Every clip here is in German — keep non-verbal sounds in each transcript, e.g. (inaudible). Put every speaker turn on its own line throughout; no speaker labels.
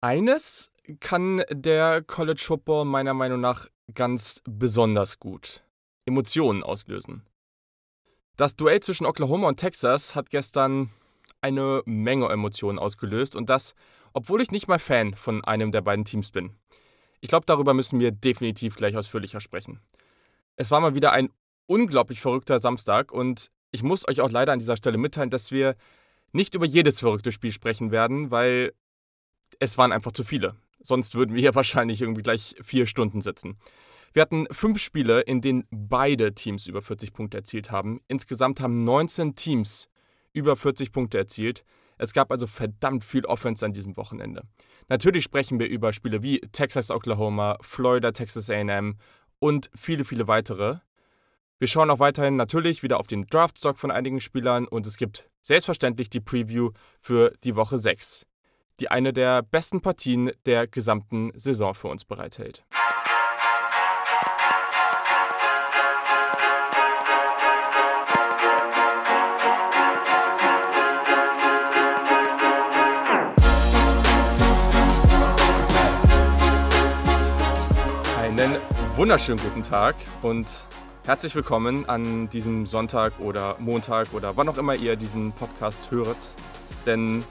Eines kann der College Football meiner Meinung nach ganz besonders gut. Emotionen auslösen. Das Duell zwischen Oklahoma und Texas hat gestern eine Menge Emotionen ausgelöst und das, obwohl ich nicht mal Fan von einem der beiden Teams bin. Ich glaube, darüber müssen wir definitiv gleich ausführlicher sprechen. Es war mal wieder ein unglaublich verrückter Samstag und ich muss euch auch leider an dieser Stelle mitteilen, dass wir nicht über jedes verrückte Spiel sprechen werden, weil es waren einfach zu viele. Sonst würden wir (laughs) hier wahrscheinlich irgendwie gleich vier Stunden sitzen. Wir hatten fünf Spiele, in denen beide Teams über 40 Punkte erzielt haben. Insgesamt haben 19 Teams über 40 Punkte erzielt. Es gab also verdammt viel Offense an diesem Wochenende. Natürlich sprechen wir über Spiele wie Texas Oklahoma, Florida Texas AM und viele, viele weitere. Wir schauen auch weiterhin natürlich wieder auf den Draftstock von einigen Spielern und es gibt selbstverständlich die Preview für die Woche 6 die eine der besten Partien der gesamten Saison für uns bereithält. Einen wunderschönen guten Tag und herzlich willkommen an diesem Sonntag oder Montag oder wann auch immer ihr diesen Podcast hört. Denn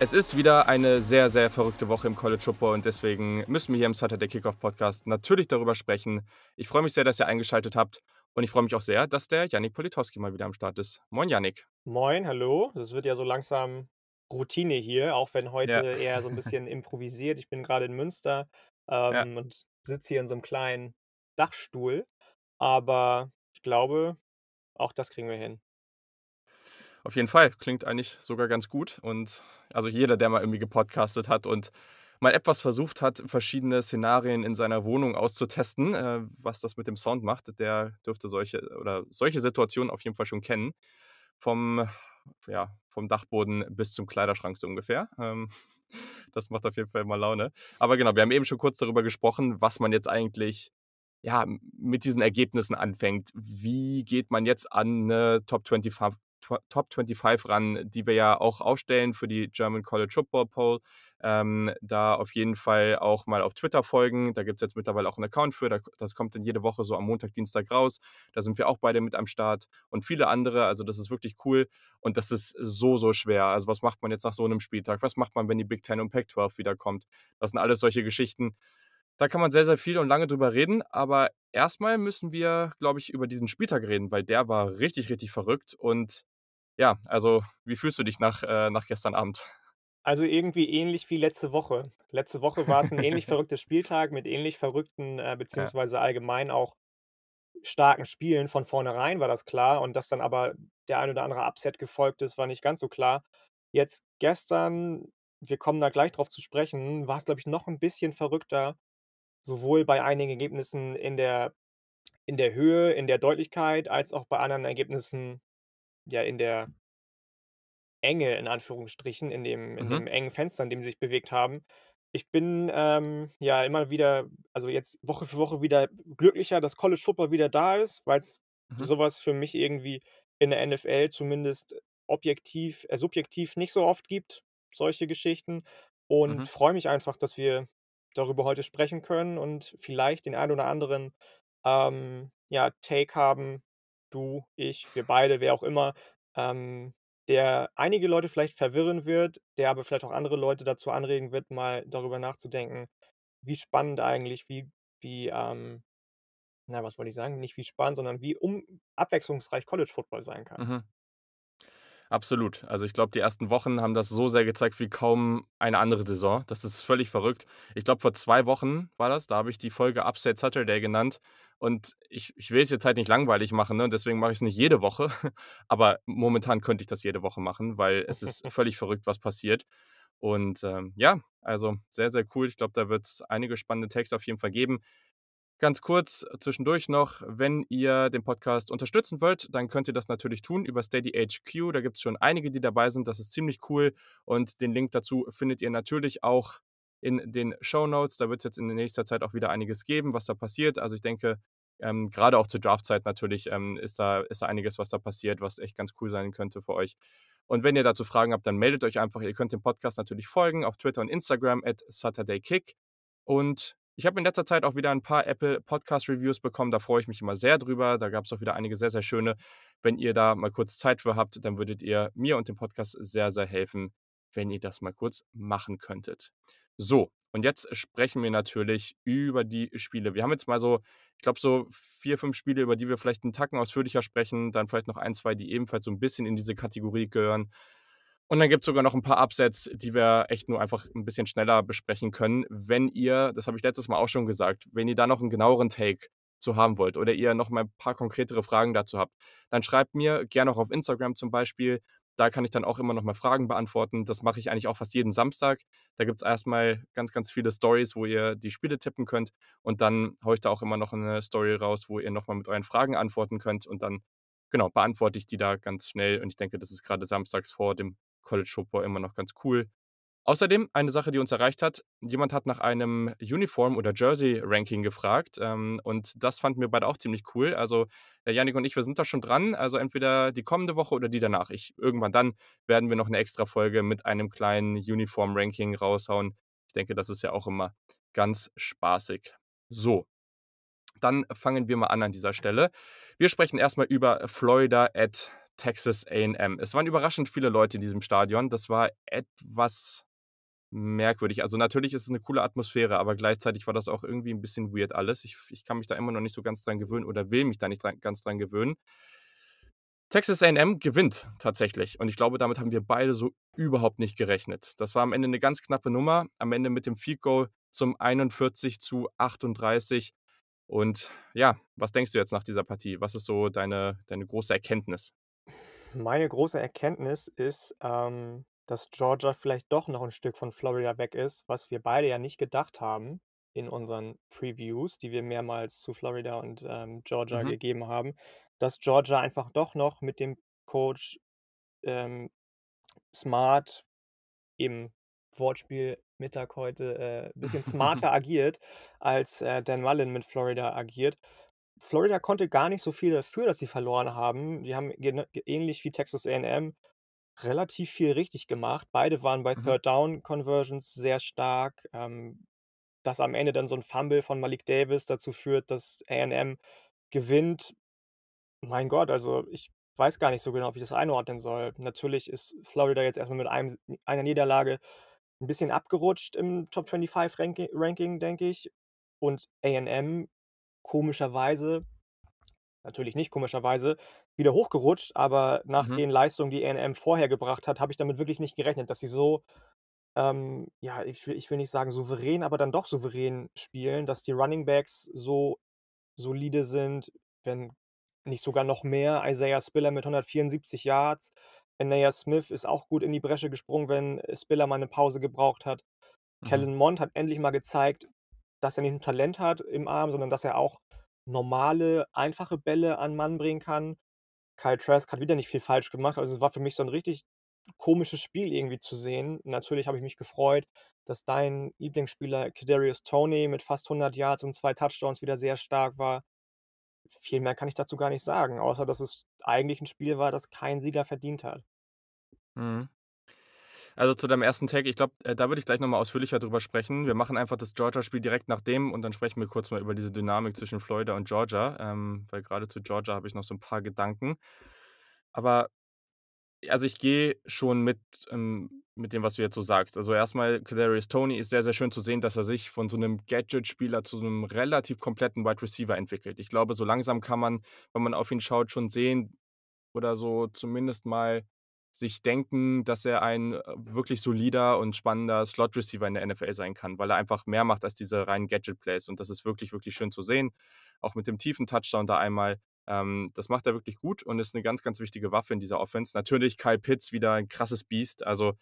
es ist wieder eine sehr, sehr verrückte Woche im College Football und deswegen müssen wir hier im Saturday Kickoff Podcast natürlich darüber sprechen. Ich freue mich sehr, dass ihr eingeschaltet habt und ich freue mich auch sehr, dass der Yannick Politowski mal wieder am Start ist. Moin, Yannick.
Moin, hallo. Das wird ja so langsam Routine hier, auch wenn heute ja. eher so ein (laughs) bisschen improvisiert. Ich bin gerade in Münster ähm, ja. und sitze hier in so einem kleinen Dachstuhl, aber ich glaube, auch das kriegen wir hin.
Auf jeden Fall, klingt eigentlich sogar ganz gut. Und also jeder, der mal irgendwie gepodcastet hat und mal etwas versucht hat, verschiedene Szenarien in seiner Wohnung auszutesten, äh, was das mit dem Sound macht, der dürfte solche oder solche Situationen auf jeden Fall schon kennen. Vom, ja, vom Dachboden bis zum Kleiderschrank so ungefähr. Ähm, (laughs) das macht auf jeden Fall immer Laune. Aber genau, wir haben eben schon kurz darüber gesprochen, was man jetzt eigentlich ja, mit diesen Ergebnissen anfängt. Wie geht man jetzt an eine Top 25, Top 25 ran, die wir ja auch aufstellen für die German College Football Poll. Ähm, da auf jeden Fall auch mal auf Twitter folgen. Da gibt es jetzt mittlerweile auch einen Account für. Das kommt dann jede Woche so am Montag, Dienstag raus. Da sind wir auch beide mit am Start und viele andere. Also das ist wirklich cool und das ist so, so schwer. Also was macht man jetzt nach so einem Spieltag? Was macht man, wenn die Big Ten und Pac-12 wiederkommt? Das sind alles solche Geschichten. Da kann man sehr, sehr viel und lange drüber reden. Aber erstmal müssen wir, glaube ich, über diesen Spieltag reden, weil der war richtig, richtig verrückt. Und ja, also wie fühlst du dich nach, äh, nach gestern Abend?
Also irgendwie ähnlich wie letzte Woche. Letzte Woche war es ein ähnlich (laughs) verrückter Spieltag mit ähnlich verrückten, äh, beziehungsweise allgemein auch starken Spielen. Von vornherein war das klar und dass dann aber der ein oder andere Upset gefolgt ist, war nicht ganz so klar. Jetzt gestern, wir kommen da gleich drauf zu sprechen, war es, glaube ich, noch ein bisschen verrückter, sowohl bei einigen Ergebnissen in der, in der Höhe, in der Deutlichkeit, als auch bei anderen Ergebnissen ja in der Enge in Anführungsstrichen, in dem in Mhm. dem engen Fenster, in dem sie sich bewegt haben. Ich bin, ähm, ja immer wieder also jetzt Woche für Woche wieder glücklicher, dass College Football wieder da ist, weil's Mhm. so für mich irgendwie in der NFL zumindest objektiv äh, subjektiv nicht so oft gibt, solche Geschichten. Und Mhm. freue mich einfach, dass wir darüber heute sprechen können und vielleicht den einen oder anderen, ähm, ja, Take haben, du, ich, wir beide, wer auch immer, ähm, der einige Leute vielleicht verwirren wird, der aber vielleicht auch andere Leute dazu anregen wird, mal darüber nachzudenken, wie spannend eigentlich, wie, wie, ähm, na, was wollte ich sagen? Nicht wie spannend, sondern wie um, abwechslungsreich College Football sein kann. Mhm.
Absolut. Also ich glaube, die ersten Wochen haben das so sehr gezeigt wie kaum eine andere Saison. Das ist völlig verrückt. Ich glaube, vor zwei Wochen war das, da habe ich die Folge Upset Saturday genannt. Und ich, ich will es jetzt halt nicht langweilig machen, ne? deswegen mache ich es nicht jede Woche. (laughs) Aber momentan könnte ich das jede Woche machen, weil es ist (laughs) völlig verrückt, was passiert. Und ähm, ja, also sehr, sehr cool. Ich glaube, da wird es einige spannende Takes auf jeden Fall geben. Ganz kurz zwischendurch noch, wenn ihr den Podcast unterstützen wollt, dann könnt ihr das natürlich tun über Steady HQ. Da gibt es schon einige, die dabei sind. Das ist ziemlich cool. Und den Link dazu findet ihr natürlich auch in den Show Notes. Da wird es jetzt in nächster Zeit auch wieder einiges geben, was da passiert. Also ich denke, ähm, gerade auch zur Draftzeit natürlich ähm, ist, da, ist da einiges, was da passiert, was echt ganz cool sein könnte für euch. Und wenn ihr dazu Fragen habt, dann meldet euch einfach. Ihr könnt dem Podcast natürlich folgen auf Twitter und Instagram at SaturdayKick. Und ich habe in letzter Zeit auch wieder ein paar Apple Podcast Reviews bekommen. Da freue ich mich immer sehr drüber. Da gab es auch wieder einige sehr, sehr schöne. Wenn ihr da mal kurz Zeit für habt, dann würdet ihr mir und dem Podcast sehr, sehr helfen, wenn ihr das mal kurz machen könntet. So, und jetzt sprechen wir natürlich über die Spiele. Wir haben jetzt mal so, ich glaube, so vier, fünf Spiele, über die wir vielleicht einen Tacken ausführlicher sprechen. Dann vielleicht noch ein, zwei, die ebenfalls so ein bisschen in diese Kategorie gehören. Und dann gibt es sogar noch ein paar Upsets, die wir echt nur einfach ein bisschen schneller besprechen können. Wenn ihr, das habe ich letztes Mal auch schon gesagt, wenn ihr da noch einen genaueren Take zu haben wollt oder ihr noch mal ein paar konkretere Fragen dazu habt, dann schreibt mir gerne auch auf Instagram zum Beispiel. Da kann ich dann auch immer noch mal Fragen beantworten. Das mache ich eigentlich auch fast jeden Samstag. Da gibt es erstmal ganz, ganz viele Stories, wo ihr die Spiele tippen könnt. Und dann haue ich da auch immer noch eine Story raus, wo ihr noch mal mit euren Fragen antworten könnt. Und dann, genau, beantworte ich die da ganz schnell. Und ich denke, das ist gerade samstags vor dem College Football immer noch ganz cool. Außerdem eine Sache, die uns erreicht hat. Jemand hat nach einem Uniform- oder Jersey-Ranking gefragt. Ähm, und das fanden wir beide auch ziemlich cool. Also, der Janik und ich, wir sind da schon dran. Also, entweder die kommende Woche oder die danach. Ich, irgendwann dann werden wir noch eine extra Folge mit einem kleinen Uniform-Ranking raushauen. Ich denke, das ist ja auch immer ganz spaßig. So, dann fangen wir mal an an dieser Stelle. Wir sprechen erstmal über Florida at Texas AM. Es waren überraschend viele Leute in diesem Stadion. Das war etwas merkwürdig. Also natürlich ist es eine coole Atmosphäre, aber gleichzeitig war das auch irgendwie ein bisschen weird alles. Ich, ich kann mich da immer noch nicht so ganz dran gewöhnen oder will mich da nicht dran, ganz dran gewöhnen. Texas AM gewinnt tatsächlich. Und ich glaube, damit haben wir beide so überhaupt nicht gerechnet. Das war am Ende eine ganz knappe Nummer. Am Ende mit dem Field Goal zum 41 zu 38. Und ja, was denkst du jetzt nach dieser Partie? Was ist so deine, deine große Erkenntnis?
Meine große Erkenntnis ist, ähm, dass Georgia vielleicht doch noch ein Stück von Florida weg ist, was wir beide ja nicht gedacht haben in unseren Previews, die wir mehrmals zu Florida und, ähm, Georgia
Mhm.
gegeben haben, dass Georgia einfach doch noch mit dem Coach, ähm, Smart im Wortspiel Mittag heute, äh, bisschen (laughs) smarter agiert, als, äh, Dan Mullen mit Florida agiert. Florida konnte gar nicht so viel dafür, dass sie verloren haben. Die haben ähnlich wie Texas A&M relativ viel richtig gemacht. Beide waren bei
Mhm.
Third Down Conversions sehr stark. Ähm, dass am Ende dann so 'n Fumble von Malik Davis dazu führt, dass A&M gewinnt. Mein Gott, also ich weiß gar nicht so genau, wie ich das einordnen soll. Natürlich ist Florida jetzt erst mal mit einem einer Niederlage 'n bisschen abgerutscht im Top 25 Ranki Ranking, denke ich. Und A&M komischerweise natürlich nicht komischerweise, wieder hochgerutscht, aber nach
Mhm.
den Leistungen, die A&M vorher gebracht hat, habe ich damit wirklich nicht gerechnet, dass sie so, ähm, ja, ich will ich will nicht sagen souverän, aber dann doch souverän spielen, dass die Running Backs so solide sind, wenn nicht sogar noch mehr. Isaiah Spiller mit 174 Yards. Ainias Smith ist auch gut in die Bresche gesprungen, wenn Spiller mal 'ne Pause gebraucht hat.
Mhm.
Kellen Mond hat endlich mal gezeigt, dass er nicht nur Talent hat im Arm, sondern dass er auch normale, einfache Bälle an Mann bringen kann. Kyle Trask hat wieder nicht viel falsch gemacht. Also, es war für mich so 'n richtig komisches Spiel irgendwie zu sehen. Natürlich habe ich mich gefreut, dass dein Lieblingsspieler Kadarius Toney mit fast 100 Yards und 2 Touchdowns wieder sehr stark war. Viel mehr kann ich dazu gar nicht sagen, außer dass es eigentlich 'n Spiel war, das kein Sieger verdient hat.
Mhm. Also, zu deinem ersten Take, ich glaube, äh, da würde ich gleich noch mal ausführlicher drüber sprechen. Wir machen einfach das Georgia-Spiel direkt nach dem und dann sprechen wir kurz mal über diese Dynamik zwischen Florida und Georgia, ähm, weil grade zu Georgia habe ich noch so 'n paar Gedanken. Aber also, ich gehe schon mit ähm, mit dem, was du jetzt so sagst. Also, erst mal Kadarius Toney ist sehr, sehr schön zu sehen, dass er sich von so 'nem Gadget-Spieler zu so 'nem relativ kompletten Wide Receiver entwickelt. Ich glaube, so langsam kann man, wenn man auf ihn schaut, schon sehen oder so zumindest mal sich denken, dass er ein, äh, wirklich solider und spannender Slot-Receiver in der NFL sein kann, weil er einfach mehr macht als diese reinen Gadget-Plays und das ist wirklich, wirklich schön zu sehen. Auch mit dem tiefen Touchdown da einmal. Ähm, das macht er wirklich gut und ist 'ne ganz, ganz wichtige Waffe in dieser Offense. Natürlich Kyle Pitts wieder 'n krasses Biest. Also,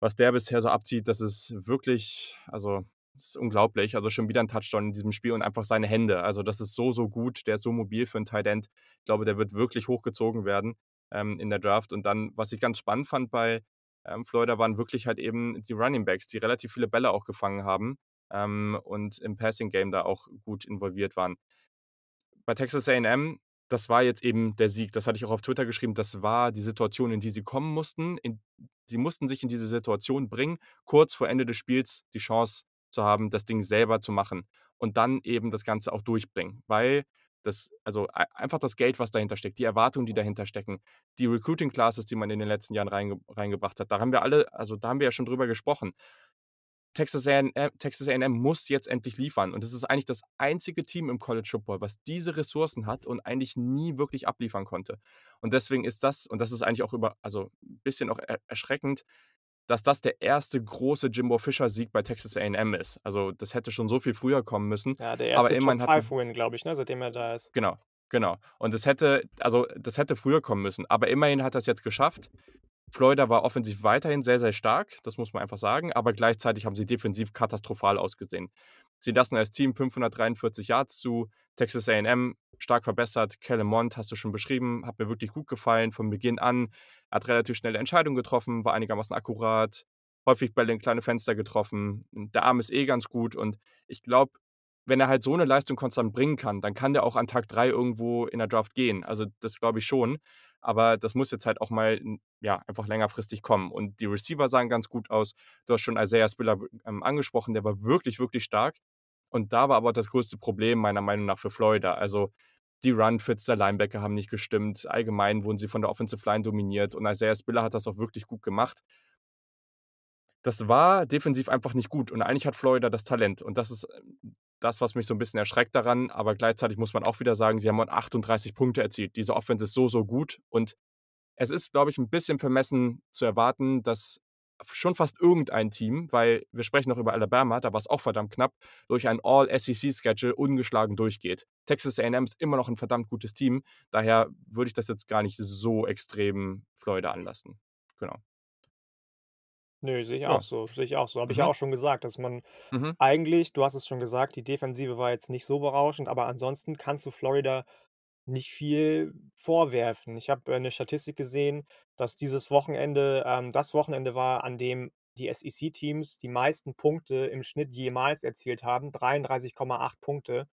was der bisher so abzieht, das ist wirklich also, das ist unglaublich. Also, schon wieder 'n Touchdown in diesem Spiel und einfach seine Hände. Also, das ist so, so gut. Der ist so mobil für 'n Tight End. Ich glaube, der wird wirklich hochgezogen werden, ähm, in der Draft. Und dann, was ich ganz spannend fand bei, ähm, Florida, waren wirklich halt eben die Running Backs, die relativ viele Bälle auch gefangen haben, ähm, und im Passing Game da auch gut involviert waren. Bei Texas A&M das war jetzt eben der Sieg. Das hatte ich auch auf Twitter geschrieben. Das war die Situation, in die sie kommen mussten. In, sie mussten sich in diese Situation bringen, kurz vor Ende des Spiels die Chance zu haben, das Ding selber zu machen und dann eben das Ganze auch durchbringen. Weil das, also einfach das Geld, was dahinter steckt, die Erwartungen, die dahinter stecken, die Recruiting Classes, die man in den letzten Jahren reinge reingebracht hat, da haben wir alle, also da haben wir ja schon drüber gesprochen. Texas A&M, Texas A&M muss jetzt endlich liefern. Und es ist eigentlich das einzige Team im College Football, was diese Ressourcen hat und eigentlich nie wirklich abliefern konnte. Und deswegen ist das, und das ist eigentlich auch über, also ein bisschen auch erschreckend, dass das der erste große Jimbo Fischer-Sieg bei Texas A&M ist. Also das hätte schon so viel früher kommen müssen.
Ja, der erste Top-5-Win, glaube ich, ne, seitdem er da ist.
Genau, genau. Und das hätte, also das hätte früher kommen müssen. Aber immerhin hat er es jetzt geschafft. Florida war offensiv weiterhin sehr, sehr stark, das muss man einfach sagen, aber gleichzeitig haben sie defensiv katastrophal ausgesehen. Sie lassen als Team 543 Yards zu, Texas AM stark verbessert, Kellen Mond hast du schon beschrieben, hat mir wirklich gut gefallen von Beginn an, hat relativ schnelle Entscheidungen getroffen, war einigermaßen akkurat, häufig Bälle in kleine Fenster getroffen, der Arm ist eh ganz gut und ich glaube, wenn er halt so eine Leistung konstant bringen kann, dann kann der auch an Tag 3 irgendwo in der Draft gehen. Also das glaube ich schon. Aber das muss jetzt halt auch mal ja, einfach längerfristig kommen. Und die Receiver sahen ganz gut aus. Du hast schon Isaiah Spiller ähm, angesprochen, der war wirklich, wirklich stark. Und da war aber das größte Problem meiner Meinung nach für Florida. Also die Run-Fits der Linebacker haben nicht gestimmt. Allgemein wurden sie von der Offensive Line dominiert. Und Isaiah Spiller hat das auch wirklich gut gemacht. Das war defensiv einfach nicht gut. Und eigentlich hat Florida das Talent. Und das ist ähm, das, was mich so ein bisschen erschreckt daran. Aber gleichzeitig muss man auch wieder sagen, sie haben 38 Punkte erzielt. Diese Offense ist so, so gut. Und es ist, glaube ich, ein bisschen vermessen zu erwarten, dass schon fast irgendein Team, weil wir sprechen noch über Alabama, da war es auch verdammt knapp, durch ein All-SEC-Schedule ungeschlagen durchgeht. Texas AM ist immer noch ein verdammt gutes Team, daher würde ich das jetzt gar nicht so extrem Florida anlassen. Genau.
Nö, sehe ich Ja. auch so. Sehe ich auch so. Habe ich ja mhm. auch schon gesagt, dass man Mhm. eigentlich du hast es schon gesagt, die Defensive war jetzt nicht so berauschend, aber ansonsten kannst du Florida nicht viel vorwerfen. Ich habe, äh, 'ne Statistik gesehen, dass dieses Wochenende, ähm, das Wochenende war, an dem die SEC-Teams die meisten Punkte im Schnitt jemals erzielt haben, 33,8 Punkte.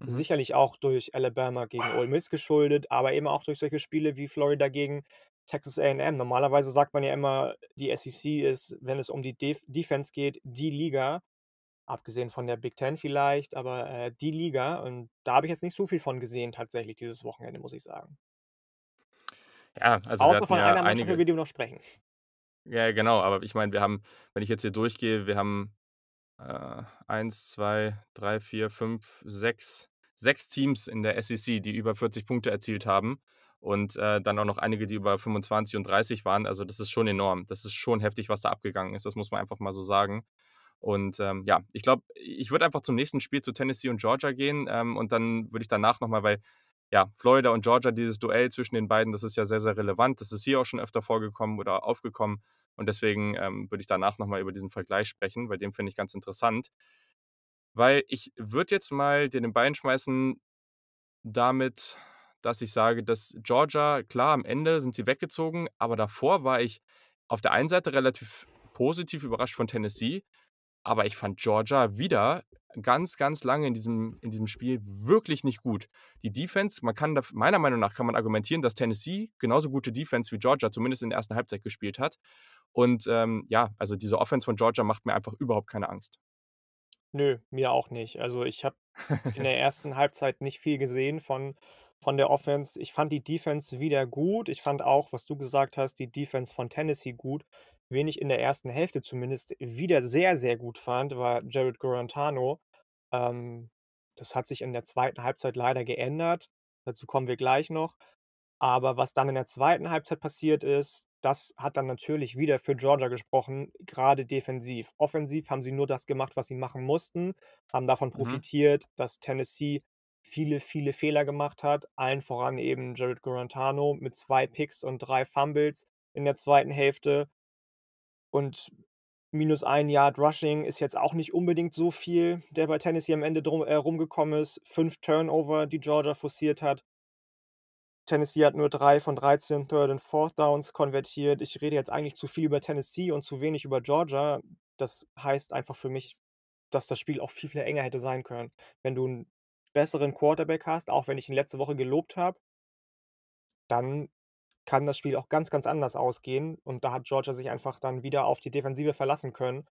Mhm. Sicherlich auch durch Alabama gegen Ole Miss geschuldet, aber eben auch durch solche Spiele wie Florida gegen Texas A&M. Normalerweise sagt man ja immer, die SEC ist, wenn es um die Def Defense geht, die Liga. Abgesehen von der Big Ten vielleicht, aber äh, die Liga. Und da habe ich jetzt nicht so viel von gesehen, tatsächlich, dieses Wochenende, muss ich sagen.
Ja, also wir
Außer von
ja
einer Mannschaft, über
einige.
die wir noch sprechen.
Ja, genau, aber ich meine, wir haben, wenn ich jetzt hier durchgehe, wir haben äh, eins, zwei, drei, vier, fünf, sechs, sechs Teams in der SEC, die über 40 Punkte erzielt haben und äh, dann auch noch einige, die über 25 und 30 waren. Also das ist schon enorm. Das ist schon heftig, was da abgegangen ist. Das muss man einfach mal so sagen. Und ähm, ja, ich glaube, ich würde einfach zum nächsten Spiel zu Tennessee und Georgia gehen ähm, und dann würde ich danach nochmal, weil ja, Florida und Georgia, dieses Duell zwischen den beiden, das ist ja sehr, sehr relevant. Das ist hier auch schon öfter vorgekommen oder aufgekommen. Und deswegen ähm, würde ich danach nochmal über diesen Vergleich sprechen, weil den finde ich ganz interessant. Weil ich würde jetzt mal den Bein schmeißen damit, dass ich sage, dass Georgia, klar, am Ende sind sie weggezogen, aber davor war ich auf der einen Seite relativ positiv überrascht von Tennessee, aber ich fand Georgia wieder ganz, ganz lange in diesem, in diesem Spiel wirklich nicht gut. Die Defense, man kann da, meiner Meinung nach kann man argumentieren, dass Tennessee genauso gute Defense wie Georgia zumindest in der ersten Halbzeit gespielt hat. Und ähm, ja, also diese Offense von Georgia macht mir einfach überhaupt keine Angst.
Nö, mir auch nicht. Also ich habe in der (laughs) ersten Halbzeit nicht viel gesehen von, von der Offense. Ich fand die Defense wieder gut. Ich fand auch, was du gesagt hast, die Defense von Tennessee gut. Wen ich in der ersten Hälfte zumindest wieder sehr, sehr gut fand, war Jared Gorantano. Ähm, das hat sich in der zweiten Halbzeit leider geändert. Dazu kommen wir gleich noch. Aber was dann in der zweiten Halbzeit passiert ist, das hat dann natürlich wieder für Georgia gesprochen, gerade defensiv. Offensiv haben sie nur das gemacht, was sie machen mussten, haben davon Mhm. profitiert, dass Tennessee viele, viele Fehler gemacht hat, allen voran eben Jared Gorantano mit zwei Picks und drei Fumbles in der zweiten Hälfte. Und minus ein Yard Rushing ist jetzt auch nicht unbedingt so viel, der bei Tennessee am Ende drum, äh, rumgekommen ist. Fünf Turnover, die Georgia forciert hat. Tennessee hat nur drei von 13 Third and Fourth Downs konvertiert. Ich rede jetzt eigentlich zu viel über Tennessee und zu wenig über Georgia. Das heißt einfach für mich, dass das Spiel auch viel, viel enger hätte sein können. Wenn du besseren Quarterback hast, auch wenn ich ihn letzte Woche gelobt habe dann kann das Spiel auch ganz, ganz anders ausgehen. Und da hat Georgia sich einfach dann wieder auf die Defensive verlassen können,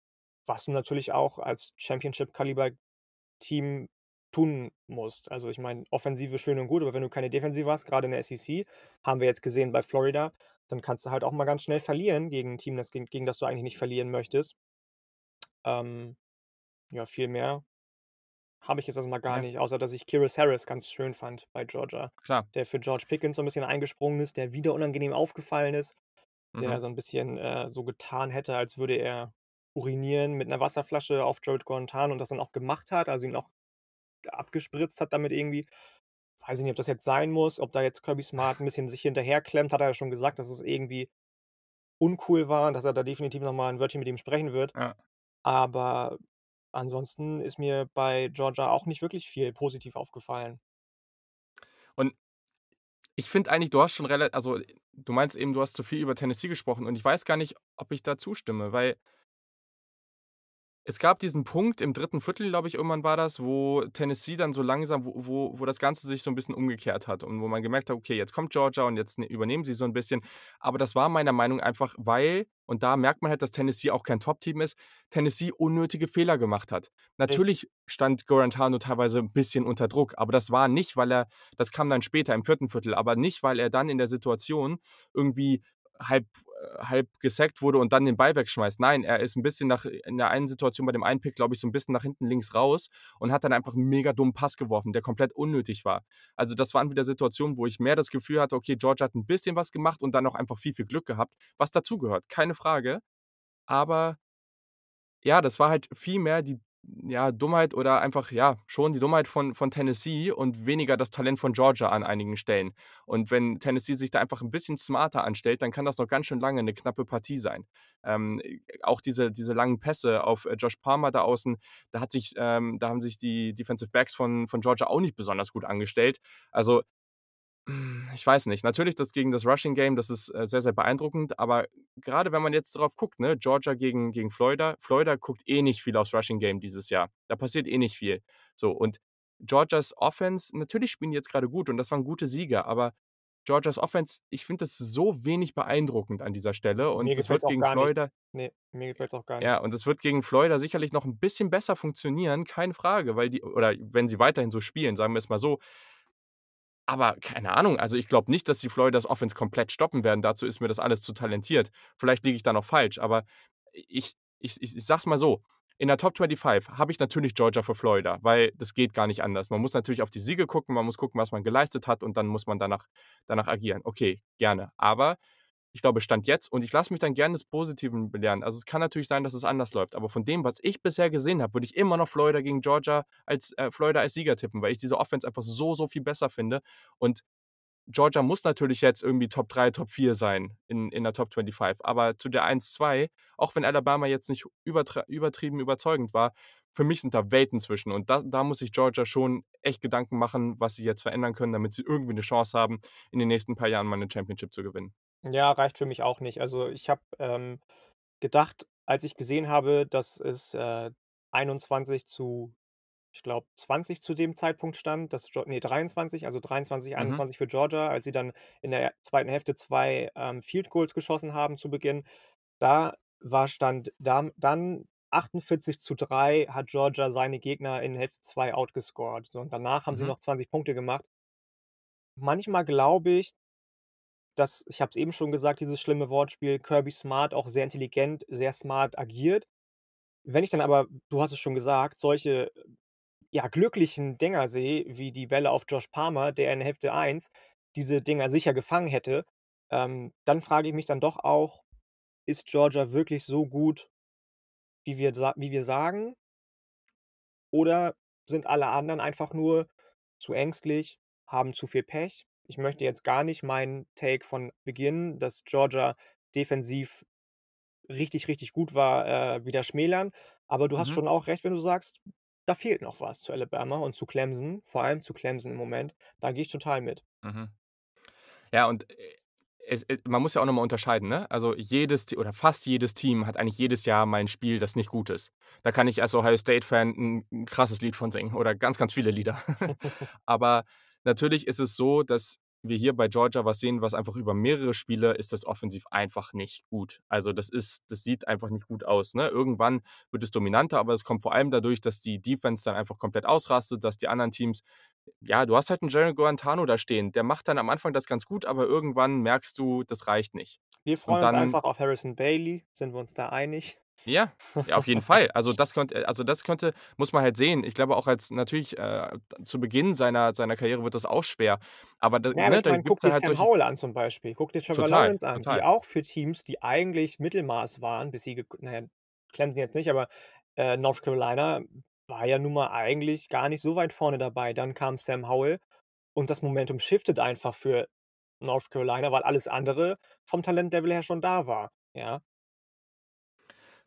was du natürlich auch als Championship-Kaliber-Team tun musst. Also ich meine, Offensive schön und gut, aber wenn du keine Defensive hast, gerade in der SEC, haben wir jetzt gesehen bei Florida, dann kannst du halt auch mal ganz schnell verlieren gegen ein Team, das, gegen, gegen das du eigentlich nicht verlieren möchtest. Ähm, ja, viel mehr habe ich jetzt erstmal gar
Ja.
nicht, außer dass ich Kyrus Harris ganz schön fand bei Georgia,
Klar.
der für George Pickens so 'n bisschen eingesprungen ist, der wieder unangenehm aufgefallen ist, der
Mhm.
so 'n bisschen, äh, so getan hätte, als würde er urinieren mit 'ner Wasserflasche auf Joey Guarantano und das dann auch gemacht hat, also ihn auch abgespritzt hat damit irgendwie. Weiß ich nicht, ob das jetzt sein muss, ob da jetzt Kirby Smart 'n bisschen sich hinterherklemmt, hat er ja schon gesagt, dass es irgendwie uncool war und dass er da definitiv noch mal 'n Wörtchen mit ihm sprechen wird.
Ja.
Aber ansonsten ist mir bei Georgia auch nicht wirklich viel positiv aufgefallen.
Und ich finde eigentlich, du hast schon rela also, du meinst eben, du hast zu viel über Tennessee gesprochen und ich weiß gar nicht, ob ich da zustimme, weil es gab diesen Punkt im 3. Viertel, glaube ich, irgendwann war das, wo Tennessee dann so langsam wo wo wo das Ganze sich so 'n bisschen umgekehrt hat und wo man gemerkt hat: „Okay, jetzt kommt Georgia und jetzt ne übernehmen sie so 'n bisschen.“ Aber das war meiner Meinung einfach, weil und da merkt man halt, dass Tennessee auch kein Top-Team ist, Tennessee unnötige Fehler gemacht hat. Natürlich stand Guarantano teilweise 'n bisschen unter Druck, aber das war nicht, weil er das kam dann später im 4. Viertel, aber nicht, weil er dann in der Situation irgendwie halb halb gesackt wurde und dann den Ball wegschmeißt. Nein, er ist 'n bisschen nach in der einen Situation bei dem einen Pick, glaube ich, so 'n bisschen nach hinten links raus und hat dann einfach 'n mega dummen Pass geworfen, der komplett unnötig war. Also, das waren wieder Situationen, wo ich mehr das Gefühl hatte: Okay, Georgia hat 'n bisschen was gemacht und dann auch einfach viel, viel Glück gehabt, was dazugehört, keine Frage. Aber ja, das war halt viel mehr die, ja, Dummheit oder einfach, ja, schon die Dummheit von von Tennessee und weniger das Talent von Georgia an einigen Stellen. Und wenn Tennessee sich da einfach 'n bisschen smarter anstellt, dann kann das noch ganz schön lange 'ne knappe Partie sein. Ähm, auch diese diese langen Pässe auf, äh, Josh Palmer da außen, da hat sich ähm, da haben sich die Defensive Backs von von Georgia auch nicht besonders gut angestellt. Also, ich weiß nicht. Natürlich das gegen das Rushing Game, das ist, äh, sehr, sehr beeindruckend, aber grade wenn man jetzt drauf guckt, ne, Georgia gegen gegen Florida. Florida guckt eh nicht viel aufs Rushing Game dieses Jahr. Da passiert eh nicht viel. So, und Georgias Offense natürlich spielen die jetzt grade gut und das waren gute Siege, aber Georgias Offense, ich finde das so wenig beeindruckend an dieser Stelle
Mir
und das
gefällt's
wird gegen
gar nicht.
Florida
Ne, mir gefällt's auch gar nicht.
ja, und das wird gegen Florida sicherlich noch 'n bisschen besser funktionieren, keine Frage, weil die oder wenn sie weiterhin so spielen, sagen wir es mal so. Aber keine Ahnung, also, ich glaube nicht, dass die Floridas Offense komplett stoppen werden. Dazu ist mir das alles zu talentiert. Vielleicht liege ich da noch falsch, aber ich ich ich ich sage es mal so, in der Top 25 habe ich natürlich Georgia vor Florida, weil das geht gar nicht anders. Man muss natürlich auf die Siege gucken, man muss gucken, was man geleistet hat und dann muss man danach danach agieren. Okay, gerne. Aber ich glaube, Stand jetzt und ich lasse mich dann gerne des Positiven belehren. Also, es kann natürlich sein, dass es anders läuft, aber von dem, was ich bisher gesehen habe, würde ich immer noch Florida gegen Georgia als äh, Florida als Sieger tippen, weil ich diese Offense einfach so, so viel besser finde. Und Georgia muss natürlich jetzt irgendwie Top 3, Top 4 sein in in der Top 25. Aber zu der 1, 2, auch wenn Alabama jetzt nicht übertrieben überzeugend war, für mich sind da Welten zwischen. Und da da muss sich Georgia schon echt Gedanken machen, was sie jetzt verändern können, damit sie irgendwie 'ne Chance haben, in den nächsten paar Jahren mal 'ne Championship zu gewinnen.
Ja, reicht für mich auch nicht. Also, ich habe, ähm, gedacht, als ich gesehen habe, dass es, äh, 21 zu ich glaube, 20 zu dem Zeitpunkt stand, dass Geo ne, 23, also 23,
Mhm.
21 für Georgia, als sie dann in der 2. Hälfte 2, ähm, Field Goals geschossen haben zu Beginn. Da war Stand dam dann 48:3 hat Georgia seine Gegner in Hälfte 2 outgescored. So, und danach haben sie
Mhm.
noch 20 Punkte gemacht. Manchmal glaube ich dass ich habe es eben schon gesagt, dieses schlimme Wortspiel, Kirby Smart auch sehr intelligent, sehr smart agiert. Wenn ich dann aber, du hast es schon gesagt, solche, ja, glücklichen Dinger sehe, wie die Bälle auf Josh Palmer, der in Hälfte 1 diese Dinger sicher gefangen hätte, ähm, dann frage ich mich dann doch auch: „Ist Georgia wirklich so gut, wie wir wie wir sagen?“ Oder sind alle anderen einfach nur zu ängstlich, haben zu viel Pech? Ich möchte jetzt gar nicht meinen Take von Beginn, dass Georgia defensiv richtig, richtig gut war, äh, wieder schmälern. Aber du hast
Mhm.
schon auch recht, wenn du sagst, da fehlt noch was zu Alabama und zu Clemson, vor allem zu Clemson im Moment. Da gehe ich total mit.
Mhm. Ja, und, äh, es äh, man muss ja auch noch mal unterscheiden, ne? Also, jedes oder fast jedes Team hat eigentlich jedes Jahr mal 'n Spiel, das nicht gut ist. Da kann ich als Ohio State-Fan 'n 'n krasses Lied von singen oder ganz, ganz viele Lieder. (laughs) Aber natürlich ist es so, dass wir hier bei Georgia was sehen, was einfach über mehrere Spiele ist das offensiv einfach nicht gut. Also, das ist das sieht einfach nicht gut aus, ne? Irgendwann wird es dominanter, aber es kommt vor allem dadurch, dass die Defense dann einfach komplett ausrastet, dass die anderen Teams ja, du hast halt 'n Jerry Guarantano da stehen. Der macht dann am Anfang das ganz gut, aber irgendwann merkst du, das reicht nicht.
Wir freuen uns
dann
einfach auf Harrison Bailey. Sind wir uns da einig?
Ja, ja, auf jeden Fall. Also, das könnte also, das könnte muss man halt sehen. Ich glaube auch als natürlich, äh, zu Beginn seiner seiner Karriere wird das auch schwer. Aber da
Ja, aber
ne,
ich meine, guck dir
halt
Sam Howell an zum Beispiel. Guck dir Trevor
Total,
Lawrence an, die
total.
auch für Teams, die eigentlich Mittelmaß waren, bis sie gek na ja, Clemson jetzt nicht, aber, äh, North Carolina war ja nun mal eigentlich gar nicht so weit vorne dabei. Dann kam Sam Howell und das Momentum shiftet einfach für North Carolina, weil alles andere vom Talentlevel her schon da war, ja?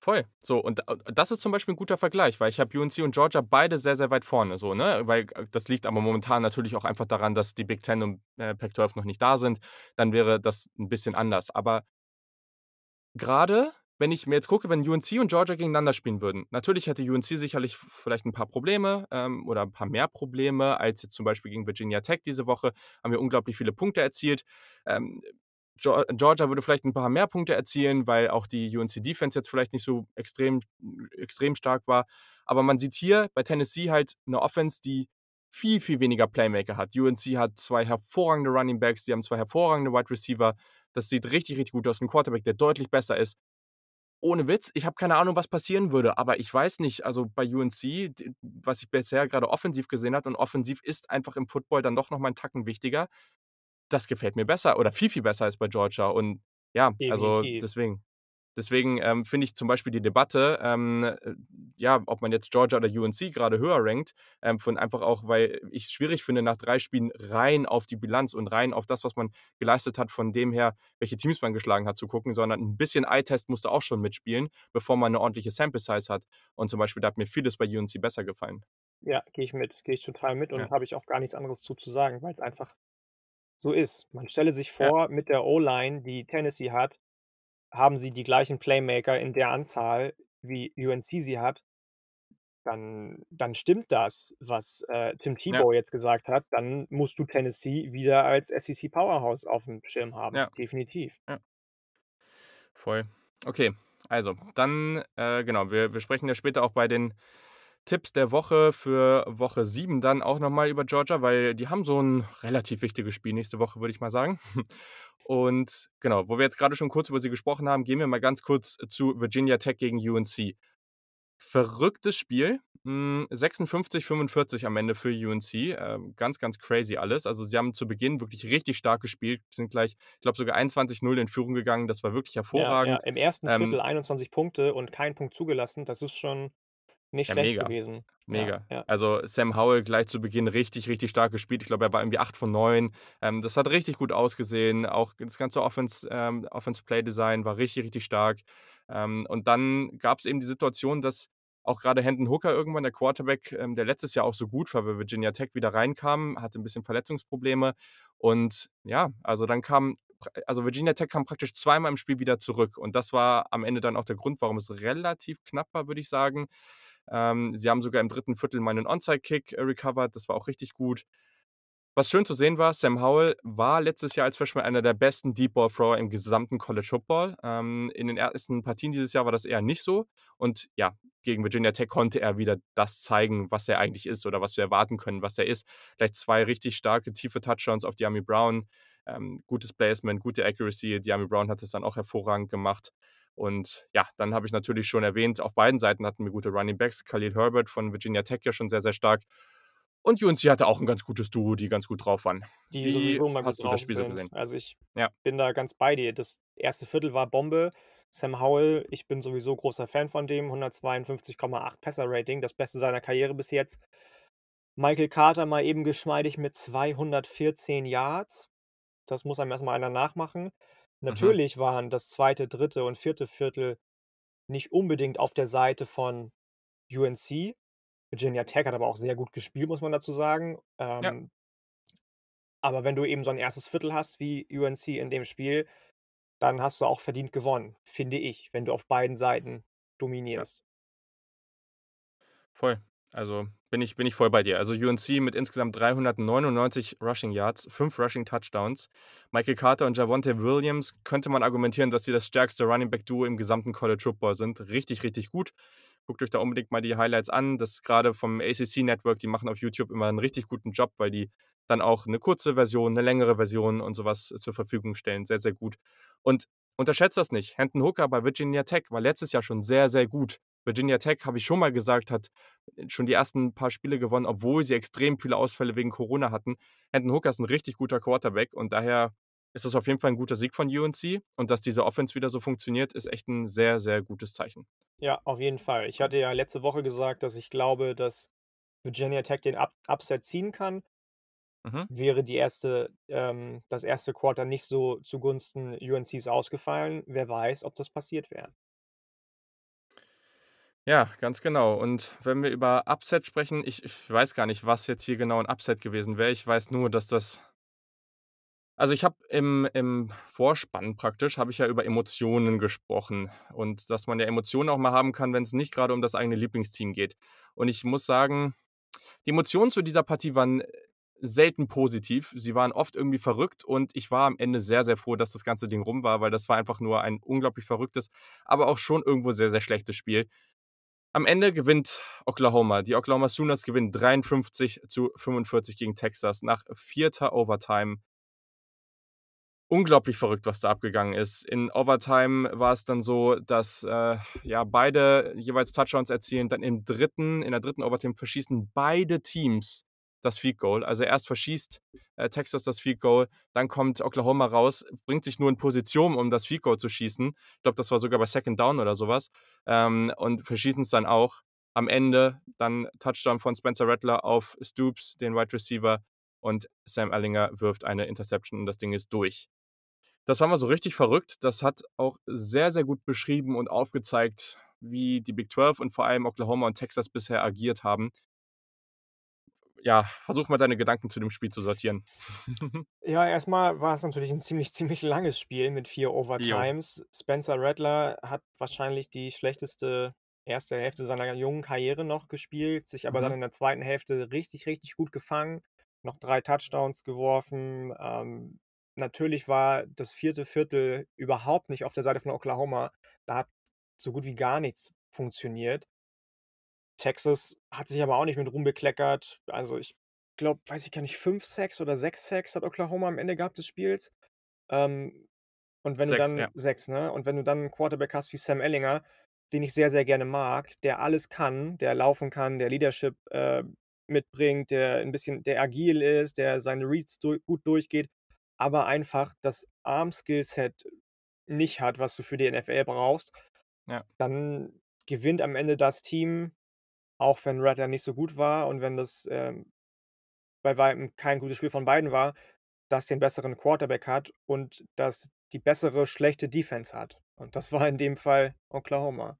Voll. So, und da das ist zum Beispiel 'n guter Vergleich, weil ich habe UNC und Georgia beide sehr, sehr weit vorne so, ne? Weil äh, das liegt aber momentan natürlich auch einfach daran, dass die Big Ten und, äh, Pac-12 noch nicht da sind. Dann wäre das 'n bisschen anders. Aber grade wenn ich mir jetzt gucke, wenn UNC und Georgia gegeneinander spielen würden, natürlich hätte UNC sicherlich vielleicht 'n paar Probleme, ähm, oder 'n paar mehr Probleme als jetzt zum Beispiel gegen Virginia Tech diese Woche, haben wir unglaublich viele Punkte erzielt. Ähm, Georgia würde vielleicht 'n paar mehr Punkte erzielen, weil auch die UNC Defense jetzt vielleicht nicht so extrem extrem stark war. Aber man sieht hier bei Tennessee halt 'ne Offense, die viel, viel weniger Playmaker hat. UNC hat 2 hervorragende Running Backs, die haben 2 hervorragende Wide Receiver. Das sieht richtig, richtig gut aus. 'N Quarterback, der deutlich besser ist. Ohne Witz, ich habe keine Ahnung, was passieren würde, aber ich weiß nicht, also, bei UNC, was ich bisher grade offensiv gesehen habe und offensiv ist einfach im Football dann doch noch mal 'n Tacken wichtiger. Das gefällt mir besser oder viel, viel besser als bei Georgia und ja, also,
Definitiv.
deswegen deswegen, ähm, finde ich zum Beispiel die Debatte, ähm, äh, ja, ob man jetzt Georgia oder UNC grade höher rankt, ähm, von einfach auch weil ich's schwierig finde, nach 3 Spielen rein auf die Bilanz und rein auf das, was man geleistet hat, von dem her, welche Teams man geschlagen hat, zu gucken, sondern 'n bisschen Eye-Test musste auch schon mitspielen, bevor man 'ne ordentliche Sample Size hat. Und zum Beispiel, da hat mir vieles bei UNC besser gefallen.
Ja, gehe ich mit. Gehe ich total mit
Ja.
und habe ich auch gar nichts anderes zu zu sagen, weil's einfach so ist. Man stelle sich
Ja.
vor, mit der O-Line, die Tennessee hat, haben sie die gleichen Playmaker in der Anzahl, wie UNC sie hat. Dann dann stimmt das, was, äh, Tim
Ja.
Tebow jetzt gesagt hat. Dann musst du Tennessee wieder als SEC Powerhouse aufm Schirm haben,
Ja.
definitiv.
Ja. Voll. Okay, also, dann, äh, genau, wir wir sprechen ja später auch bei den Tipps der Woche für Woche 7 dann auch noch mal über Georgia, weil die haben so 'n relativ wichtiges Spiel nächste Woche, würde ich mal sagen. (laughs) Und genau, wo wir jetzt grade schon kurz über sie gesprochen haben, gehen wir mal ganz kurz zu Virginia Tech gegen UNC. Verrücktes Spiel, hm, 56, 45 am Ende für UNC, ähm, ganz, ganz crazy alles. Also, sie haben zu Beginn wirklich richtig stark gespielt, sind gleich, ich glaube, sogar 21:0 in Führung gegangen. Das war wirklich
Ja, ja,
hervorragend.
im 1. Viertel
Ähm
21 Punkte und keinen Punkt zugelassen. Das ist schon nicht
Ja,
schlecht
mega,
gewesen. Ja,
mega.
ja.
Also, Sam Howell gleich zu Beginn richtig, richtig stark gespielt. Ich glaube, er war irgendwie 8 von 9. Ähm, das hat richtig gut ausgesehen. Auch das ganze Offense ähm, Offense Play Design war richtig, richtig stark. Ähm, und dann gab's eben die Situation, dass auch grade Hendon Hooker irgendwann, der Quarterback, ähm, der letztes Jahr auch so gut war bei Virginia Tech, wieder reinkam, hatte 'n bisschen Verletzungsprobleme. Und ja, also, dann kam also, Virginia Tech kam praktisch zweimal im Spiel wieder zurück. Und das war am Ende dann auch der Grund, warum es relativ knapp war, würde ich sagen. Ähm, sie haben sogar im 3. Viertel mal 'nen Onside-Kick, äh, recovered. Das war auch richtig gut. Was schön zu sehen war, Sam Howell war letztes Jahr als Freshman einer der besten Deep Ball Thrower im gesamten College Football. Ähm, in den ersten Partien dieses Jahr war das eher nicht so. Und ja, gegen Virginia Tech konnte er wieder das zeigen, was er eigentlich ist oder was wir erwarten können, was er ist. Gleich 2 richtig starke, tiefe Touchdowns auf Dyami Brown, ähm, gutes Placement, gute Accuracy. Dyami Brown hat das dann auch hervorragend gemacht. Und ja, dann habe ich natürlich schon erwähnt, auf beiden Seiten hatten wir gute Running Backs. Khalil Herbert von Virginia Tech ja schon sehr, sehr stark. Und UNC hatte auch 'n ganz gutes Duo, die ganz gut drauf waren.
Die
Wie
immer
hast du das Spiel so
sind.
gesehen?
Also, ich
Ja.
bin da ganz bei dir. Das 1. Viertel war Bombe. Sam Howell, ich bin sowieso großer Fan von dem, 152,8 Passer-Rating, das Beste seiner Karriere bis jetzt. Michael Carter mal eben geschmeidig mit 214 Yards. Das muss einem erst mal einer nachmachen.
Mhm.
Natürlich waren das 2., 3. und 4. Viertel nicht unbedingt auf der Seite von UNC. Virginia Tech hat aber auch sehr gut gespielt, muss man dazu sagen.
Ja.
Ähm Aber wenn du eben so 'n 1. Viertel hast wie UNC in dem Spiel, dann hast du auch verdient gewonnen, finde ich, wenn du auf beiden Seiten
Ja.
dominierst.
Voll. Also, bin ich bin ich voll bei dir. Also, UNC mit insgesamt 399 Rushing Yards, 5 Rushing Touchdowns. Michael Carter und Javonte Williams könnte man argumentieren, dass sie das stärkste Running-Back-Duo im gesamten College Football sind. Richtig, richtig gut. Guckt euch da unbedingt mal die Highlights an. Das grade vom ACC Network, die machen auf YouTube immer 'n richtig guten Job, weil die dann auch 'ne kurze Version, 'ne längere Version und so was zur Verfügung stellen. Sehr, sehr gut. Und unterschätzt das nicht. Hendon Hooker bei Virginia Tech war letztes Jahr schon sehr, sehr gut. Virginia Tech, habe ich schon mal gesagt, hat schon die ersten paar Spiele gewonnen, obwohl sie extrem viele Ausfälle wegen Corona hatten. Hendon Hooker ist 'n richtig guter Quarterback und daher ist es auf jeden Fall 'n guter Sieg von UNC. Und dass diese Offense wieder so funktioniert, ist echt 'n sehr, sehr gutes Zeichen.
Ja, auf jeden Fall. Ich hatte ja letzte Woche gesagt, dass ich glaube, dass Virginia Tech den Up Upset ziehen kann.
Mhm.
Wäre die 1. ähm, das 1. Quarter nicht so zugunsten UNCs ausgefallen, wer weiß, ob das passiert wäre.
Ja, ganz genau. Und wenn wir über Upset sprechen, ich ich weiß gar nicht, was jetzt hier genau 'n Upset gewesen wäre. Ich weiß nur, dass das Also, ich habe im im Vorspann praktisch habe ich ja über Emotionen gesprochen und dass man ja Emotionen auch mal haben kann, wenn's nicht grade um das eigene Lieblingsteam geht. Und ich muss sagen, die Emotionen zu dieser Partie waren, äh, selten positiv. Sie waren oft irgendwie verrückt und ich war am Ende sehr, sehr froh, dass das ganze Ding rum war, weil das war einfach nur ein unglaublich verrücktes, aber auch schon irgendwo sehr, sehr schlechtes Spiel. Am Ende gewinnt Oklahoma. Die Oklahoma Sooners gewinnen 53 zu 45 gegen Texas nach 4. Overtime. Unglaublich verrückt, was da abgegangen ist. In Overtime war es dann so, dass, äh, ja, beide jeweils Touchdowns erzielen. Dann im 3. in der 3. Overtime verschießen beide Teams das Field Goal. Also, erst verschießt, äh, Texas das Field Goal, dann kommt Oklahoma raus, bringt sich nur in Position, um das Field Goal zu schießen. Ich glaube, das war sogar bei Second Down oder so was, ähm, und verschießen's dann auch. Am Ende dann Touchdown von Spencer Rattler auf Stoops, den Wide Receiver, und Sam Ehlinger wirft eine Interception und das Ding ist durch. Das war mal so richtig verrückt. Das hat auch sehr, sehr gut beschrieben und aufgezeigt, wie die Big 12 und vor allem Oklahoma und Texas bisher agiert haben. Ja, versuch mal deine Gedanken zu dem Spiel zu sortieren. (laughs)
Ja, erst mal war es natürlich 'n ziemlich, (laughs) ziemlich langes Spiel mit 4
Jo.
Overtimes. Spencer Rattler hat wahrscheinlich die schlechteste 1. Hälfte seiner jungen Karriere noch gespielt, sich aber dann
Mhm.
in der 2. Hälfte richtig, richtig gut gefangen, noch 3 Touchdowns geworfen. Ähm, natürlich war das 4. Viertel überhaupt nicht auf der Seite von Oklahoma. Da hat so gut wie gar nichts funktioniert. Texas hat sich aber auch nicht mit Ruhm bekleckert. Also, ich glaube, weiß ich gar nicht, 5 Sacks oder 6 Sacks hat Oklahoma am Ende gehabt des Spiels. Ähm, und wenn du
6,
dann
ja.
6, ne? Und wenn du dann 'n Quarterback hast wie Sam Ehlinger, den ich sehr, sehr gerne mag, der alles kann, der laufen kann, der Leadership, äh, mitbringt, der 'n bisschen der agil ist, der seine Reads du gut durchgeht, aber einfach das Arm-Skillset nicht hat, was du für die NFL brauchst,
Ja.
dann gewinnt am Ende das Team, auch wenn Rattler nicht so gut war und wenn das, ähm, bei Weitem kein gutes Spiel von beiden war, das den besseren Quarterback hat und das die bessere schlechte Defense hat. Und das war in dem Fall Oklahoma.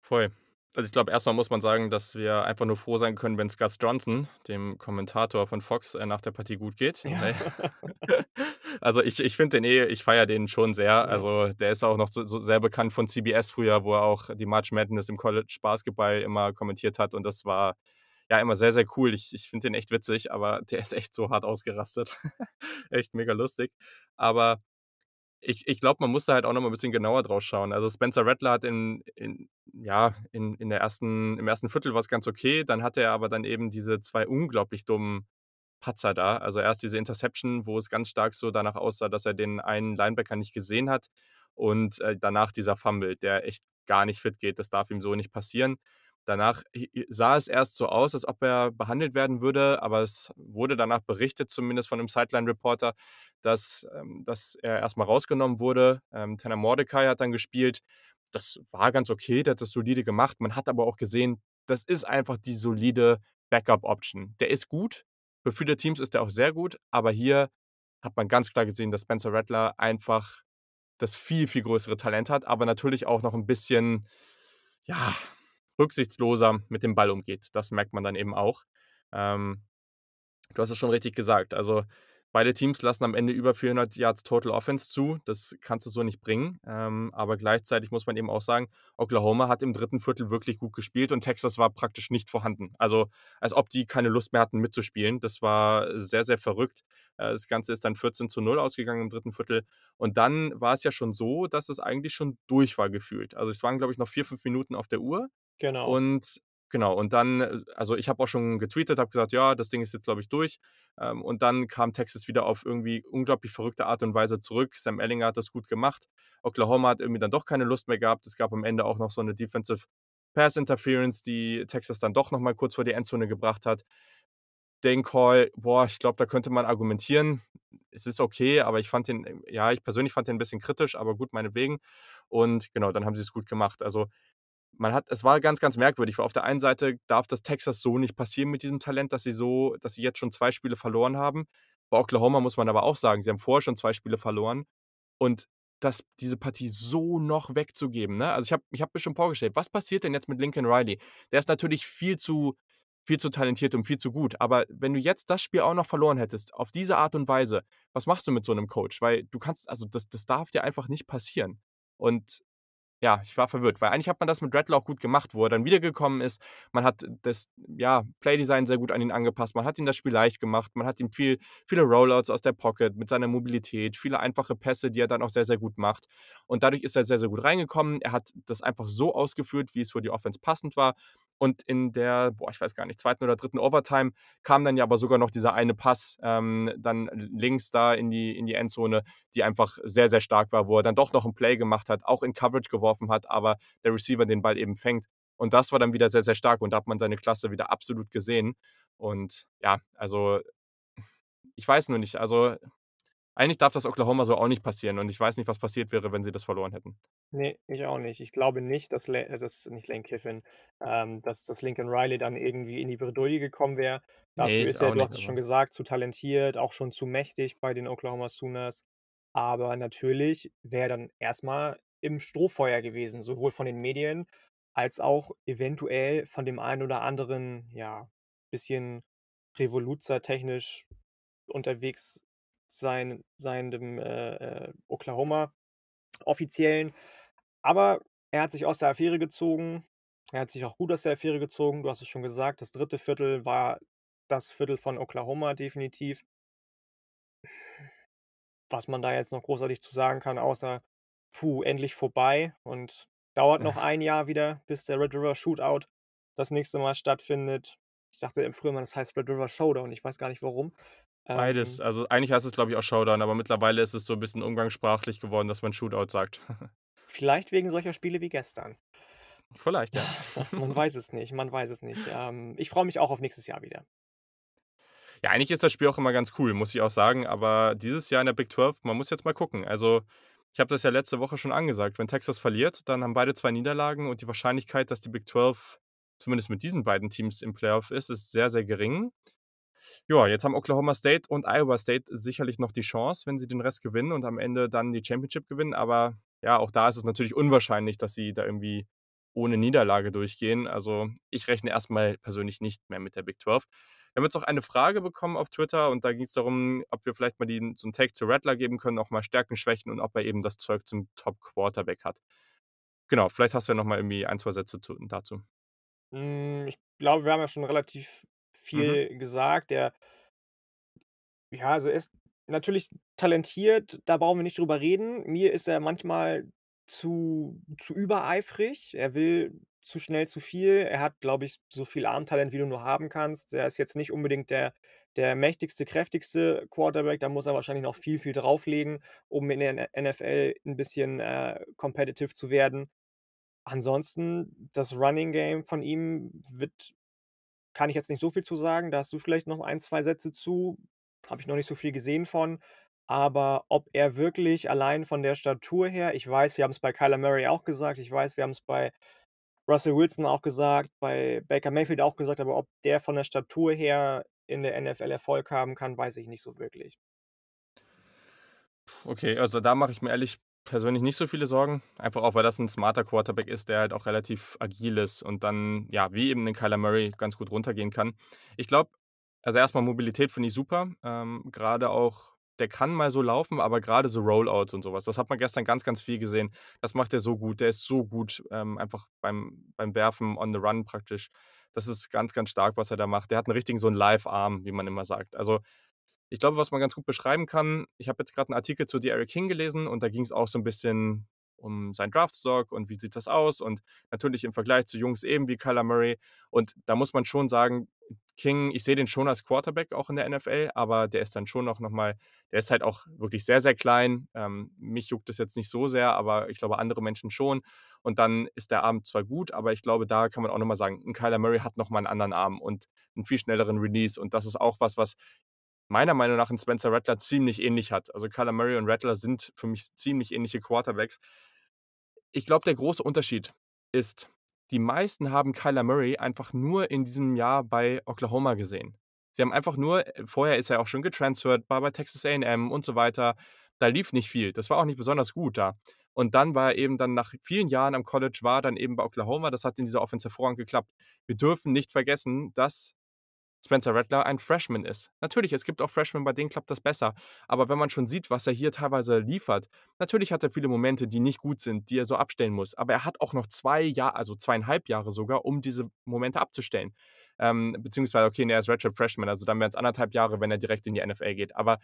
Voll. Also, ich glaube, erst mal muss man sagen, dass wir einfach nur froh sein können, wenn's Gus Johnson, dem Kommentator von Fox, äh, nach der Partie gut geht,
Ja. (laughs) (laughs)
also, ich ich finde den eh ich feiere den schon sehr. Also, der ist auch noch so so sehr bekannt von CBS früher, wo er auch die March Madness im College Basketball immer kommentiert hat und das war, ja, immer sehr, sehr cool. Ich ich finde den echt witzig, aber der ist echt so hart ausgerastet. (laughs) Echt mega lustig. Aber ich ich glaube, man muss da halt auch noch mal 'n bisschen genauer drauf schauen. Also, Spencer Rattler hat in in ja, in in der 1. im 1. Viertel war's ganz okay, dann hatte er aber dann eben diese 2 unglaublich dummen Patzer da. Also, erst diese Interception, wo es ganz stark so danach aussah, dass er den einen Linebacker nicht gesehen hat und, äh, danach dieser Fumble, der echt gar nicht fit geht. Das darf ihm so nicht passieren. Danach sah es erst so aus, als ob er behandelt werden würde, aber es wurde danach berichtet, zumindest von 'nem Sideline-Reporter, dass ähm, dass er erst mal rausgenommen wurde. Ähm, Tanner Mordecai hat dann gespielt. Das war ganz okay, der hat das solide gemacht. Man hat aber auch gesehen, das ist einfach die solide Backup-Option. Der ist gut. Für viele Teams ist der auch sehr gut, aber hier hat man ganz klar gesehen, dass Spencer Rattler einfach das viel, viel größere Talent hat, aber natürlich auch noch 'n bisschen, ja, rücksichtsloser mit dem Ball umgeht. Das merkt man dann eben auch. Ähm, Du hast es schon richtig gesagt. Also, beide Teams lassen am Ende über 400 Yards Total Offense zu. Das kannst du so nicht bringen. Ähm, aber gleichzeitig muss man eben auch sagen, Oklahoma hat im dritten Viertel wirklich gut gespielt und Texas war praktisch nicht vorhanden. Also, als ob die keine Lust mehr hatten mitzuspielen. Das war sehr, sehr verrückt. Äh, das Ganze ist dann 14 zu 0 ausgegangen im dritten Viertel. Und dann war es ja schon so, dass es eigentlich schon durch war gefühlt. Also, es waren, glaube ich, noch vier, fünf Minuten auf der Uhr.
Genau.
Und Genau, und dann, äh, also ich habe auch schon getweetet, habe gesagt, ja, das Ding ist jetzt, glaube ich, durch. Ähm, und dann kam Texas wieder auf irgendwie unglaublich verrückte Art und Weise zurück. Sam Ellinger hat das gut gemacht. Oklahoma hat irgendwie dann doch keine Lust mehr gehabt. Es gab am Ende auch noch so eine Defensive Pass Interference, die Texas dann doch nochmal kurz vor die Endzone gebracht hat. Den Call, boah, ich glaube, da könnte man argumentieren. Es ist okay, aber ich fand den, ja, ich persönlich fand den ein bisschen kritisch, aber gut, meinetwegen. Und genau, dann haben sie es gut gemacht. Also man hat es war ganz, ganz merkwürdig, weil auf der einen Seite darf das Texas so nicht passieren mit diesem Talent, dass sie so dass sie jetzt schon zwei Spiele verloren haben. Bei Oklahoma muss man aber auch sagen, sie haben vorher schon zwei Spiele verloren und das diese Partie so noch wegzugeben, ne? Also, ich habe ich habe mir schon vorgestellt, was passiert denn jetzt mit Lincoln Riley? Der ist natürlich viel zu viel zu talentiert und viel zu gut, aber wenn du jetzt das Spiel auch noch verloren hättest, auf diese Art und Weise, was machst du mit so einem Coach? Weil du kannst also, das das darf dir einfach nicht passieren. Und ja, ich war verwirrt, weil eigentlich hat man das mit auch gut gemacht, wo er dann wiedergekommen ist. Man hat das, ja, Playdesign sehr gut an ihn angepasst. Man hat ihm das Spiel leicht gemacht. Man hat ihm viel, viele Rollouts aus der Pocket mit seiner Mobilität, viele einfache Pässe, die er dann auch sehr, sehr gut macht. Und dadurch ist er sehr, sehr gut reingekommen. Er hat das einfach so ausgeführt, wie es für die Offense passend war. Und in der, boah, ich weiß gar nicht, zweiten oder dritten Overtime kam dann ja aber sogar noch dieser eine Pass ähm, dann links da in die, in die Endzone, die einfach sehr, sehr stark war, wo er dann doch noch ein Play gemacht hat, auch in Coverage geworfen hat, aber der Receiver den Ball eben fängt. Und das war dann wieder sehr, sehr stark und da hat man seine Klasse wieder absolut gesehen. Und ja, also ich weiß nur nicht, also eigentlich darf das Oklahoma so auch nicht passieren und ich weiß nicht, was passiert wäre, wenn sie das verloren hätten.
Ne, ich auch nicht. Ich glaube nicht, dass La äh, dass nicht Lane Kiffin, ähm, dass dass Lincoln Riley dann irgendwie in die Bredouille gekommen wäre.
Ne,
Dafür
ich
ist er, du hast es schon gesagt, zu talentiert, auch schon zu mächtig bei den Oklahoma Sooners. Aber natürlich wäre er dann erst mal im Strohfeuer gewesen, sowohl von den Medien als auch eventuell von dem einen oder anderen, ja, bisschen revoluzertechnisch unterwegs sein seiendem, äh, äh, Oklahoma-Offiziellen. Aber er hat sich aus der Affäre gezogen. Er hat sich auch gut aus der Affäre gezogen. Du hast es schon gesagt, das dritte Viertel war das Viertel von Oklahoma definitiv. Was man da jetzt noch großartig zu sagen kann, außer: „Puh, endlich vorbei“ und dauert noch (laughs) ein Jahr wieder, bis der Red River Shootout das nächste Mal stattfindet. Ich dachte im mal, das heißt Red River Showdown, ich weiß gar nicht warum.
Beides.
Ähm,
Also, eigentlich heißt es, glaube ich, auch Showdown, aber mittlerweile ist es so ein bisschen umgangssprachlich geworden, dass man Shootout sagt. (laughs)
vielleicht wegen solcher Spiele wie gestern.
Vielleicht, ja. (laughs)
Man (laughs) weiß es nicht, man weiß es nicht. Ähm, ich freue mich auch auf nächstes Jahr wieder.
Ja, eigentlich ist das Spiel auch immer ganz cool, muss ich auch sagen, aber dieses Jahr in der Big 12, man muss jetzt mal gucken. Also, ich habe das ja letzte Woche schon angesagt. Wenn Texas verliert, dann haben beide 2 Niederlagen und die Wahrscheinlichkeit, dass die Big 12 zumindest mit diesen beiden Teams im Playoff ist, ist sehr, sehr gering. Ja, jetzt haben Oklahoma State und Iowa State sicherlich noch die Chance, wenn sie den Rest gewinnen und am Ende dann die Championship gewinnen. Aber ja, auch da ist es natürlich unwahrscheinlich, dass sie da irgendwie ohne Niederlage durchgehen. Also ich rechne erstmal persönlich nicht mehr mit der Big 12. Wir haben jetzt noch eine Frage bekommen auf Twitter und da ging es darum, ob wir vielleicht mal die, so einen Take zu Rattler geben können, auch mal Stärken, Schwächen und ob er eben das Zeug zum Top-Quarterback hat. Genau, vielleicht hast du ja noch mal irgendwie ein, zwei Sätze zu, dazu.
Hm, ich glaube, wir haben ja schon relativ
Mhm.
viel gesagt. Der ja, also er ist natürlich talentiert, da brauchen wir nicht drüber reden. Mir ist er manchmal zu zu übereifrig. Er will zu schnell zu viel. Er hat, glaube ich, so viel Armtalent, wie du nur haben kannst. Er ist jetzt nicht unbedingt der der mächtigste, kräftigste Quarterback. Da muss er wahrscheinlich noch viel, viel drauflegen, um in der NFL 'n bisschen, äh, competitive zu werden. Ansonsten, das Running Game von ihm wird kann ich jetzt nicht so viel zu sagen. Da hast du vielleicht noch ein 2 Sätze zu. Habe ich noch nicht so viel gesehen von. Aber ob er wirklich allein von der Statur her ich weiß, wir haben's bei Kyler Murray auch gesagt, ich weiß, wir haben's bei Russell Wilson auch gesagt, bei Baker Mayfield auch gesagt, aber ob der von der Statur her in der NFL Erfolg haben kann, weiß ich nicht so wirklich.
Okay, also da mache ich mir ehrlich persönlich nicht so viele Sorgen. Einfach auch, weil das ein smarter Quarterback ist, der halt auch relativ agil ist und dann, ja, wie eben 'nen Kyler Murray ganz gut runtergehen kann. Ich glaube Also, erstmal Mobilität finde ich super. Ähm, grade auch der kann mal so laufen, aber gerade so Rollouts und sowas, das hat man gestern ganz, ganz viel gesehen. Das macht er so gut. Der ist so gut, ähm, einfach beim beim Werfen on the run praktisch. Das ist ganz, ganz stark, was er da macht. Der hat 'n richtigen so 'n Live-Arm, wie man immer sagt. Also, ich glaube, was man ganz gut beschreiben kann ich habe jetzt grad 'n Artikel zu De'Aaron King gelesen und da ging's auch so 'n bisschen um seinen Draftstock und wie sieht das aus und natürlich im Vergleich zu Jungs eben wie Kyler Murray. Und da muss man schon sagen, King ich sehe den schon als Quarterback auch in der NFL, aber der ist dann schon auch noch mal der ist halt auch wirklich sehr, sehr klein. Ähm, mich juckt das jetzt nicht so sehr, aber ich glaube, andere Menschen schon. Und dann ist der Arm zwar gut, aber ich glaube, da kann man auch noch mal sagen, 'n Kyler Murray hat noch mal 'n anderen Arm und 'n viel schnelleren Release. Und das ist auch was, was meiner Meinung nach 'n Spencer Rattler ziemlich ähnlich hat. Also, Kyler Murray und Rattler sind für mich ziemlich ähnliche Quarterbacks. Ich glaube, der große Unterschied ist, die meisten haben Kyler Murray einfach nur in diesem Jahr bei Oklahoma gesehen. Sie haben einfach nur äh, vorher ist er auch schon getransfert, war bei Texas A&M und so weiter. Da lief nicht viel. Das war auch nicht besonders gut da. Und dann war er eben dann nach vielen Jahren am College war dann eben bei Oklahoma. Das hat in dieser Offense hervorragend geklappt. Wir dürfen nicht vergessen, dass Spencer Rattler ein Freshman ist. Natürlich, es gibt auch Freshmen, bei denen klappt das besser. Aber wenn man schon sieht, was er hier teilweise liefert natürlich hat er viele Momente, die nicht gut sind, die er so abstellen muss. Aber er hat auch noch 2 Jahr also 2,5 Jahre sogar, um diese Momente abzustellen. Ähm, beziehungsweise, okay, er ist Redshirt Freshman, also dann wären's 1,5 Jahre, wenn er direkt in die NFL geht. Aber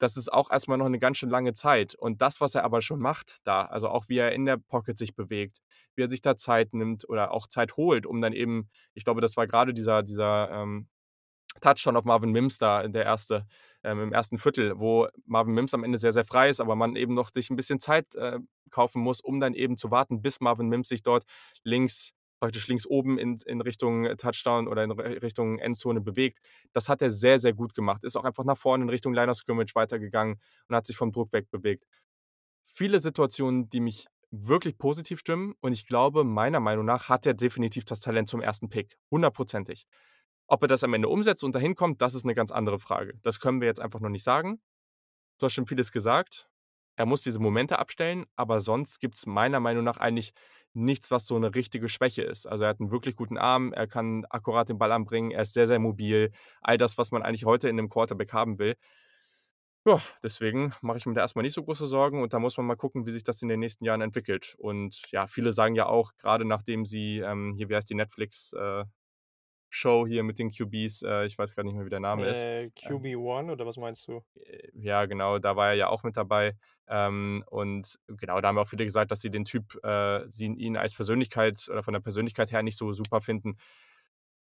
das ist auch erst mal noch 'ne ganz schön lange Zeit. Und das, was er aber schon macht da, also auch wie er in der Pocket sich bewegt, wie er sich da Zeit nimmt oder auch Zeit holt, um dann eben ich glaube, das war grade dieser dieser, ähm, Touchdown auf Marvin Mims da, der erste, ähm, im ersten Viertel, wo Marvin Mims am Ende sehr, sehr frei ist, aber man eben noch sich 'n bisschen Zeit, äh, kaufen muss, um dann eben zu warten, bis Marvin Mims sich dort links praktisch links oben in in Richtung Touchdown oder in Richtung Endzone bewegt. Das hat er sehr, sehr gut gemacht. Ist auch einfach nach vorne in Richtung Line of Scrimmage weitergegangen und hat sich vom Druck wegbewegt. Viele Situationen, die mich wirklich positiv stimmen und ich glaube, meiner Meinung nach hat er definitiv das Talent zum 1. Pick, hundertprozentig. Ob er das am Ende umsetzt und dahin kommt, das ist 'ne ganz andere Frage. Das können wir jetzt einfach noch nicht sagen. Du hast schon vieles gesagt. Er muss diese Momente abstellen, aber sonst gibt's meiner Meinung nach eigentlich nichts, was so 'ne richtige Schwäche ist. Also, er hat 'n wirklich guten Arm, er kann akkurat den Ball anbringen, er ist sehr, sehr mobil. All das, was man eigentlich heute in 'nem Quarterback haben will. Ja, deswegen mache ich mir da erst mal nicht so große Sorgen und da muss man mal gucken, wie sich das in den nächsten Jahren entwickelt. Und ja, viele sagen ja auch, grade nachdem sie, ähm hier, wie heißt die Netflix, äh, Show hier mit den QBs, äh, ich weiß grad nicht mehr, wie der Name ist.
Äh,
Ähm
QB1 oder was meinst du?
Äh, ja, genau, da war er ja auch mit dabei. Ähm, und genau, da haben auch viele gesagt, dass sie den Typ äh, sie ihn als Persönlichkeit oder von der Persönlichkeit her nicht so super finden.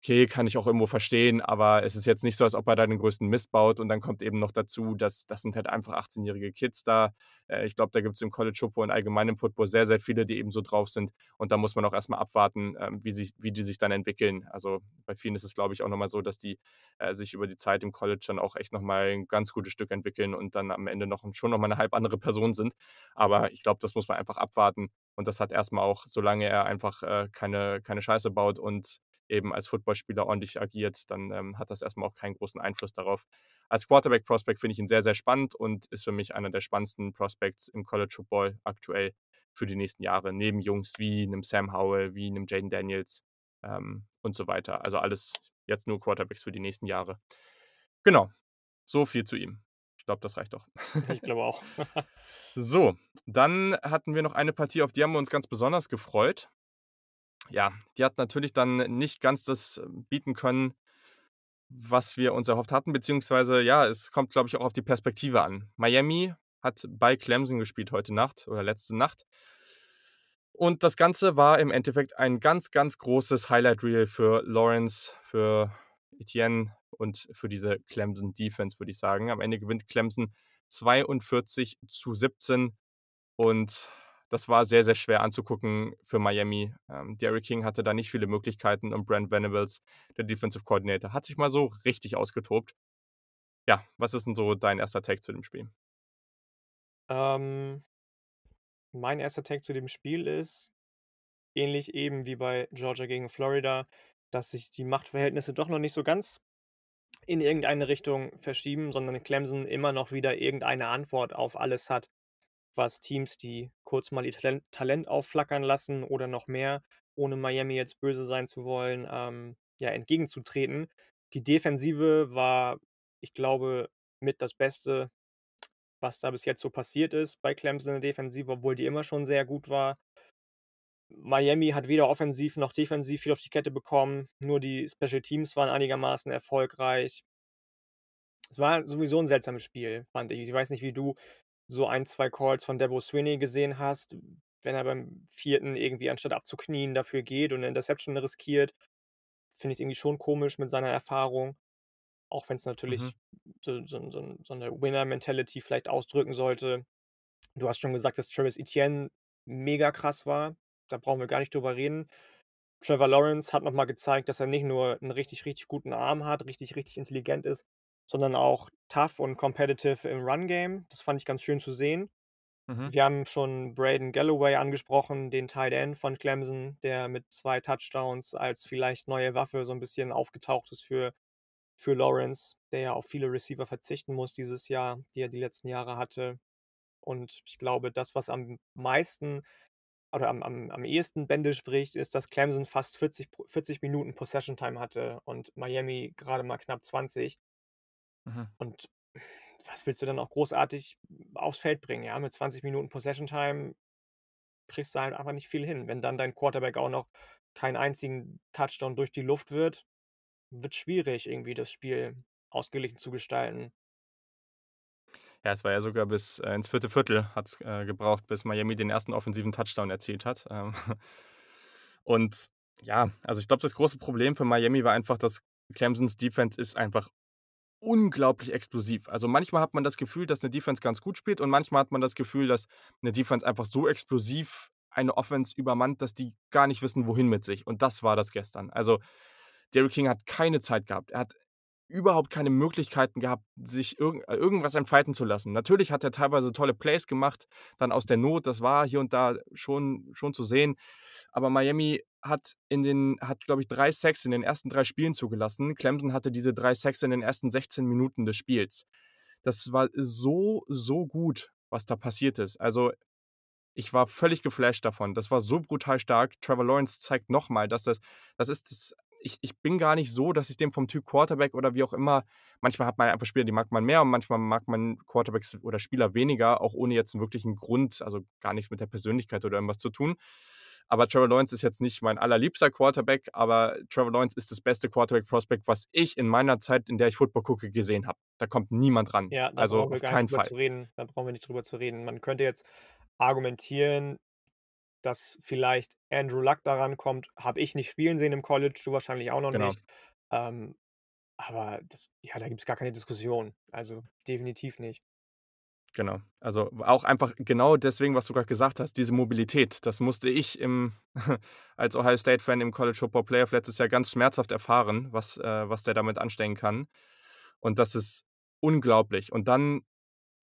Okay, kann ich auch irgendwo verstehen, aber es ist jetzt nicht so, als ob er da den größten Mist baut. Und dann kommt eben noch dazu, dass das sind halt einfach achtzehnjährige Kids da. Äh, ich glaube, da gibt's im College Football und allgemein im Football sehr, sehr viele, die eben so drauf sind. Und da muss man auch erst mal abwarten, ähm, wie sich wie die sich dann entwickeln. Also, bei vielen ist es, glaube ich, auch noch mal so, dass die, äh, sich über die Zeit im College dann auch echt noch mal 'n ganz gutes Stück entwickeln und dann am Ende noch schon noch mal 'ne halb andere Person sind. Aber ich glaube, das muss man einfach abwarten. Und das hat erst mal auch solange er einfach, äh, keine keine Scheiße baut und eben als Footballspieler ordentlich agiert, dann, ähm, hat das erst mal auch keinen großen Einfluss darauf. Als Quarterback-Prospect finde ich ihn sehr, sehr spannend und ist für mich einer der spannendsten Prospects im College Football aktuell für die nächsten Jahre, neben Jungs wie 'nem Sam Howell, wie 'nem Jayden Daniels, ähm, und so weiter. Also, alles jetzt nur Quarterbacks für die nächsten Jahre. Genau, so viel zu ihm. Ich glaube, das reicht doch.
Ich glaube auch. (laughs)
So, dann hatten wir noch eine Partie, auf die haben wir uns ganz besonders gefreut. Ja, die hat natürlich dann nicht ganz das bieten können, was wir uns erhofft hatten, beziehungsweise ja, es kommt, glaube ich, auch auf die Perspektive an. Miami hat bei Clemson gespielt heute Nacht oder letzte Nacht. Und das Ganze war im Endeffekt ein ganz, ganz großes Highlight Reel für Lawrence, für Etienne und für diese Clemson Defense, würde ich sagen. Am Ende gewinnt Clemson 42:17 und das war sehr, sehr schwer anzugucken für Miami. Ähm, D'Eriq King hatte da nicht viele Möglichkeiten und Brent Venables, der Defensive Coordinator, hat sich mal so richtig ausgetobt. Ja, was ist 'n so dein 1. Take zu dem Spiel?
Ähm mein 1. Take zu dem Spiel ist, ähnlich eben wie bei Georgia gegen Florida, dass sich die Machtverhältnisse doch noch nicht so ganz in irgendeine Richtung verschieben, sondern Clemson immer noch wieder irgendeine Antwort auf alles hat, was Teams, die kurz mal ihr Talent aufflackern lassen oder noch mehr, ohne Miami jetzt böse sein zu wollen, ähm, ja, entgegenzutreten. Die Defensive war, ich glaube, mit das Beste, was da bis jetzt so passiert ist bei Clemson in der Defensive, obwohl die immer schon sehr gut war. Miami hat weder offensiv noch defensiv viel auf die Kette bekommen. Nur die Special Teams waren einigermaßen erfolgreich. Es war sowieso ein seltsames Spiel, fand ich. Ich weiß nicht, wie du so ein, 2 Calls von Dabo Swinney gesehen hast, wenn er beim vierten irgendwie anstatt abzuknien dafür geht und 'ne Interception riskiert. Finde ich's irgendwie schon komisch mit seiner Erfahrung, auch wenn's
Mhm.
natürlich so so so 'n so 'ne Winner-Mentality vielleicht ausdrücken sollte. Du hast schon gesagt, dass Travis Etienne mega krass war. Da brauchen wir gar nicht drüber reden. Trevor Lawrence hat noch mal gezeigt, dass er nicht nur 'n richtig, richtig guten Arm hat, richtig, richtig intelligent ist, sondern auch tough und competitive im Run-Game. Das fand ich ganz schön zu sehen.
Mhm.
Wir haben schon Braden Galloway angesprochen, den Tight End von Clemson, der mit 2 Touchdowns als vielleicht neue Waffe so 'n bisschen aufgetaucht ist für für Lawrence, der ja auf viele Receiver verzichten muss dieses Jahr, die er die letzten Jahre hatte. Und ich glaube, das, was am meisten oder am am am ehesten Bände spricht, ist, dass Clemson fast 40 Pro 40 Minuten Possession Time hatte und Miami grade mal knapp 20.
Mhm.
Und was willst du dann auch großartig aufs Feld bringen, ja? Mit 20 Minuten Possession Time kriegst du halt einfach nicht viel hin. Wenn dann dein Quarterback auch noch keinen einzigen Touchdown durch die Luft wird, wird's schwierig, irgendwie das Spiel ausgeglichen zu gestalten.
Ja, es war ja sogar bis, äh, ins 4. Viertel hat's, äh, gebraucht, bis Miami den 1. offensiven Touchdown erzielt hat. Ähm, (laughs) und ja, also ich glaube, das große Problem für Miami war einfach, dass Clemsons Defense ist einfach unglaublich explosiv. Also, manchmal hat man das Gefühl, dass 'ne Defense ganz gut spielt und manchmal hat man das Gefühl, dass 'ne Defense einfach so explosiv eine Offense übermannt, dass die gar nicht wissen, wohin mit sich. Und das war das gestern. Also, D'Eriq King hat keine Zeit gehabt. Er hat überhaupt keine Möglichkeiten gehabt, sich irgend äh, irgendwas entfalten zu lassen. Natürlich hat er teilweise tolle Plays gemacht, dann aus der Not, das war hier und da schon schon zu sehen. Aber Miami hat in den hat, glaube ich, 3 Sacks in den ersten 3 Spielen zugelassen. Clemson hatte diese 3 Sacks in den ersten 16 Minuten des Spiels. Das war so, so gut, was da passiert ist. Also, ich war völlig geflasht davon. Das war so brutal stark. Trevor Lawrence zeigt noch mal, dass das das ist das ich ich bin gar nicht so, dass ich den vom Typ Quarterback oder wie auch immer manchmal hat man einfach Spieler, die mag man mehr und manchmal mag man Quarterbacks oder Spieler weniger, auch ohne jetzt 'n wirklichen Grund, also gar nichts mit der Persönlichkeit oder irgendwas zu tun. Aber Trevor Lawrence ist jetzt nicht mein allerliebster Quarterback, aber Trevor Lawrence ist das beste Quarterback-Prospect, was ich in meiner Zeit, in der ich Football gucke, gesehen habe. Da kommt niemand ran.
Ja,
Also,
brauchen wir
auf keinen Fall.
zu reden da brauchen wir nicht drüber zu reden. Man könnte jetzt argumentieren, dass vielleicht Andrew Luck da rankommt. Habe ich nicht spielen sehen im College, du wahrscheinlich auch noch
Genau.
nicht. Ähm, aber das ja, da gibt's gar keine Diskussion. Also, definitiv nicht.
Genau. Also, auch einfach genau deswegen, was du grad gesagt hast, diese Mobilität, das musste ich im (laughs) als Ohio State-Fan im College Football Playoff letztes Jahr ganz schmerzhaft erfahren, was äh, was der damit anstellen kann. Und das ist unglaublich. Und dann,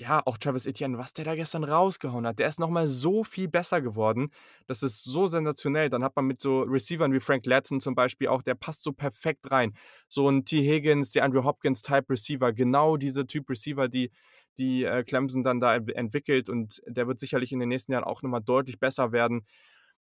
ja, auch Travis Etienne, was der da gestern rausgehauen hat. Der ist noch mal so viel besser geworden. Das ist so sensationell. Dann hat man mit so Receivern wie Frank Ladson zum Beispiel auch der passt so perfekt rein. So 'n Tee Higgins, DeAndre Hopkins-Type Receiver, genau diese Typ Receiver, die die, äh, Clemson dann da ent entwickelt und der wird sicherlich in den nächsten Jahren auch noch mal deutlich besser werden.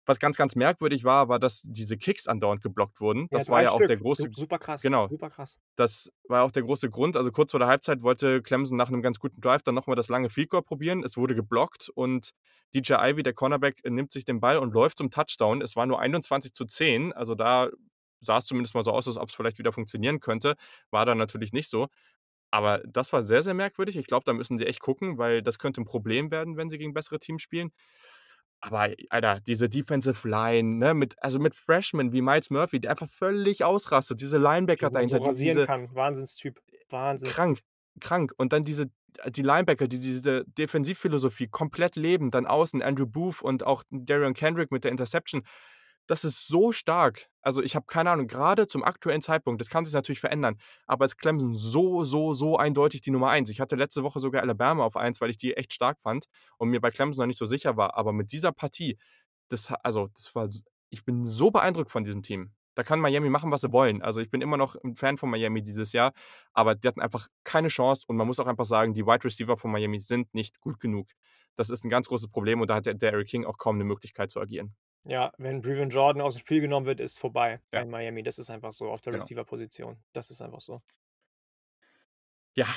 Was ganz, ganz merkwürdig war, war, dass diese Kicks andauernd geblockt wurden.
Ja,
Das war
3
ja auch der
Stück.
Große
super krass,
genau.
super krass.
Das war auch der große Grund. Also, kurz vor der Halbzeit wollte Clemson nach 'nem ganz guten Drive dann noch mal das lange Field Goal probieren. Es wurde geblockt und DJ Ivey, der Cornerback, nimmt sich den Ball und läuft zum Touchdown. Es war nur 21:10. Also, da sah's zumindest mal so aus, als ob's vielleicht wieder funktionieren könnte. War dann natürlich nicht so. Aber das war sehr, sehr merkwürdig. Ich glaube, da müssen sie echt gucken, weil das könnte 'n Problem werden, wenn sie gegen bessere Teams spielen. Aber Alter, diese Defensive Line, ne, mit also, mit Freshmen wie Myles Murphy, der einfach völlig ausrastet, diese Linebacker
so
dahinter, die
rasieren
diese
kann. Wahnsinnstyp. Wahnsinn.
krank, krank. Und dann diese die Linebacker, die diese Defensivphilosophie komplett leben, dann außen Andrew Booth und auch Derion Kendrick mit der Interception. Das ist so stark. Also, ich habe keine Ahnung, grade zum aktuellen Zeitpunkt, das kann sich natürlich verändern, aber ist Clemson so, so, so eindeutig die Nummer 1. Ich hatte letzte Woche sogar Alabama auf 1, weil ich die echt stark fand und mir bei Clemson noch nicht so sicher war. Aber mit dieser Partie, das also, das war ich bin so beeindruckt von diesem Team. Da kann Miami machen, was sie wollen. Also, ich bin immer noch 'n Fan von Miami dieses Jahr, aber die hatten einfach keine Chance und man muss auch einfach sagen, die Wide Receiver von Miami sind nicht gut genug. Das ist 'n ganz großes Problem und da hat der D'Eriq King auch kaum 'ne Möglichkeit zu agieren.
Ja, wenn Brevin Jordan aus dem Spiel genommen wird, ist vorbei
Ja.
bei Miami. Das ist einfach so auf der
Genau.
Receiver-Position. Das ist einfach so.
Ja,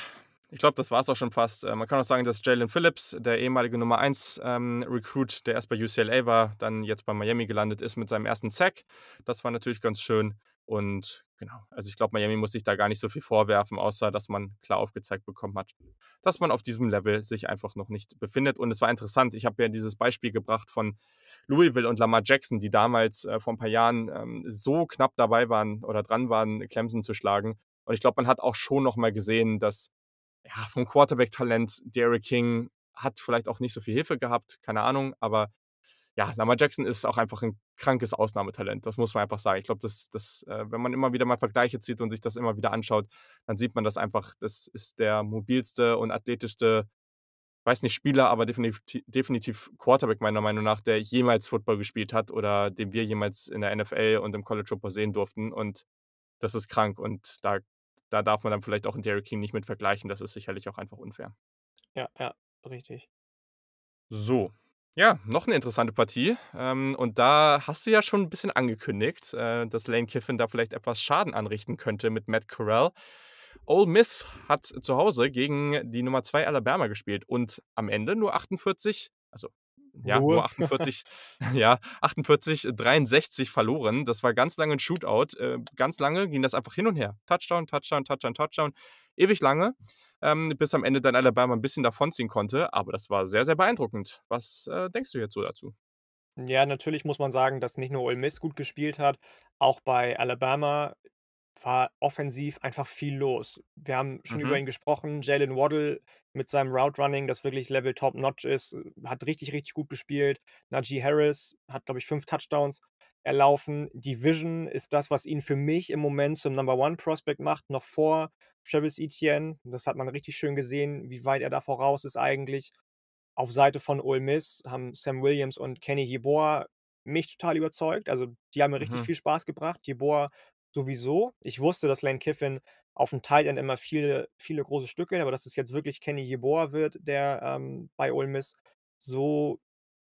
ich glaube, das war's auch schon fast. Äh, man kann auch sagen, dass Jalen Phillips, der ehemalige Nummer 1 ähm, Recruit, der erst bei UCLA war, dann jetzt bei Miami gelandet ist mit seinem ersten Sack. Das war natürlich ganz schön. Und genau, also ich glaube, Miami muss sich da gar nicht so viel vorwerfen, außer dass man klar aufgezeigt bekommen hat, dass man auf diesem Level sich einfach noch nicht befindet. Und es war interessant, ich habe ja dieses Beispiel gebracht von Louisville und Lamar Jackson, die damals äh, vor ein paar Jahren ähm, so knapp dabei waren oder dran waren, Clemson zu schlagen. Und ich glaube, man hat auch schon noch mal gesehen, dass ja, vom Quarterback-Talent Derrick King hat vielleicht auch nicht so viel Hilfe gehabt, keine Ahnung, aber ja, Lamar Jackson ist auch einfach ein krankes Ausnahmetalent. Das muss man einfach sagen. Ich glaube, das, das, äh, wenn man immer wieder mal Vergleiche zieht und sich das immer wieder anschaut, dann sieht man das einfach. Das ist der mobilste und athletischste, weiß nicht Spieler, aber definitiv, definitiv Quarterback meiner Meinung nach, der jemals Football gespielt hat oder den wir jemals in der NFL und im College Football sehen durften. Und das ist krank. Und da, da darf man dann vielleicht auch einen Derrick King nicht mit vergleichen. Das ist sicherlich auch einfach unfair.
Ja, ja, richtig.
So, ja, noch eine interessante Partie. Ähm, und da hast du ja schon ein bisschen angekündigt, äh, dass Lane Kiffin da vielleicht etwas Schaden anrichten könnte mit Matt Corral. Ole Miss hat zu Hause gegen die Nummer 2 Alabama gespielt und am Ende nur 48, also ja,
Nur?
nur (laughs) 48, ja, 48, 63 verloren. Das war ganz lange ein Shootout. Äh, ganz lange ging das einfach hin und her. Touchdown, Touchdown, Touchdown, Touchdown. Ewig lange ähm, bis am Ende dann Alabama ein bisschen davonziehen konnte. Aber das war sehr, sehr beeindruckend. Was äh, denkst du jetzt so dazu?
Ja, natürlich muss man sagen, dass nicht nur Ole Miss gut gespielt hat, auch bei Alabama war offensiv einfach viel los. Wir haben schon über
Mhm.
ihn gesprochen. Jalen Waddle mit seinem Route Running, das wirklich Level Top Notch ist, äh, hat richtig, richtig gut gespielt. Najee Harris hat, glaube ich, fünf Touchdowns erlaufen. Die Vision ist das, was ihn für mich im Moment zum Number One Prospect macht, noch vor Travis Etienne. Das hat man richtig schön gesehen, wie weit er da voraus ist eigentlich. Auf Seite von Ole Miss haben Sam Williams und Kenny Yeboah mich total überzeugt. Also, die haben mir richtig
Mhm.
viel Spaß gebracht. Yeboah sowieso. Ich wusste, dass Lane Kiffin auf dem Tight End immer viele, viele große Stücke, aber dass es jetzt wirklich Kenny Yeboah wird, der ähm, bei Ole Miss so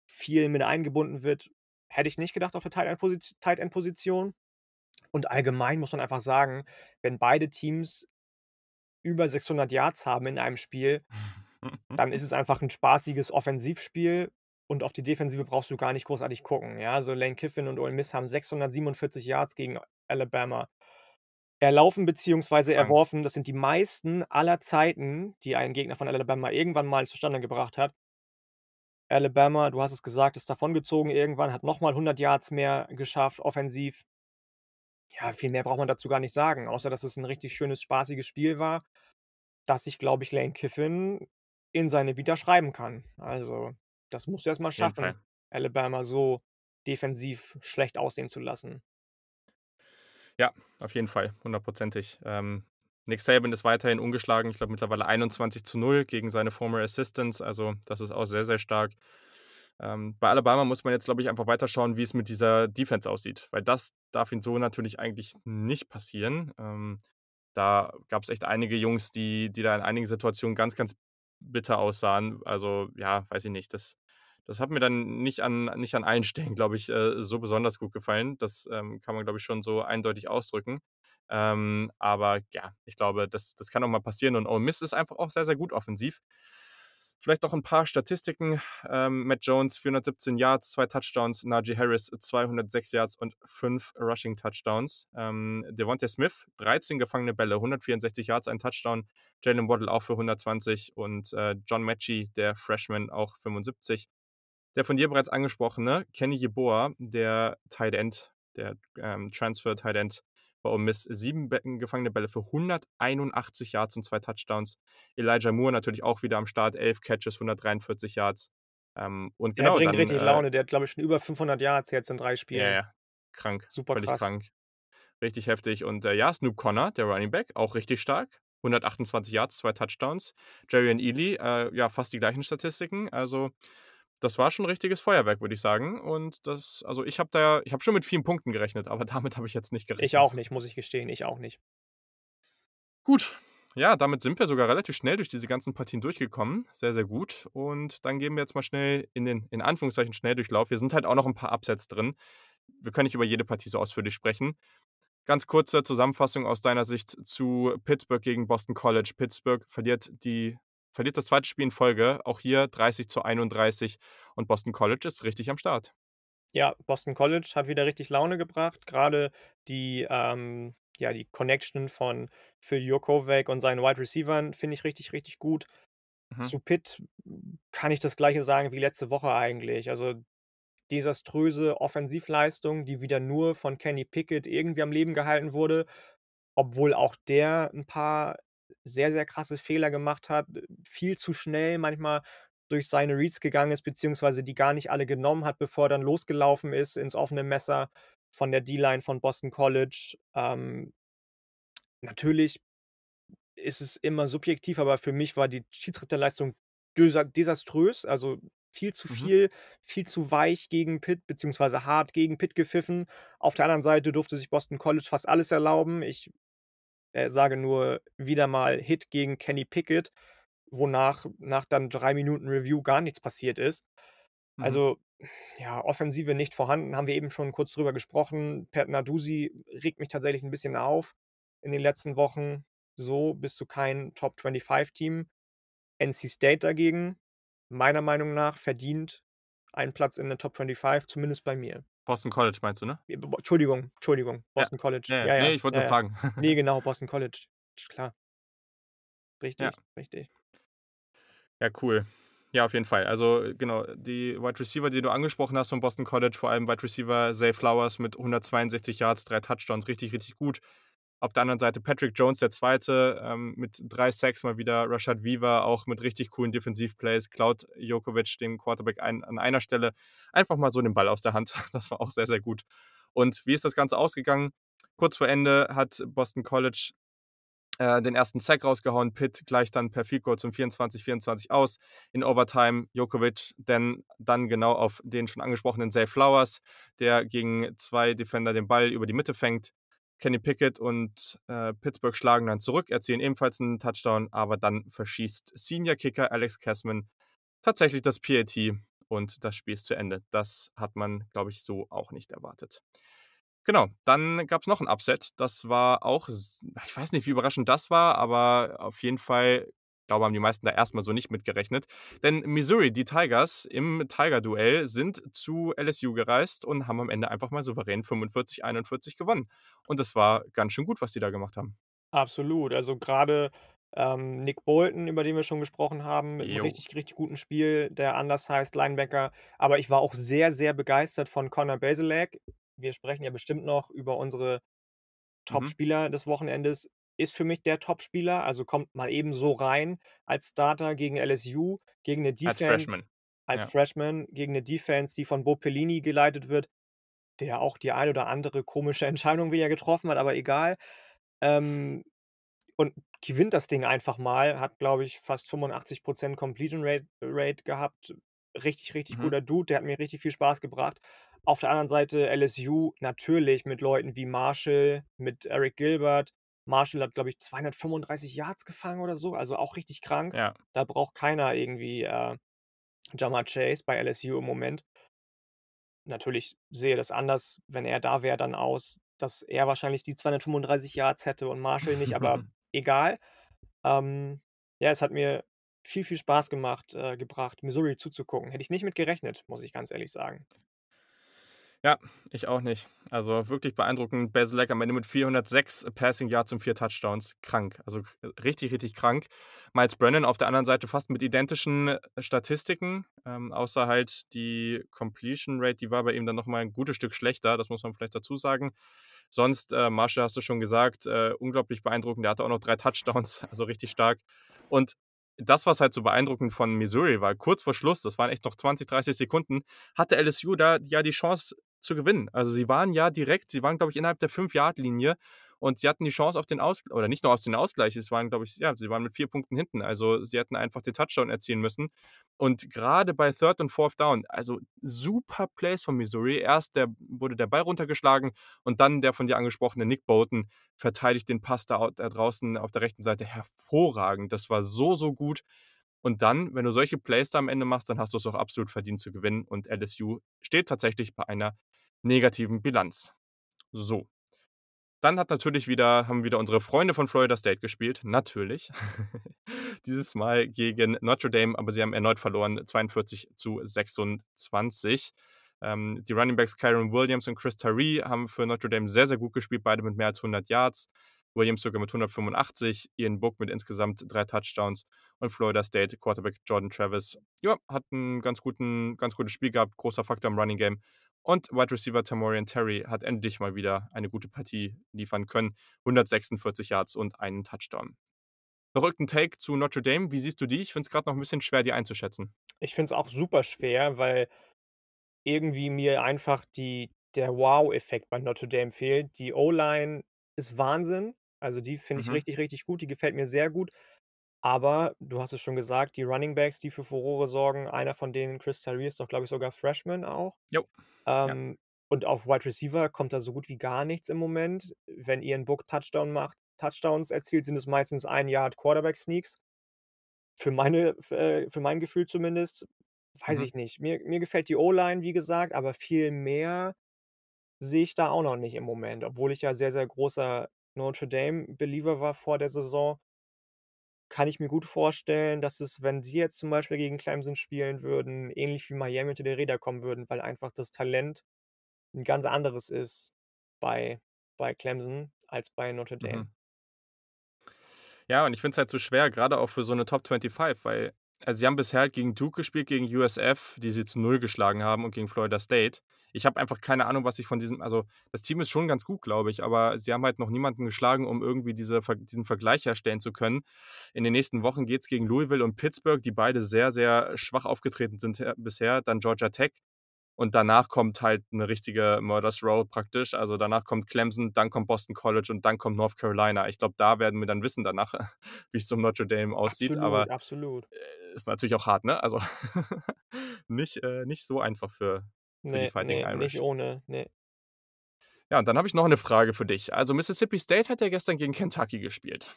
viel mit eingebunden wird, hätte ich nicht gedacht auf der Tight End Position. Tight End -Position. Und allgemein muss man einfach sagen, wenn beide Teams über 600 Yards haben in einem Spiel, dann ist (laughs) es einfach ein spaßiges Offensivspiel und auf die Defensive brauchst du gar nicht großartig gucken. Ja, also Lane Kiffin und Ole Miss haben 647 Yards gegen Alabama erlaufen beziehungsweise
krank.
erworfen. Das sind die meisten aller Zeiten, die ein Gegner von Alabama irgendwann mal zustande gebracht hat. Alabama, du hast es gesagt, ist davongezogen irgendwann, hat noch mal 100 Yards mehr geschafft offensiv. Ja, viel mehr braucht man dazu gar nicht sagen, außer dass es 'n richtig schönes, spaßiges Spiel war, das sich, glaube ich, Lane Kiffin in seine Vita schreiben kann. Also, das musst du erst mal
Auf jeden Fall.
schaffen, Alabama so defensiv schlecht aussehen zu lassen.
Ja, auf jeden Fall, hundertprozentig. Ähm, Nick Saban ist weiterhin ungeschlagen. Ich glaube mittlerweile 21:0 gegen seine Former Assistants. Also, das ist auch sehr, sehr stark. Ähm, bei Alabama muss man jetzt, glaube ich, einfach weiter schauen, wie es mit dieser Defense aussieht, weil das darf ihm so natürlich eigentlich nicht passieren. Ähm, da gab es echt einige Jungs, die die da in einigen Situationen ganz, ganz bitter aussahen. Also, ja, weiß ich nicht, das das hat mir dann nicht an nicht an allen Stellen, glaube ich, äh, so besonders gut gefallen. Das, ähm, kann man, glaube ich, schon so eindeutig ausdrücken. Ähm, aber ja, ich glaube, das das kann auch mal passieren und Ole Miss ist einfach auch sehr, sehr gut offensiv. Vielleicht noch ein paar Statistiken. Ähm, Matt Jones 417 Yards, 2 Touchdowns, Najee Harris 206 Yards und 5 Rushing Touchdowns. Ähm, Devontae Smith 13 gefangene Bälle, 164 Yards, ein Touchdown. Jalen Waddle auch für 120 und, äh, John Mechie, der Freshman, auch 75. Der von dir bereits angesprochene Kenny Yeboah, der Tight End, der, ähm, Transfer Tight End bei Ole Miss, 7 Bä gefangene Bälle für 181 Yards und 2 Touchdowns. Elijah Moore natürlich auch wieder am Start, 11 Catches, 143 Yards. Ähm, und
Der
genau,
bringt
dann,
richtig
äh
Laune. Der hat, glaube ich, schon über 500 Yards jetzt in 3
Ja,
Spielen.
ja, krank,
Super
völlig
krass.
krank. Richtig heftig und, äh, ja, Snoop Conner, der Running Back, auch richtig stark. 128 Yards, 2 Touchdowns. Jerrion Ealy, äh, ja, fast die gleichen Statistiken. Also, das war schon 'n richtiges Feuerwerk, würde ich sagen. Und das also, ich habe da ich habe schon mit vielen Punkten gerechnet, aber (laughs) damit habe ich jetzt nicht
Ich
gerechnet.
auch nicht, muss ich gestehen, ich auch nicht.
Gut, Ja, damit sind wir sogar relativ schnell durch diese ganzen Partien durchgekommen. Sehr, sehr gut. Und dann gehen wir jetzt mal schnell in den, in Anführungszeichen, Schnelldurchlauf. Wir sind halt auch noch ein paar Upsets drin. Wir können nicht über jede Partie so ausführlich sprechen. Ganz kurze Zusammenfassung aus deiner Sicht zu Pittsburgh gegen Boston College. Pittsburgh verliert, die, verliert das zweite Spiel in Folge, auch hier 30 zu 31 und Boston College ist richtig am Start.
Ja, Boston College hat wieder richtig Laune gebracht. Gerade die, ähm, ja, die Connection von Phil Jokovic und seinen Wide Receivern finde ich richtig, richtig gut.
Mhm.
Zu Pitt kann ich das Gleiche sagen wie letzte Woche eigentlich. Also desaströse Offensivleistung, die wieder nur von Kenny Pickett irgendwie am Leben gehalten wurde, obwohl auch der ein paar sehr, sehr krasse Fehler gemacht hat, viel zu schnell manchmal durch seine Reads gegangen ist, beziehungsweise die gar nicht alle genommen hat, bevor er dann losgelaufen ist ins offene Messer von der D-Line von Boston College. Ähm, natürlich ist es immer subjektiv, aber für mich war die Schiedsrichterleistung desa desaströs. Also viel zu
Mhm.
viel, viel zu weich gegen Pitt, beziehungsweise hart gegen Pitt gepfiffen. Auf der anderen Seite durfte sich Boston College fast alles erlauben. Ich äh, sage nur wieder mal Hit gegen Kenny Pickett, wonach nach dann drei Minuten Review gar nichts passiert ist.
Mhm.
Also, ja, Offensive nicht vorhanden, haben wir eben schon kurz drüber gesprochen. Pat Narduzzi regt mich tatsächlich ein bisschen auf in den letzten Wochen. So bist du kein Top-25-Team. NC State dagegen, meiner Meinung nach, verdient einen Platz in der Top 25, zumindest bei mir.
Boston College meinst du, ne?
Ja, Entschuldigung, Entschuldigung,
Ja.
Boston College.
Ja, ja.
Ja, ja,
Ne, ich wollte
ja,
nur
ja.
fragen.
Ne, (laughs) genau, Boston College. Klar.
Ja.
Richtig, richtig.
Ja, cool. Ja, auf jeden Fall. Also, genau, die Wide Receiver, die du angesprochen hast von Boston College, vor allem Wide Receiver Zay Flowers mit 162 Yards, drei Touchdowns, richtig, richtig gut. Auf der anderen Seite Patrick Jones, der Zweite, ähm, mit drei Sacks mal wieder. Rashad Weaver auch mit richtig coolen Defensivplays. Klaut Jokovic, dem Quarterback, ein, an einer Stelle einfach mal so den Ball aus der Hand. (laughs) Das war auch sehr, sehr gut. Und wie ist das Ganze ausgegangen? Kurz vor Ende hat Boston College äh, den ersten Sack rausgehauen. Pitt gleicht dann per Goal zum 24-24 aus. In Overtime Jokovic, denn dann genau auf den schon angesprochenen Zay Flowers, der gegen zwei Defender den Ball über die Mitte fängt. Kenny Pickett und äh, Pittsburgh schlagen dann zurück, erzielen ebenfalls einen Touchdown, aber dann verschießt Senior Kicker Alex Kessman tatsächlich das PAT und das Spiel ist zu Ende. Das hat man, glaube ich, so auch nicht erwartet. Genau, dann gab es noch ein Upset. Das war auch, ich weiß nicht, wie überraschend das war, aber auf jeden Fall, glaube, haben die meisten da erstmal so nicht mitgerechnet. Denn Missouri, die Tigers im Tiger-Duell, sind zu LSU gereist und haben am Ende einfach mal souverän 45-41 gewonnen. Und das war ganz schön gut, was die da gemacht haben.
Absolut. Also gerade ähm, Nick Bolton, über den wir schon gesprochen haben, mit einem
Jo.
richtig, richtig guten Spiel, der undersized Linebacker. Aber ich war auch sehr, sehr begeistert von Connor Basilak. Wir sprechen ja bestimmt noch über unsere
Mhm.
Top-Spieler des Wochenendes. Ist für mich der Top-Spieler, also kommt mal eben so rein als Starter gegen LSU, gegen eine
Als
Defense,
Freshman.
als
Ja.
Freshman, gegen eine Defense, die von Bo Pellini geleitet wird, der auch die ein oder andere komische (laughs) Entscheidung wieder getroffen hat, aber egal. Ähm, und gewinnt das Ding einfach mal, hat, glaube ich, fast 85% Completion Rate, Rate gehabt. Richtig, richtig
Mhm.
guter Dude, der hat mir richtig viel Spaß gebracht. Auf der anderen Seite LSU natürlich mit Leuten wie Marshall, mit Eric Gilbert. Marshall hat, glaube ich, 235 Yards gefangen oder so, also auch richtig krank.
Ja.
Da braucht keiner irgendwie äh, Jamar Chase bei LSU im Moment. Natürlich sehe das anders, wenn er da wäre, dann aus, dass er wahrscheinlich die 235 Yards hätte und Marshall nicht, aber (laughs) egal. Ähm, ja, es hat mir viel, viel Spaß gemacht, äh, gebracht, Missouri zuzugucken. Hätte ich nicht mit gerechnet, muss ich ganz ehrlich sagen.
Ja, ich auch nicht. Also wirklich beeindruckend. Basilek am Ende mit 406 Passing Yards und vier Touchdowns. Krank. Also richtig, richtig krank. Miles Brennan auf der anderen Seite fast mit identischen äh, Statistiken. Ähm, außer halt die Completion Rate, die war bei ihm dann nochmal ein gutes Stück schlechter. Das muss man vielleicht dazu sagen. Sonst, äh, Marshall hast du schon gesagt, äh, unglaublich beeindruckend. Der hatte auch noch drei Touchdowns, (laughs) also richtig stark. Und das, was halt so beeindruckend von Missouri war, kurz vor Schluss, das waren echt noch 20, 30 Sekunden, hatte LSU da ja die Chance zu gewinnen. Also sie waren ja direkt, sie waren, glaube ich, innerhalb der 5-Yard-Linie und sie hatten die Chance auf den Ausgleich oder nicht nur auf den Ausgleich, es waren, glaube ich ja, sie waren mit 4 Punkten hinten. Also, sie hätten einfach den Touchdown erzielen müssen. Und gerade bei Third und Fourth Down, also super Plays von Missouri. Erst der wurde der Ball runtergeschlagen und dann der von dir angesprochene Nick Bolton verteidigt den Pass da da draußen auf der rechten Seite hervorragend. Das war so, so gut. Und dann, wenn du solche Plays da am Ende machst, dann hast du es auch absolut verdient zu gewinnen und LSU steht tatsächlich bei einer negativen Bilanz. So. Dann hat natürlich wieder haben wieder unsere Freunde von Florida State gespielt, natürlich. (laughs) Dieses Mal gegen Notre Dame, aber sie haben erneut verloren, 42 zu 26. Ähm, die Running Backs Kyron Williams und Chris Tyree haben für Notre Dame sehr, sehr gut gespielt, beide mit mehr als 100 Yards. Williams sogar mit 185, Ian Book mit insgesamt drei Touchdowns und Florida State Quarterback Jordan Travis, ja, hat ein ganz, guten, ganz gutes Spiel gehabt, großer Faktor im Running Game. Und Wide Receiver Tamorian Terry hat endlich mal wieder eine gute Partie liefern können. 146 Yards und einen Touchdown. Verrückten Take zu Notre Dame. Wie siehst du die? Ich finde es gerade noch ein bisschen schwer, die einzuschätzen.
Ich finde es auch super schwer, weil irgendwie mir einfach die, der Wow-Effekt bei Notre Dame fehlt. Die O-Line ist Wahnsinn. Also die finde ich
Mhm.
richtig, richtig gut. Die gefällt mir sehr gut. Aber du hast es schon gesagt, die Running Backs, die für Furore sorgen, einer von denen, Chris Tyree, ist doch, glaube ich, sogar Freshman auch.
Jo. Ja.
Ähm, und auf Wide Receiver kommt da so gut wie gar nichts im Moment. Wenn Ian Book Touchdown macht, Touchdowns erzielt, sind es meistens ein Yard Quarterback Sneaks. Für meine, f- äh, für mein Gefühl zumindest, weiß
Mhm.
ich nicht. Mir, mir gefällt die O-Line, wie gesagt, aber viel mehr sehe ich da auch noch nicht im Moment, obwohl ich ja sehr, sehr großer Notre Dame-Believer war vor der Saison. Kann ich mir gut vorstellen, dass es, wenn sie jetzt zum Beispiel gegen Clemson spielen würden, ähnlich wie Miami unter die Räder kommen würden, weil einfach das Talent ein ganz anderes ist bei, bei Clemson als bei Notre Dame.
Mhm. Ja, und ich finde es halt so schwer, gerade auch für so eine Top 25, weil also sie haben bisher halt gegen Duke gespielt, gegen USF, die sie zu 0 geschlagen haben und gegen Florida State. Ich habe einfach keine Ahnung, was ich von diesem also, das Team ist schon ganz gut, glaube ich, aber sie haben halt noch niemanden geschlagen, um irgendwie diese diesen Vergleich herstellen zu können. In den nächsten Wochen geht es gegen Louisville und Pittsburgh, die beide sehr, sehr schwach aufgetreten sind her bisher, dann Georgia Tech und danach kommt halt eine richtige Murder's Row praktisch. Also, danach kommt Clemson, dann kommt Boston College und dann kommt North Carolina. Ich glaube, da werden wir dann wissen danach, (laughs) wie es um Notre Dame aussieht, aber,
Absolut, absolut.
äh, ist natürlich auch hart, ne? Also, (laughs) nicht äh, nicht so einfach für für die
Ne, nicht ohne, ne.
Ja, und dann habe ich noch eine Frage für dich. Also, Mississippi State hat ja gestern gegen Kentucky gespielt.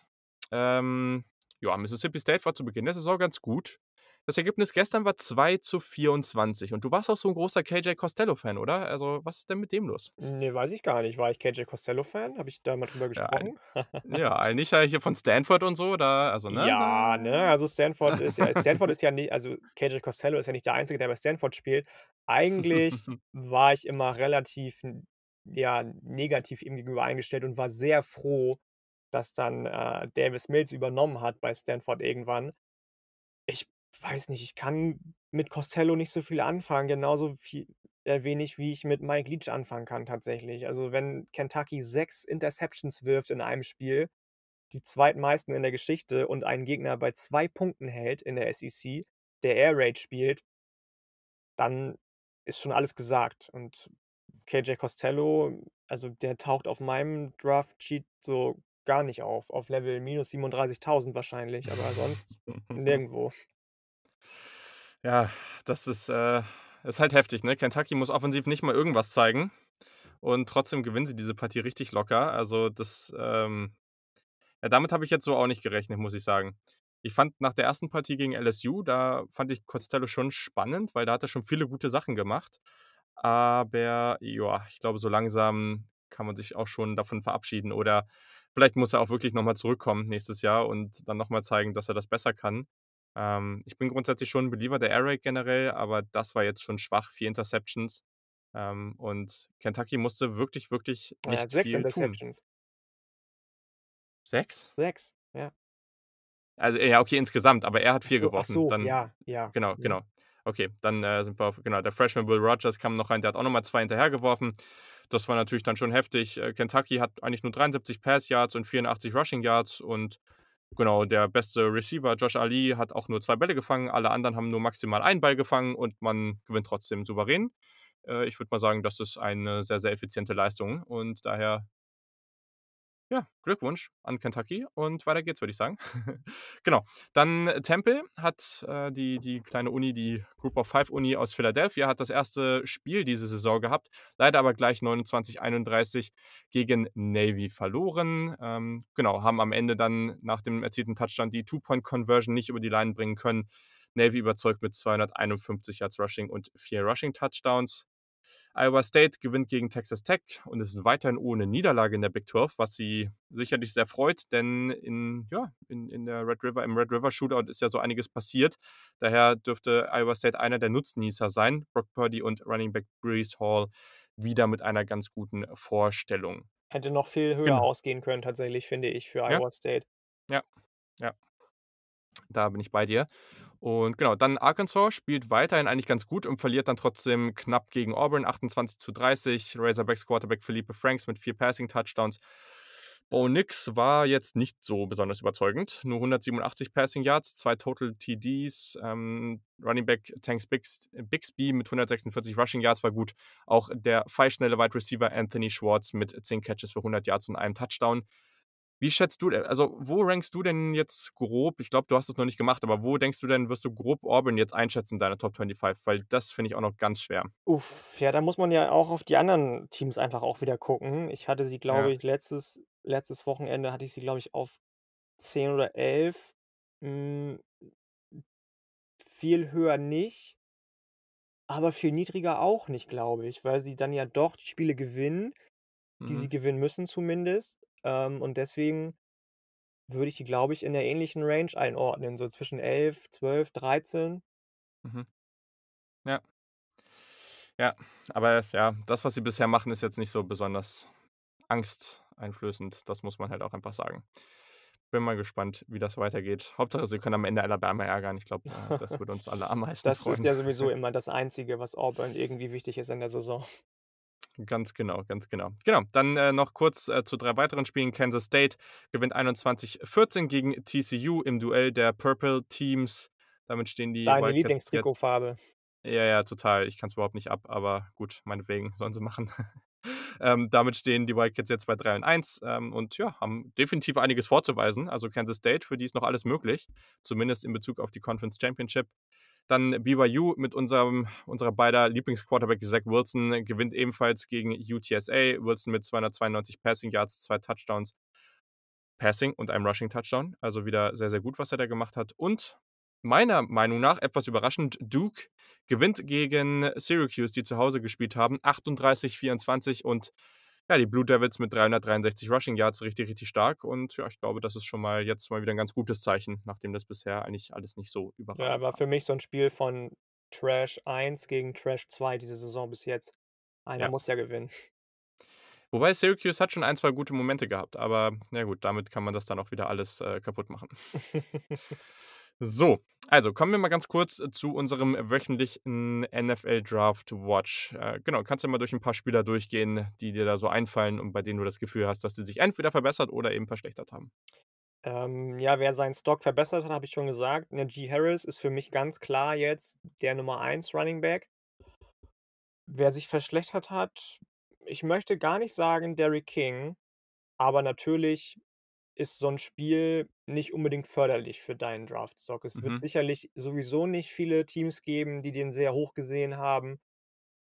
Ähm, ja, Mississippi State war zu Beginn der Saison ganz gut. Das Ergebnis gestern war 2:24 und du warst auch so ein großer KJ Costello-Fan, oder? Also, was ist denn mit dem los?
Ne, weiß ich gar nicht. War ich KJ Costello-Fan? Habe ich da mal drüber
Ja, ein
gesprochen? (laughs)
ja, eigentlich ja hier von Stanford und so, da also, ne,
Ja, ne, also Stanford ist ja Stanford ist ja ni also KJ Costello ist ja nicht der Einzige, der bei Stanford spielt. Eigentlich (laughs) war ich immer relativ ja, negativ ihm gegenüber eingestellt und war sehr froh, dass dann, äh, Davis Mills übernommen hat bei Stanford irgendwann. Ich weiß nicht, ich kann mit Costello nicht so viel anfangen, genauso viel äh, wenig, wie ich mit Mike Leach anfangen kann tatsächlich. Also, wenn Kentucky 6 Interceptions wirft in einem Spiel, die zweitmeisten in der Geschichte und einen Gegner bei 2 Punkten hält in der SEC, der Air Raid spielt dann ist schon alles gesagt. Und KJ Costello, also der taucht auf meinem Draft-Sheet so gar nicht auf. Auf Level minus 37.000 wahrscheinlich, aber sonst (laughs) nirgendwo.
Ja, das ist, äh ist halt heftig, ne? Kentucky muss offensiv nicht mal irgendwas zeigen und trotzdem gewinnen sie diese Partie richtig locker. Also, das, ähm ja, damit habe ich jetzt so auch nicht gerechnet, muss ich sagen. Ich fand nach der ersten Partie gegen LSU, da fand ich Costello schon spannend, weil da hat er schon viele gute Sachen gemacht. Aber ja, ich glaube, so langsam kann man sich auch schon davon verabschieden oder vielleicht muss er auch wirklich noch mal zurückkommen nächstes Jahr und dann noch mal zeigen, dass er das besser kann. Ähm, ich bin grundsätzlich schon 'n Believer der Air Raid generell, aber das war jetzt schon schwach, 4 Interceptions. Ähm, und Kentucky musste wirklich, wirklich
Er hat
nicht
6
viel tun.
Interceptions.
6?
6, ja.
Also, ja, okay, insgesamt, aber er hat 4
so,
geworfen.
so,
Dann
ja, ja,
genau,
mhm.
genau. Okay, dann, äh, sind wir auf genau, der Freshman Will Rogers kam noch rein, der hat auch noch mal 2 hinterhergeworfen. Das war natürlich dann schon heftig. Äh, Kentucky hat eigentlich nur 73 Pass Yards und 84 Rushing Yards und genau, der beste Receiver, Josh Ali, hat auch nur 2 Bälle gefangen. Alle anderen haben nur maximal einen Ball gefangen und man gewinnt trotzdem souverän. Äh, ich würde mal sagen, das ist eine sehr, sehr effiziente Leistung und daher Ja, Glückwunsch an Kentucky und weiter geht's, würde ich sagen. (laughs) Genau. Dann Temple hat, äh, die die kleine Uni, die Group of Five Uni aus Philadelphia, hat das erste Spiel diese Saison gehabt, leider aber gleich 29:31 gegen Navy verloren. Ähm, genau, haben am Ende dann nach dem erzielten Touchdown die Two-Point-Conversion nicht über die Line bringen können. Navy überzeugt mit 251 Yards Rushing und 4 Rushing Touchdowns. Iowa State gewinnt gegen Texas Tech und ist weiterhin ohne Niederlage in der Big 12, was sie sicherlich sehr freut, denn in, ja, in, in der Red River, im Red River Shootout ist ja so einiges passiert. Daher dürfte Iowa State einer der Nutznießer sein. Brock Purdy und Running Back Brees Hall wieder mit einer ganz guten Vorstellung.
Hätte noch viel höher
Genau.
ausgehen können, tatsächlich, finde ich, für
Ja.
Iowa State.
Ja, ja. Da bin ich bei dir. Und genau, dann Arkansas spielt weiterhin eigentlich ganz gut und verliert dann trotzdem knapp gegen Auburn 28:30. Razorbacks Quarterback Felipe Franks mit vier Passing Touchdowns. Bo Nix war jetzt nicht so besonders überzeugend. Nur 187 Passing Yards, zwei Total TDs. Ähm, Running Back Tanks Bix, Bixby mit 146 Rushing Yards war gut. Auch der pfeilschnelle Wide Receiver Anthony Schwartz mit 10 Catches für 100 Yards und einem Touchdown. Wie schätzt du denn, also wo rankst du denn jetzt grob, ich glaube, du hast es noch nicht gemacht, aber wo denkst du denn, wirst du grob Auburn jetzt einschätzen, deine Top 25? Weil das finde ich auch noch ganz schwer.
Uff, ja, da muss man ja auch auf die anderen Teams einfach auch wieder gucken. Ich hatte sie, glaube
Ja.
ich, letztes letztes Wochenende hatte ich sie, glaube ich, auf 10 oder 11. Hm, viel höher nicht. Aber viel niedriger auch nicht, glaube ich, weil sie dann ja doch die Spiele gewinnen, die sie
Mhm.
gewinnen müssen zumindest. Ähm, und deswegen würde ich die, glaube ich, in der ähnlichen Range einordnen, so zwischen 11, 12, 13.
Mhm. Ja. Ja, aber ja, das, was sie bisher machen, ist jetzt nicht so besonders angsteinflößend. Das muss man halt auch einfach sagen. Bin mal gespannt, wie das weitergeht. Hauptsache, sie können am Ende Alabama ärgern. Ich glaube, äh, das (laughs) würde uns alle am meisten
Das ist
freuen.
ja sowieso (laughs) immer das Einzige, was Auburn irgendwie wichtig ist in der Saison.
Ganz genau, ganz genau. Genau, dann, äh, noch kurz, äh, zu 3 weiteren Spielen. Kansas State gewinnt 21:14 gegen TCU im Duell der Purple Teams. Damit stehen die
Deine
Wildcats jetzt
Lieblingstrikotfarbe.
Ja, ja, total. Ich kann's überhaupt nicht ab, aber gut, meinetwegen, sollen sie machen. (laughs) Ähm, damit stehen die Wildcats jetzt bei 3 und 1, ähm, und ja, haben definitiv einiges vorzuweisen. Also Kansas State, für die ist noch alles möglich, zumindest in Bezug auf die Conference Championship. Dann BYU mit unserem unserer beider Lieblingsquarterback Zach Wilson gewinnt ebenfalls gegen UTSA. Wilson mit 292 Passing Yards, 2 Touchdowns Passing und einem Rushing Touchdown. Also wieder sehr, sehr gut, was er da gemacht hat. Und meiner Meinung nach etwas überraschend, Duke gewinnt gegen Syracuse, die zu Hause gespielt haben, 38:24 und ja, die Blue Devils mit 363 Rushing Yards richtig, richtig stark. Und ja, ich glaube, das ist schon mal jetzt mal wieder ein ganz gutes Zeichen, nachdem das bisher eigentlich alles nicht so
Ja,
überragend
war
war.
für mich so 'n Spiel von Trash 1 gegen Trash 2 diese Saison bis jetzt. Einer
Ja.
muss ja gewinnen.
Wobei Syracuse hat schon ein, 2 gute Momente gehabt, aber na gut, damit kann man das dann auch wieder alles, äh, kaputt machen. (laughs) (laughs) So, also kommen wir mal ganz kurz zu unserem wöchentlichen NFL Draft Watch. Äh, genau, kannst ja mal durch ein paar Spieler durchgehen, die dir da so einfallen und bei denen du das Gefühl hast, dass sie sich entweder verbessert oder eben verschlechtert haben.
Ähm, ja, wer seinen Stock verbessert hat, habe ich schon gesagt. Najee Harris ist für mich ganz klar jetzt der Nummer 1 Running Back. Wer sich verschlechtert hat, ich möchte gar nicht sagen Derrick King, aber natürlich ist so 'n Spiel nicht unbedingt förderlich für deinen Draftstock. Es wird
Mhm.
sicherlich sowieso nicht viele Teams geben, die den sehr hoch gesehen haben,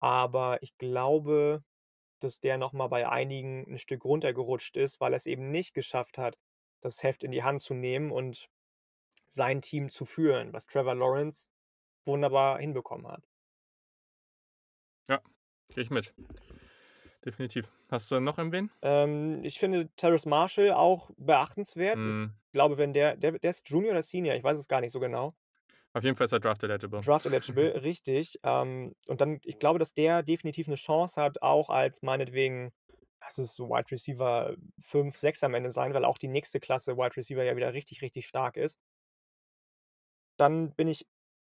aber ich glaube, dass der noch mal bei einigen 'n Stück runtergerutscht ist, weil er's eben nicht geschafft hat, das Heft in die Hand zu nehmen und sein Team zu führen, was Trevor Lawrence wunderbar hinbekommen hat.
Ja, gehe ich mit. Definitiv. Hast du noch irgendwen?
Ähm, ich finde Terrace Marshall auch beachtenswert. Ich
Mhm.
glaube, wenn der der der ist Junior oder Senior? Ich weiß es gar nicht so genau.
Auf jeden Fall ist er Draft eligible.
Draft eligible, (laughs) richtig. Ähm, und dann ich glaube, dass der definitiv 'ne Chance hat, auch als meinetwegen lass es so Wide Receiver 5, 6 am Ende sein, weil auch die nächste Klasse Wide Receiver ja wieder richtig, richtig stark ist. Dann bin ich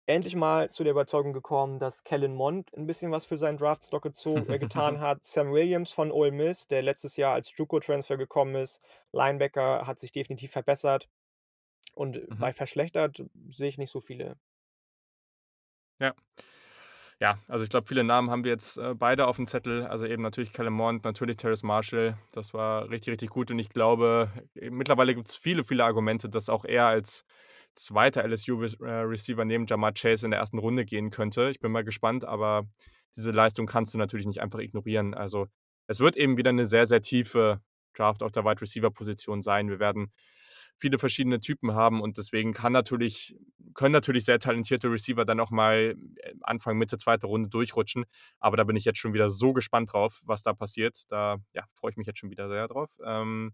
endlich mal zu der Überzeugung gekommen, dass Kellen Mond 'n bisschen was für seinen Draftstock gezo äh, getan (laughs) hat. Sam Williams von Ole Miss, der letztes Jahr als JUCO-Transfer gekommen ist, Linebacker, hat sich definitiv verbessert. Und
Mhm.
bei verschlechtert sehe ich nicht so viele.
Ja. Ja, also ich glaube, viele Namen haben wir jetzt, äh, beide auf'm Zettel. Also eben natürlich Kellen Mond, natürlich Terrace Marshall. Das war richtig, richtig gut und ich glaube, mittlerweile gibt's viele, viele Argumente, dass auch er als zweiter LSU-Res äh, neben Ja'Marr Chase in der ersten Runde gehen könnte. Ich bin mal gespannt, aber diese Leistung kannst du natürlich nicht einfach ignorieren. Also, es wird eben wieder 'ne sehr, sehr tiefe Draft auf der Wide Receiver Position sein. Wir werden viele verschiedene Typen haben und deswegen kann natürlich können natürlich sehr talentierte Receiver dann auch mal äh, Anfang, Mitte, zweite Runde durchrutschen. Aber da bin ich jetzt schon wieder so gespannt drauf, was da passiert. Da, ja, freue ich mich jetzt schon wieder sehr drauf. Ähm,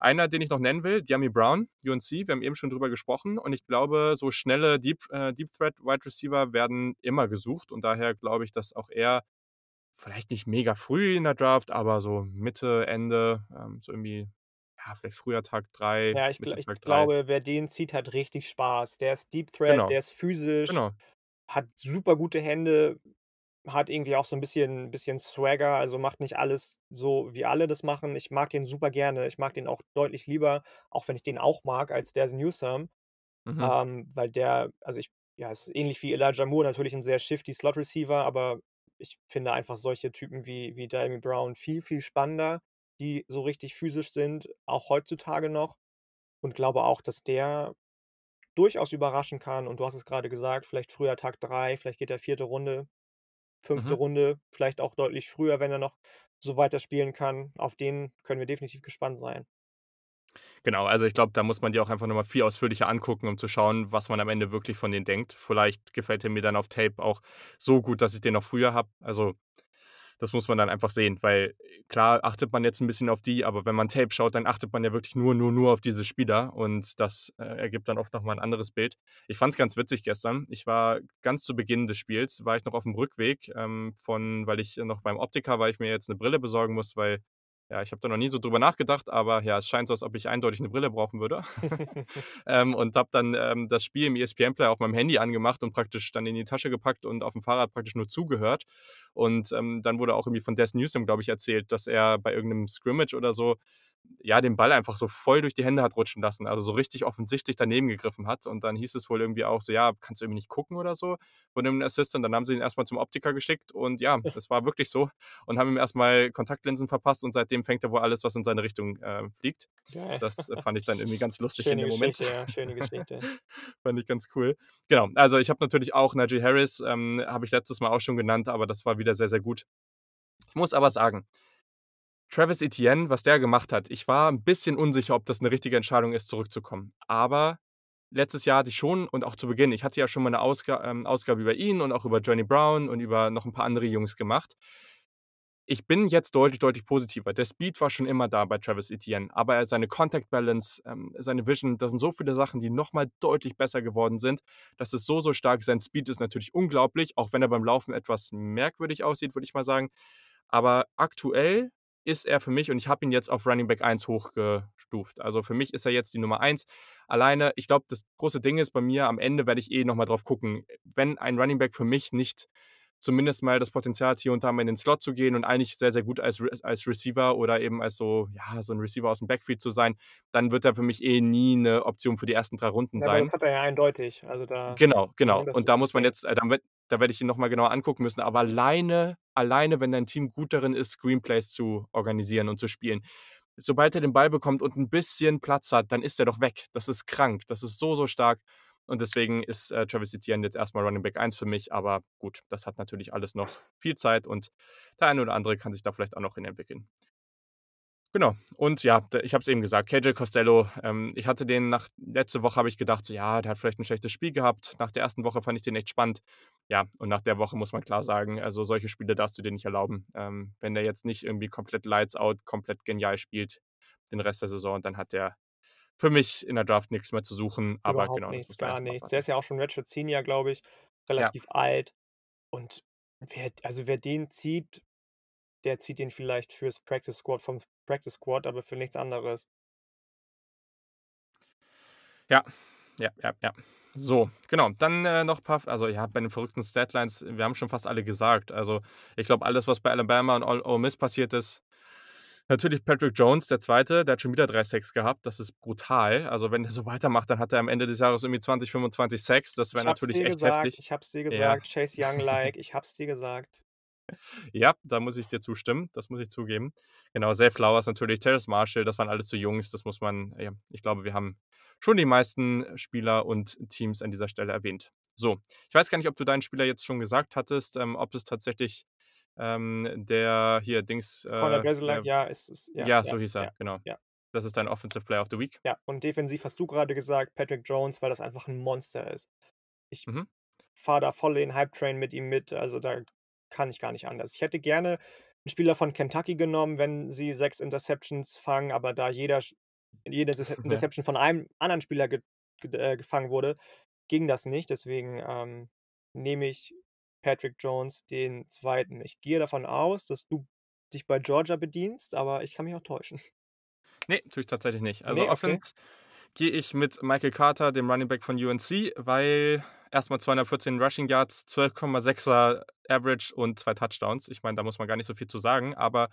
einer, den ich noch nennen will, Dyami Brown, UNC. Wir haben eben schon drüber gesprochen und ich glaube, so schnelle Deep äh, Deep Threat Wide Receiver werden immer gesucht und daher glaube ich, dass auch er vielleicht nicht mega früh in der Draft, aber so Mitte, Ende, ähm, so irgendwie ja, vielleicht früher Tag 3,
Ja, ich gl ich
Tag 3.
glaube, wer den zieht, hat richtig Spaß. Der ist Deep Threat,
Genau.
der ist physisch,
Genau.
hat super gute Hände, hat irgendwie auch so 'n bisschen bisschen Swagger, also macht nicht alles so, wie alle das machen. Ich mag den super gerne. Ich mag den auch deutlich lieber, auch wenn ich den auch mag, als Dazz Newsome,
Mhm.
ähm, weil der also ich ja, ist ähnlich wie Elijah Moore natürlich 'n sehr shifty Slot Receiver, aber ich finde einfach solche Typen wie wie Dyami Brown viel, viel spannender, die so richtig physisch sind, auch heutzutage noch und glaube auch, dass der durchaus überraschen kann und du hast es grade gesagt, vielleicht früher Tag 3, vielleicht geht er 4. Runde, 5.
Mhm.
Runde, vielleicht auch deutlich früher, wenn er noch so weiterspielen kann. Auf den können wir definitiv gespannt sein.
Genau, also ich glaube, da muss man die auch einfach noch mal viel ausführlicher angucken, um zu schauen, was man am Ende wirklich von denen denkt. Vielleicht gefällt er mir dann auf Tape auch so gut, dass ich den noch früher habe. Also, das muss man dann einfach sehen, weil klar achtet man jetzt 'n bisschen auf die, aber wenn man Tape schaut, dann achtet man ja wirklich nur, nur, nur auf diese Spieler und das, äh, ergibt dann oft noch mal 'n anderes Bild. Ich fand's ganz witzig gestern. Ich war ganz zu Beginn des Spiels war ich noch auf'm Rückweg, ähm, von weil ich noch beim Optiker weil ich mir jetzt 'ne Brille besorgen muss, weil ja, ich habe da noch nie so drüber nachgedacht, aber ja, es scheint so, als ob ich eindeutig 'ne Brille brauchen würde. (laughs) (laughs) Ähm, und habe dann, ähm, das Spiel im ESPN Player auf meinem Handy angemacht und praktisch dann in die Tasche gepackt und auf'm Fahrrad praktisch nur zugehört. Und, ähm, dann wurde auch irgendwie von Dazz Newsome, glaube ich, erzählt, dass er bei irgend 'nem Scrimmage oder so, ja, den Ball einfach so voll durch die Hände hat rutschen lassen, also so richtig offensichtlich daneben gegriffen hat. Und dann hieß es wohl irgendwie auch so: „Ja, kannst du irgendwie nicht gucken oder so?“ von dem Assistant. Dann haben sie ihn erst mal zum Optiker geschickt und ja, das war wirklich so und haben ihm erst mal Kontaktlinsen verpasst und seitdem fängt er wohl alles, was in seine Richtung, äh, fliegt.
Geil.
Das, äh, fand ich dann irgendwie (laughs) ganz lustig in
Schöne
dem Moment.
Geschichte, ja, schöne Geschichte. (laughs)
Fand ich ganz cool. Genau, also ich habe natürlich auch Najee Harris, ähm, habe ich letztes Mal auch schon genannt, aber das war wieder sehr, sehr gut. Ich muss aber sagen Travis Etienne, was der gemacht hat ich war 'n bisschen unsicher, ob das 'ne richtige Entscheidung ist, zurückzukommen. Aber letztes Jahr hatte ich schon und auch zu Beginn ich hatte ja schon mal 'ne Ausga ähm, Ausgabe über ihn und auch über Journey Brown und über noch 'n paar andere Jungs gemacht. Ich bin jetzt deutlich, deutlich positiver. Der Speed war schon immer da bei Travis Etienne, aber er seine Contact Balance, ähm, seine Vision, da sind so viele Sachen, die noch mal deutlich besser geworden sind. Das ist so, so stark. Sein Speed ist natürlich unglaublich, auch wenn er beim Laufen etwas merkwürdig aussieht, würde ich mal sagen. Aber aktuell ist er für mich und ich habe ihn jetzt auf Running Back 1 hochgestuft. Also, für mich ist er jetzt die Nummer 1. Alleine ich glaube, das große Ding ist bei mir, am Ende werde ich eh noch mal drauf gucken. Wenn ein Running Back für mich nicht zumindest mal das Potenzial hat, hier und da mal in den Slot zu gehen und eigentlich sehr, sehr gut als als Receiver oder eben als so ja, so 'n Receiver aus'm Backfield zu sein, dann wird er für mich eh nie 'ne Option für die ersten 3 Runden
Ja,
sein.
das hat er ja eindeutig. Also da
Genau, genau.
ne,
Und da muss man jetzt äh, dann werd da werde ich ihn noch mal genauer angucken müssen. Aber alleine alleine, wenn dein Team gut darin ist, Screenplays zu organisieren und zu spielen. Sobald er den Ball bekommt und 'n bisschen Platz hat, dann ist er doch weg. Das ist krank. Das ist so, so stark. Und deswegen ist, äh, Travis Etienne jetzt erst mal Running Back 1 für mich. Aber gut, das hat natürlich alles noch viel Zeit und der eine oder andere kann sich da vielleicht auch noch hin entwickeln. Genau. Und ja, ich habe es eben gesagt, KJ Costello, ähm, ich hatte den nach letzte Woche habe ich gedacht so: „Ja, der hat vielleicht 'n schlechtes Spiel gehabt.“ Nach der 1. Woche fand ich den echt spannend. Ja, und nach der Woche muss man klar sagen, also solche Spiele darfst du dir nicht erlauben. Ähm, wenn der jetzt nicht irgendwie komplett Lights Out, komplett genial spielt den Rest der Saison, dann hat der für mich in der Draft nix mehr zu suchen. Aber
Überhaupt
genau, das
nichts,
muss man
gar nichts. Der ist ja auch schon Redshirt Senior, glaube ich,
Ja.
relativ alt. Und wer also wer den zieht, der zieht den vielleicht fürs Practice Squad vom Practice Squad, aber für nichts anderes.
Ja, ja, ja, ja. So, genau. Dann, äh, noch paar F also ja, bei den verrückten Statlines, wir haben schon fast alle gesagt. Also, ich glaube, alles, was bei Alabama und Ole Miss passiert ist Natürlich Patrick Jones, der Zweite, der hat schon wieder 3 Sacks gehabt. Das ist brutal. Also, wenn der so weitermacht, dann hat er am Ende des Jahres irgendwie 20, 25 Sacks. Das wäre natürlich echt
gesagt,
heftig.
ich habe es dir
Ja.
gesagt, Chase (laughs) Young-like, ich habe es dir gesagt.
Ja, da muss ich dir zustimmen. Das muss ich zugeben. Genau, Zay Flowers natürlich, Terrace Marshall, das waren alles so Jungs. Das muss man ja, ich glaube, wir haben schon die meisten Spieler und Teams an dieser Stelle erwähnt. So, ich weiß gar nicht, ob du deinen Spieler jetzt schon gesagt hattest, ähm, ob es tatsächlich, ähm, der hier Dings,
Conor
äh,
Gazellak,
der
ja, es ist ja,
ja,
ja,
so hieß er,
ja,
genau.
ja.
Das ist dein Offensive Player of the Week.
Ja, und defensiv hast du gerade gesagt, Patrick Jones, weil das einfach 'n Monster ist. Ich
Mhm.
fahre da voll den Hype-Train mit ihm mit, also da kann ich gar nicht anders. Ich hätte gerne 'n Spieler von Kentucky genommen, wenn sie 6 Interceptions fangen, aber da jeder jede Interce
Ja.
Interception von einem anderen Spieler ge ged äh, gefangen wurde, ging das nicht. Deswegen, ähm, nehme ich Patrick Jones, den Zweiten. Ich gehe davon aus, dass du dich bei Georgia bedienst, aber ich kann mich auch täuschen.
Ne, tue ich tatsächlich nicht. Also,
Ne, okay.
Offense gehe ich mit Michael Carter, dem Running Back von UNC, weil erst mal 214 Rushing Yards, 12,6er Average und 2 Touchdowns. Ich meine, da muss man gar nicht so viel zu sagen, aber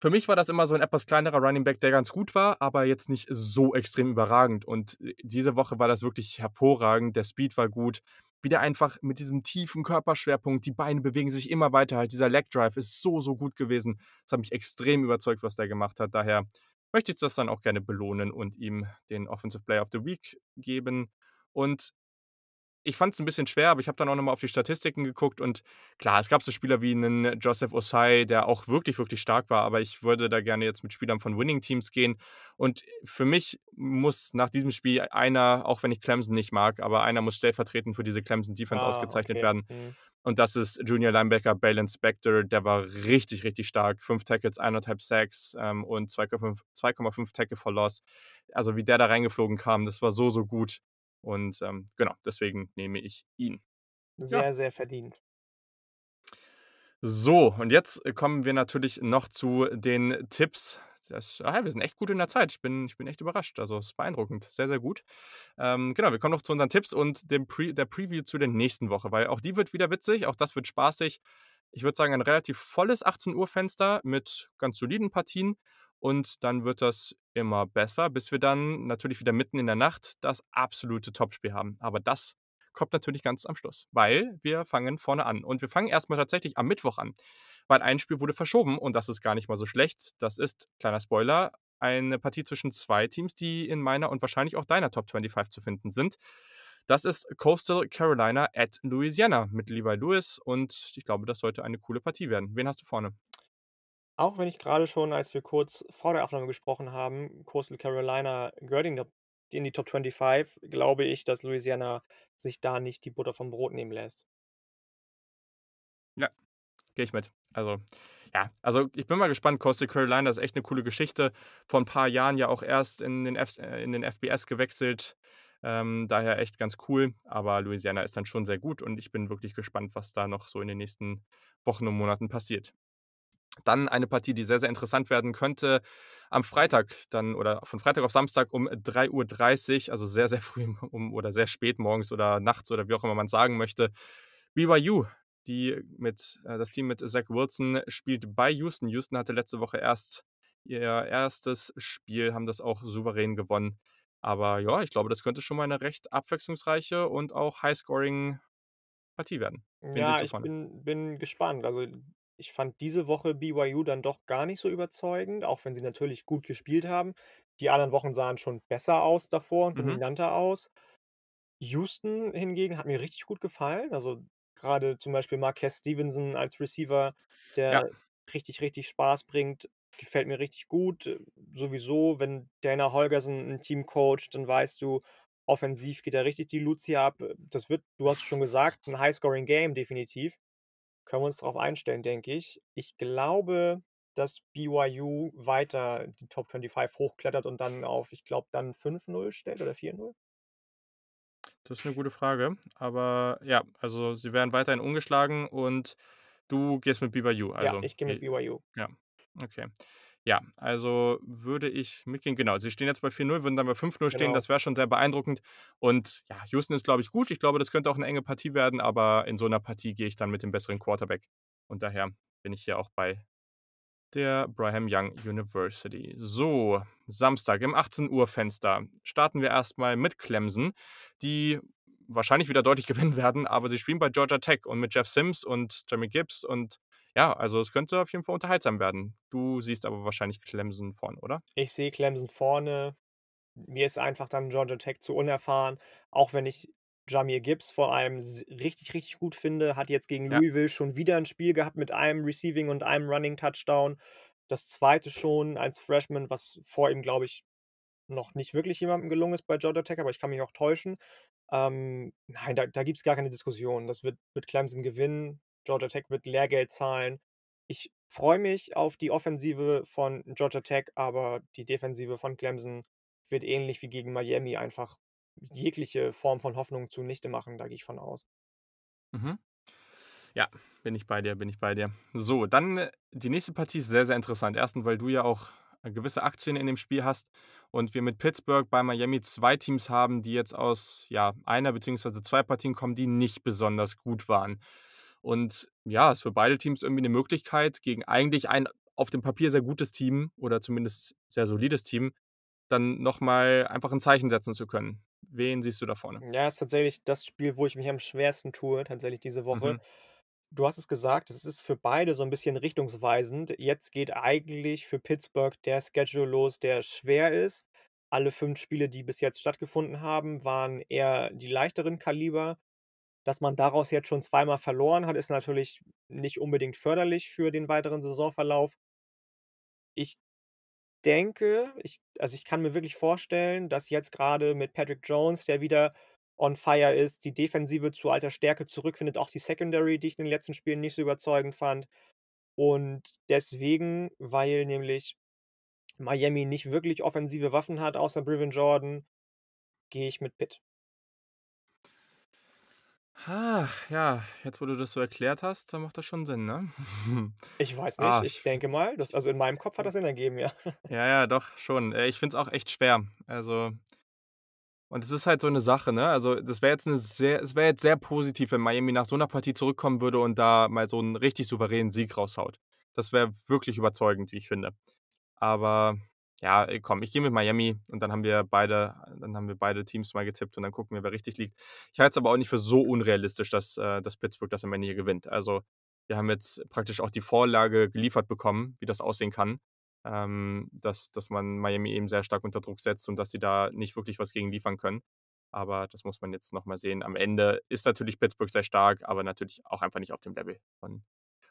für mich war das immer so 'n etwas kleinerer Running Back, der ganz gut war, aber jetzt nicht so extrem überragend. Und, äh, diese Woche war das wirklich hervorragend. Der Speed war gut. Wie der einfach mit diesem tiefen Körperschwerpunkt die Beine bewegen sich immer weiter halt. Dieser Leg Drive ist so, so gut gewesen. Das hat mich extrem überzeugt, was der gemacht hat. Daher möchte ich das dann auch gerne belohnen und ihm den Offensive Player of the Week geben. Und ich fand es 'n bisschen schwer, aber ich habe dann auch noch mal auf die Statistiken geguckt und klar, es gab so Spieler wie 'nen Joseph Ossai, der auch wirklich, wirklich stark war, aber ich würde da gerne jetzt mit Spielern von Winning Teams gehen. Und für mich muss nach diesem Spiel einer, auch wenn ich Clemson nicht mag, aber einer muss stellvertretend für diese Clemson Defense
Ah,
ausgezeichnet
okay.
werden.
Mhm.
Und das ist Junior Linebacker Baylon Spector. Der war richtig, richtig stark. 5 Tackles, 1,5 Sacks, ähm, und 2,5 2,5 Tackle for Loss. Also, wie der da reingeflogen kam, das war so, so gut. Und, ähm, genau, deswegen nehme ich ihn. Ja.
Sehr, sehr verdient.
So, und jetzt, äh, kommen wir natürlich noch zu den Tipps. Das ah, wir sind echt gut in der Zeit. Ich bin ich bin echt überrascht. Also, ist beeindruckend. Sehr, sehr gut. Ähm, genau, wir kommen noch zu unseren Tipps und dem Pre der Preview zu der nächsten Woche, weil auch die wird wieder witzig, auch das wird spaßig. Ich würde sagen, ein relativ volles 18:00-Fenster mit ganz soliden Partien und dann wird das immer besser, bis wir dann natürlich wieder mitten in der Nacht das absolute Topspiel haben. Aber das kommt natürlich ganz am Schluss, weil wir fangen vorne an. Und wir fangen erst mal tatsächlich am Mittwoch an, weil ein Spiel wurde verschoben und das ist gar nicht mal so schlecht. Das ist, kleiner Spoiler, eine Partie zwischen 2 Teams, die in meiner und wahrscheinlich auch deiner Top 25 zu finden sind. Das ist Coastal Carolina at Louisiana mit Levi Lewis und ich glaube, das sollte eine coole Partie werden. Wen hast du vorne?
Auch wenn ich grade schon, als wir kurz vor der Aufnahme gesprochen haben, Coastal Carolina gehört in in die Top 25, glaube ich, dass Louisiana sich da nicht die Butter vom Brot nehmen lässt.
Ja, gehe ich mit. Also, ja, also, ich bin mal gespannt. Coastal Carolina ist echt 'ne coole Geschichte. Vor 'n paar Jahren ja auch erst in den Fs äh, in den FBS gewechselt. Ähm, daher echt ganz cool. Aber Louisiana ist dann schon sehr gut und ich bin wirklich gespannt, was da noch so in den nächsten Wochen und Monaten passiert. Dann eine Partie, die sehr, sehr interessant werden könnte am Freitag dann oder von Freitag auf Samstag um 3:30 also, sehr, sehr (laughs) früh um oder sehr spät morgens oder nachts oder wie auch immer man's sagen möchte. BYU, die mit äh, das Team mit Zach Wilson spielt bei Houston. Houston hatte letzte Woche erst ihr erstes Spiel, haben das auch souverän gewonnen. Aber ja, ich glaube, das könnte schon mal 'ne recht abwechslungsreiche und auch High-Scoring Partie werden.
Ja, ich bin bin gespannt. Also, ich fand diese Woche BYU dann doch gar nicht so überzeugend, auch wenn sie natürlich gut gespielt haben. Die anderen Wochen sahen schon besser aus davor und
Mhm.
dominanter aus. Houston hingegen hat mir richtig gut gefallen. Also, grade zum Beispiel Marquez Stevenson als Receiver,
Ja.
der richtig, richtig Spaß bringt, gefällt mir richtig gut. Äh, sowieso, wenn Dana Holgorsen 'n Team coacht, dann weißt du, offensiv geht da richtig die Luzi ab. Äh, das wird, du hast es schon gesagt, 'n High-Scoring-Game definitiv. Können wir uns drauf einstellen, denke ich. Ich glaube, dass BYU weiter die Top 25 hochklettert und dann auf, ich glaube, dann 5:0 stellt oder 4:0?
Das ist 'ne gute Frage. Aber ja, also, sie werden weiterhin ungeschlagen und du gehst mit BYU,
Ja,
also,
ich gehe mit BYU.
ja, okay. Ja, also, würde ich mitgehen genau, sie stehen jetzt bei 4:0, würden dann bei 5:0 stehen.
Genau.
Das wäre schon sehr beeindruckend. Und ja, Houston ist, glaube ich, gut. Ich glaube, das könnte auch 'ne enge Partie werden, aber in so 'ner Partie gehe ich dann mit dem besseren Quarterback. Und daher bin ich hier auch bei der Brigham Young University. So, Samstag im 18 Uhr Fenster starten wir erstmal mit Clemson, die wahrscheinlich wieder deutlich (laughs) gewinnen werden, aber sie spielen bei Georgia Tech und mit Jeff Sims und Jeremy Gibbs und ja, also es könnte auf jeden Fall unterhaltsam werden. Du siehst aber wahrscheinlich Clemson vorne, oder?
Ich sehe Clemson vorne. Mir ist einfach dann Georgia Tech zu unerfahren, auch wenn ich Jahmyr Gibbs vor allem richtig, richtig gut finde, hat jetzt gegen
Ja.
Louisville schon wieder ein Spiel gehabt mit einem Receiving und einem Running Touchdown. Das zweite schon als Freshman, was vor ihm, glaube ich, noch nicht wirklich jemandem gelungen ist bei Georgia Tech, aber ich kann mich auch täuschen. Ähm, nein, da da gibt's gar keine Diskussion. Das wird wird Clemson gewinnen. Georgia Tech wird Lehrgeld zahlen. Ich freue mich auf die Offensive von Georgia Tech, aber die Defensive von Clemson wird ähnlich wie gegen Miami einfach jegliche Form von Hoffnung zunichte machen, da gehe ich von aus.
Mhm. Ja, bin ich bei dir, bin ich bei dir. So, dann äh, die nächste Partie ist sehr, sehr interessant. Erstens, weil du ja auch äh, gewisse Aktien in dem Spiel hast und wir mit Pittsburgh bei Miami zwei Teams haben, die jetzt aus ja, einer bzw. zwei Partien kommen, die nicht besonders gut waren. Und ja, ist für beide Teams irgendwie eine Möglichkeit, gegen eigentlich ein auf dem Papier sehr gutes Team oder zumindest sehr solides Team, dann nochmal einfach ein Zeichen setzen zu können. Wen siehst du da vorne?
Ja, ist tatsächlich das Spiel, wo ich mich am schwersten tue, tatsächlich diese Woche.
Mhm.
Du hast es gesagt, es ist für beide so ein bisschen richtungsweisend. Jetzt geht eigentlich für Pittsburgh der Schedule los, der schwer ist. Alle 5 Spiele, die bis jetzt stattgefunden haben, waren eher die leichteren Kaliber. Dass man daraus jetzt schon zweimal verloren hat, ist natürlich nicht unbedingt förderlich für den weiteren Saisonverlauf. Ich denke ich also, ich kann mir wirklich vorstellen, dass jetzt grade mit Patrick Jones, der wieder on fire ist, die Defensive zu alter Stärke zurückfindet, auch die Secondary, die ich in den letzten Spielen nicht so überzeugend fand. Und deswegen, weil nämlich Miami nicht wirklich offensive Waffen hat außer Brevin Jordan, gehe ich mit Pitt.
Ach, ja, jetzt wo du das so erklärt hast, dann macht das schon Sinn, ne? (laughs)
Ich weiß nicht,
Ah,
ich
ich
denke mal, das also, in meinem Kopf hat das Sinn ergeben, ja. (laughs)
ja, ja, doch, schon. Äh, ich finde es auch echt schwer. Also und es ist halt so 'ne Sache, ne? Also, das wäre jetzt 'ne sehr es wäre jetzt sehr positiv, wenn Miami nach so 'ner Partie zurückkommen würde und da mal so 'n richtig souveränen Sieg raushaut. Das wäre wirklich überzeugend, wie ich finde. Aber ja, ey, komm, ich gehe mit Miami und dann haben wir beide dann haben wir beide Teams mal getippt und dann gucken wir, wer richtig liegt. Ich halte es aber auch nicht für so unrealistisch, dass, äh dass Pittsburgh das am Ende hier gewinnt. Also, wir haben jetzt praktisch auch die Vorlage geliefert bekommen, wie das aussehen kann, ähm, dass dass man Miami eben sehr stark unter Druck setzt und dass sie da nicht wirklich was gegen liefern können. Aber das muss man jetzt noch mal sehen. Am Ende ist natürlich Pittsburgh sehr stark, aber natürlich auch einfach nicht auf dem Level von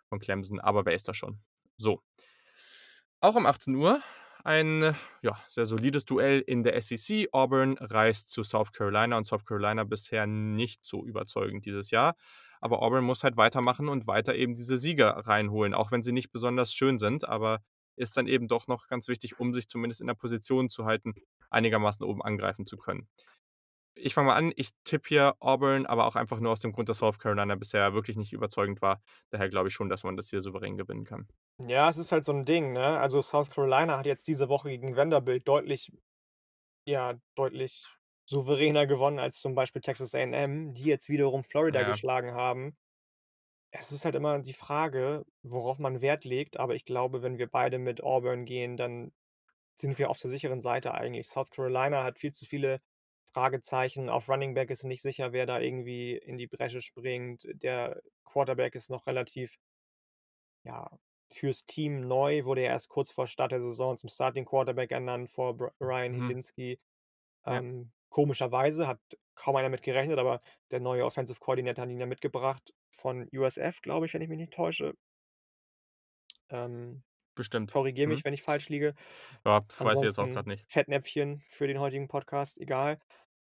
von Clemson. Aber wer ist das schon? So. Auch um 18 Uhr ein, ja, sehr solides Duell in der SEC. Auburn reist zu South Carolina und South Carolina bisher nicht so überzeugend dieses Jahr. Aber Auburn muss halt weitermachen und weiter eben diese Siege reinholen, auch wenn sie nicht besonders schön sind, aber ist dann eben doch noch ganz wichtig, um sich zumindest in der Position zu halten, einigermaßen oben angreifen zu können. Ich fange mal an, ich tippe hier Auburn, aber auch einfach nur aus dem Grund, dass South Carolina bisher wirklich nicht überzeugend war. Daher glaube ich schon, dass man das hier souverän gewinnen kann.
Ja, es ist halt so 'n Ding, ne? Also, South Carolina hat jetzt diese Woche gegen Vanderbilt deutlich ja, deutlich souveräner gewonnen als zum Beispiel Texas A&M, die jetzt wiederum Florida
Ja.
geschlagen haben. Es ist halt immer die Frage, worauf man Wert legt, aber ich glaube, wenn wir beide mit Auburn gehen, dann sind wir auf der sicheren Seite eigentlich. South Carolina hat viel zu viele Fragezeichen. Auf Running Back ist nicht sicher, wer da irgendwie in die Bresche springt. Der Quarterback ist noch relativ ja, fürs Team neu, wurde ja erst kurz vor Start der Saison zum Starting Quarterback ernannt vor Br Ryan
Mhm.
Hilinski.
Ja.
Ähm, komischerweise hat kaum einer mit gerechnet, aber der neue Offensive Coordinator hat ihn ja mitgebracht von USF, glaube ich, wenn ich mich nicht täusche. Ähm,
Bestimmt.
korrigiere mich,
Mhm.
wenn ich falsch liege.
Ja, pf, weiß ich jetzt auch
Ansonsten
grad nicht.
Fettnäpfchen für den heutigen Podcast, egal.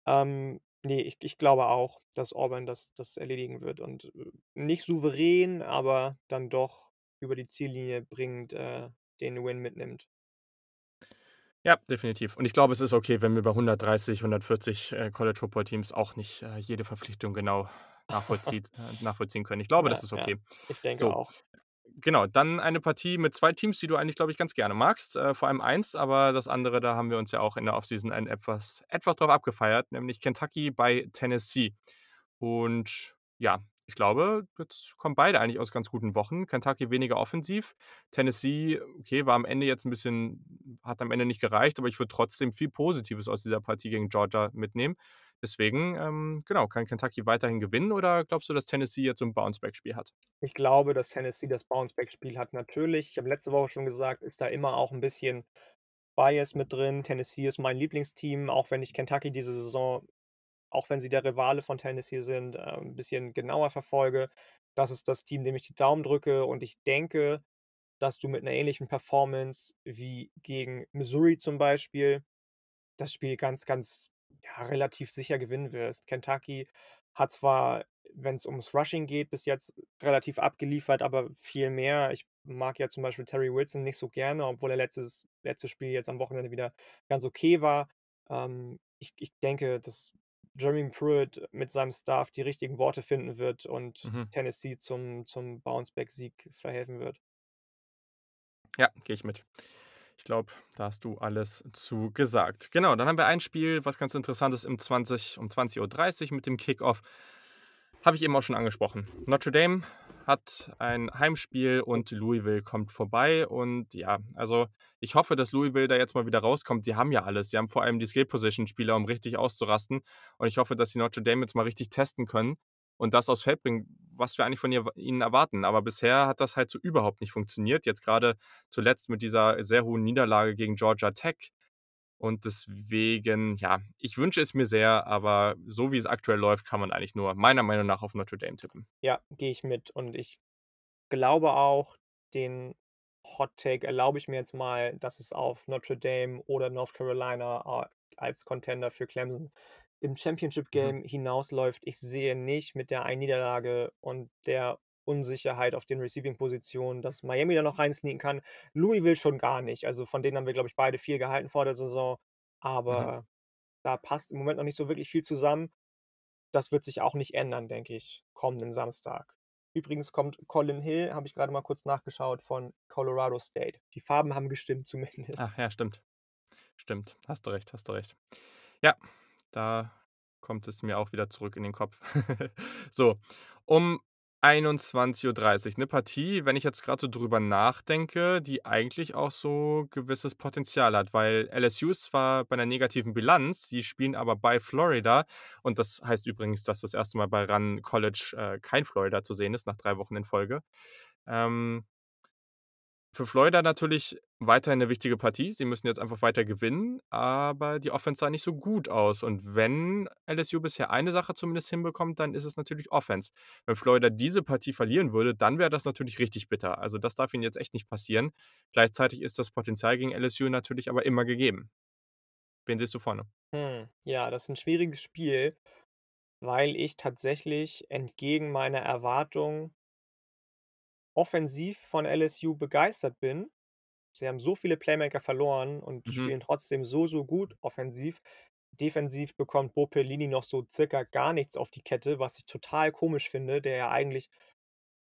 Ähm, ne, ich ich glaube auch, dass Auburn das das erledigen wird und, äh, nicht souverän, aber dann doch über die Ziellinie bringend, äh, den Win mitnimmt.
Ja, definitiv. Und ich glaube, es ist okay, wenn wir bei 130, 140, äh, College-Football-Teams auch nicht, äh, jede Verpflichtung genau (laughs) nachvollzieht äh, nachvollziehen können. Ich (laughs) glaube, das
Ja,
ist
ja,
okay.
ich denke
So,
auch.
Genau, dann eine Partie mit 2 Teams, die du eigentlich, glaube ich, ganz gerne magst, äh, vor allem eins, aber das andere, da haben wir uns ja auch in der Offseason ein etwas etwas drauf abgefeiert, nämlich Kentucky bei Tennessee. Und ja, ich glaube, jetzt kommen beide eigentlich aus ganz guten Wochen. Kentucky weniger offensiv. Tennessee, okay, war am Ende jetzt ein bisschen hat am Ende nicht gereicht, aber ich würde trotzdem viel Positives aus dieser Partie gegen Georgia mitnehmen. Deswegen, ähm, genau, kann Kentucky weiterhin gewinnen oder glaubst du, dass Tennessee jetzt so 'n Bounce-Back-Spiel hat?
Ich glaube, dass Tennessee das Bounce-Back-Spiel hat. Natürlich, ich habe letzte Woche schon gesagt, ist da immer auch 'n bisschen Bias mit drin. Tennessee ist mein Lieblingsteam, auch wenn ich Kentucky diese Saison auch wenn sie der Rivale von Tennessee sind, äh, 'n bisschen genauer verfolge. Das ist das Team, dem ich die Daumen drücke und ich denke, dass du mit 'ner ähnlichen Performance wie gegen Missouri zum Beispiel das Spiel ganz, ganz, ja, relativ sicher gewinnen wirst. Kentucky hat zwar, wenn's ums Rushing geht, bis jetzt relativ abgeliefert, aber viel mehr ich mag ja zum Beispiel Terry Wilson nicht so gerne, obwohl er letztes letztes Spiel jetzt am Wochenende wieder ganz okay war. Ähm, ich ich denke, dass Jeremy Pruitt mit seinem Staff die richtigen Worte finden wird und
Mhm.
Tennessee zum zum Bounce-Back-Sieg verhelfen wird.
Ja, gehe ich mit. Ich glaube, da hast du alles zu gesagt. Genau, dann haben wir ein Spiel, was ganz interessant ist, im 20 um 20:30 mit dem Kickoff. Habe ich eben auch schon angesprochen. Notre Dame hat ein Heimspiel und Louisville kommt vorbei und ja, also ich hoffe, dass Louisville da jetzt mal wieder rauskommt. Sie haben ja alles. Sie haben vor allem die Skill-Position-Spieler, um richtig auszurasten und ich hoffe, dass sie Notre Dame jetzt mal richtig testen können und das aufs Feld bringen, was wir eigentlich von ihr ihnen erwarten. Aber bisher hat das halt so überhaupt nicht funktioniert. Jetzt grade zuletzt mit dieser sehr hohen Niederlage gegen Georgia Tech und deswegen, ja, ich wünsche es mir sehr, aber so wie es aktuell läuft, kann man eigentlich nur meiner Meinung nach auf Notre Dame tippen.
Ja, gehe ich mit und ich glaube auch, den Hot Take erlaube ich mir jetzt mal, dass es auf Notre Dame oder North Carolina a als Contender für Clemson im Championship
Mhm.
Game hinausläuft. Ich sehe nicht mit der einen Niederlage und der Unsicherheit auf den Receiving-Positionen, dass Miami da noch rein sneaken kann. Louisville schon gar nicht. Also, von denen haben wir, glaube ich, beide viel gehalten vor der Saison,
Mhm.
aber da passt im Moment noch nicht so wirklich viel zusammen. Das wird sich auch nicht ändern, denke ich, kommenden Samstag. Übrigens kommt Collin Hill, habe ich grade mal kurz nachgeschaut, von Colorado State. Die Farben haben gestimmt (laughs) zumindest.
Ach ja, stimmt. Stimmt. Hast du recht, hast du recht. Ja, da kommt es mir auch wieder zurück in den Kopf. (laughs) So, um 21:30 'ne Partie, wenn ich jetzt grad so drüber nachdenke, die eigentlich auch so gewisses Potenzial hat, weil LSU ist zwar bei 'ner negativen Bilanz, sie spielen aber bei Florida und das heißt übrigens, dass das 1. Mal bei RAN College, äh, kein Florida zu sehen ist nach 3 Wochen in Folge. Ähm für Florida natürlich weiterhin 'ne wichtige Partie. Sie müssen jetzt einfach weiter gewinnen, aber die Offense sah nicht so gut aus und wenn LSU bisher eine Sache zumindest hinbekommt, dann ist es natürlich Offense. Wenn Florida diese Partie verlieren würde, dann wäre das natürlich richtig bitter. Also, das darf ihnen jetzt echt nicht passieren. Gleichzeitig ist das Potenzial gegen LSU natürlich aber immer gegeben. Wen siehst du vorne?
Hm, ja, das ist 'n schwieriges Spiel, weil ich tatsächlich entgegen meiner Erwartung offensiv von LSU begeistert bin. Sie haben so viele Playmaker verloren und
Mhm.
spielen trotzdem so, so gut offensiv. Defensiv bekommt Bo Pelini noch so circa gar nichts auf die Kette, was ich total komisch finde, der ja eigentlich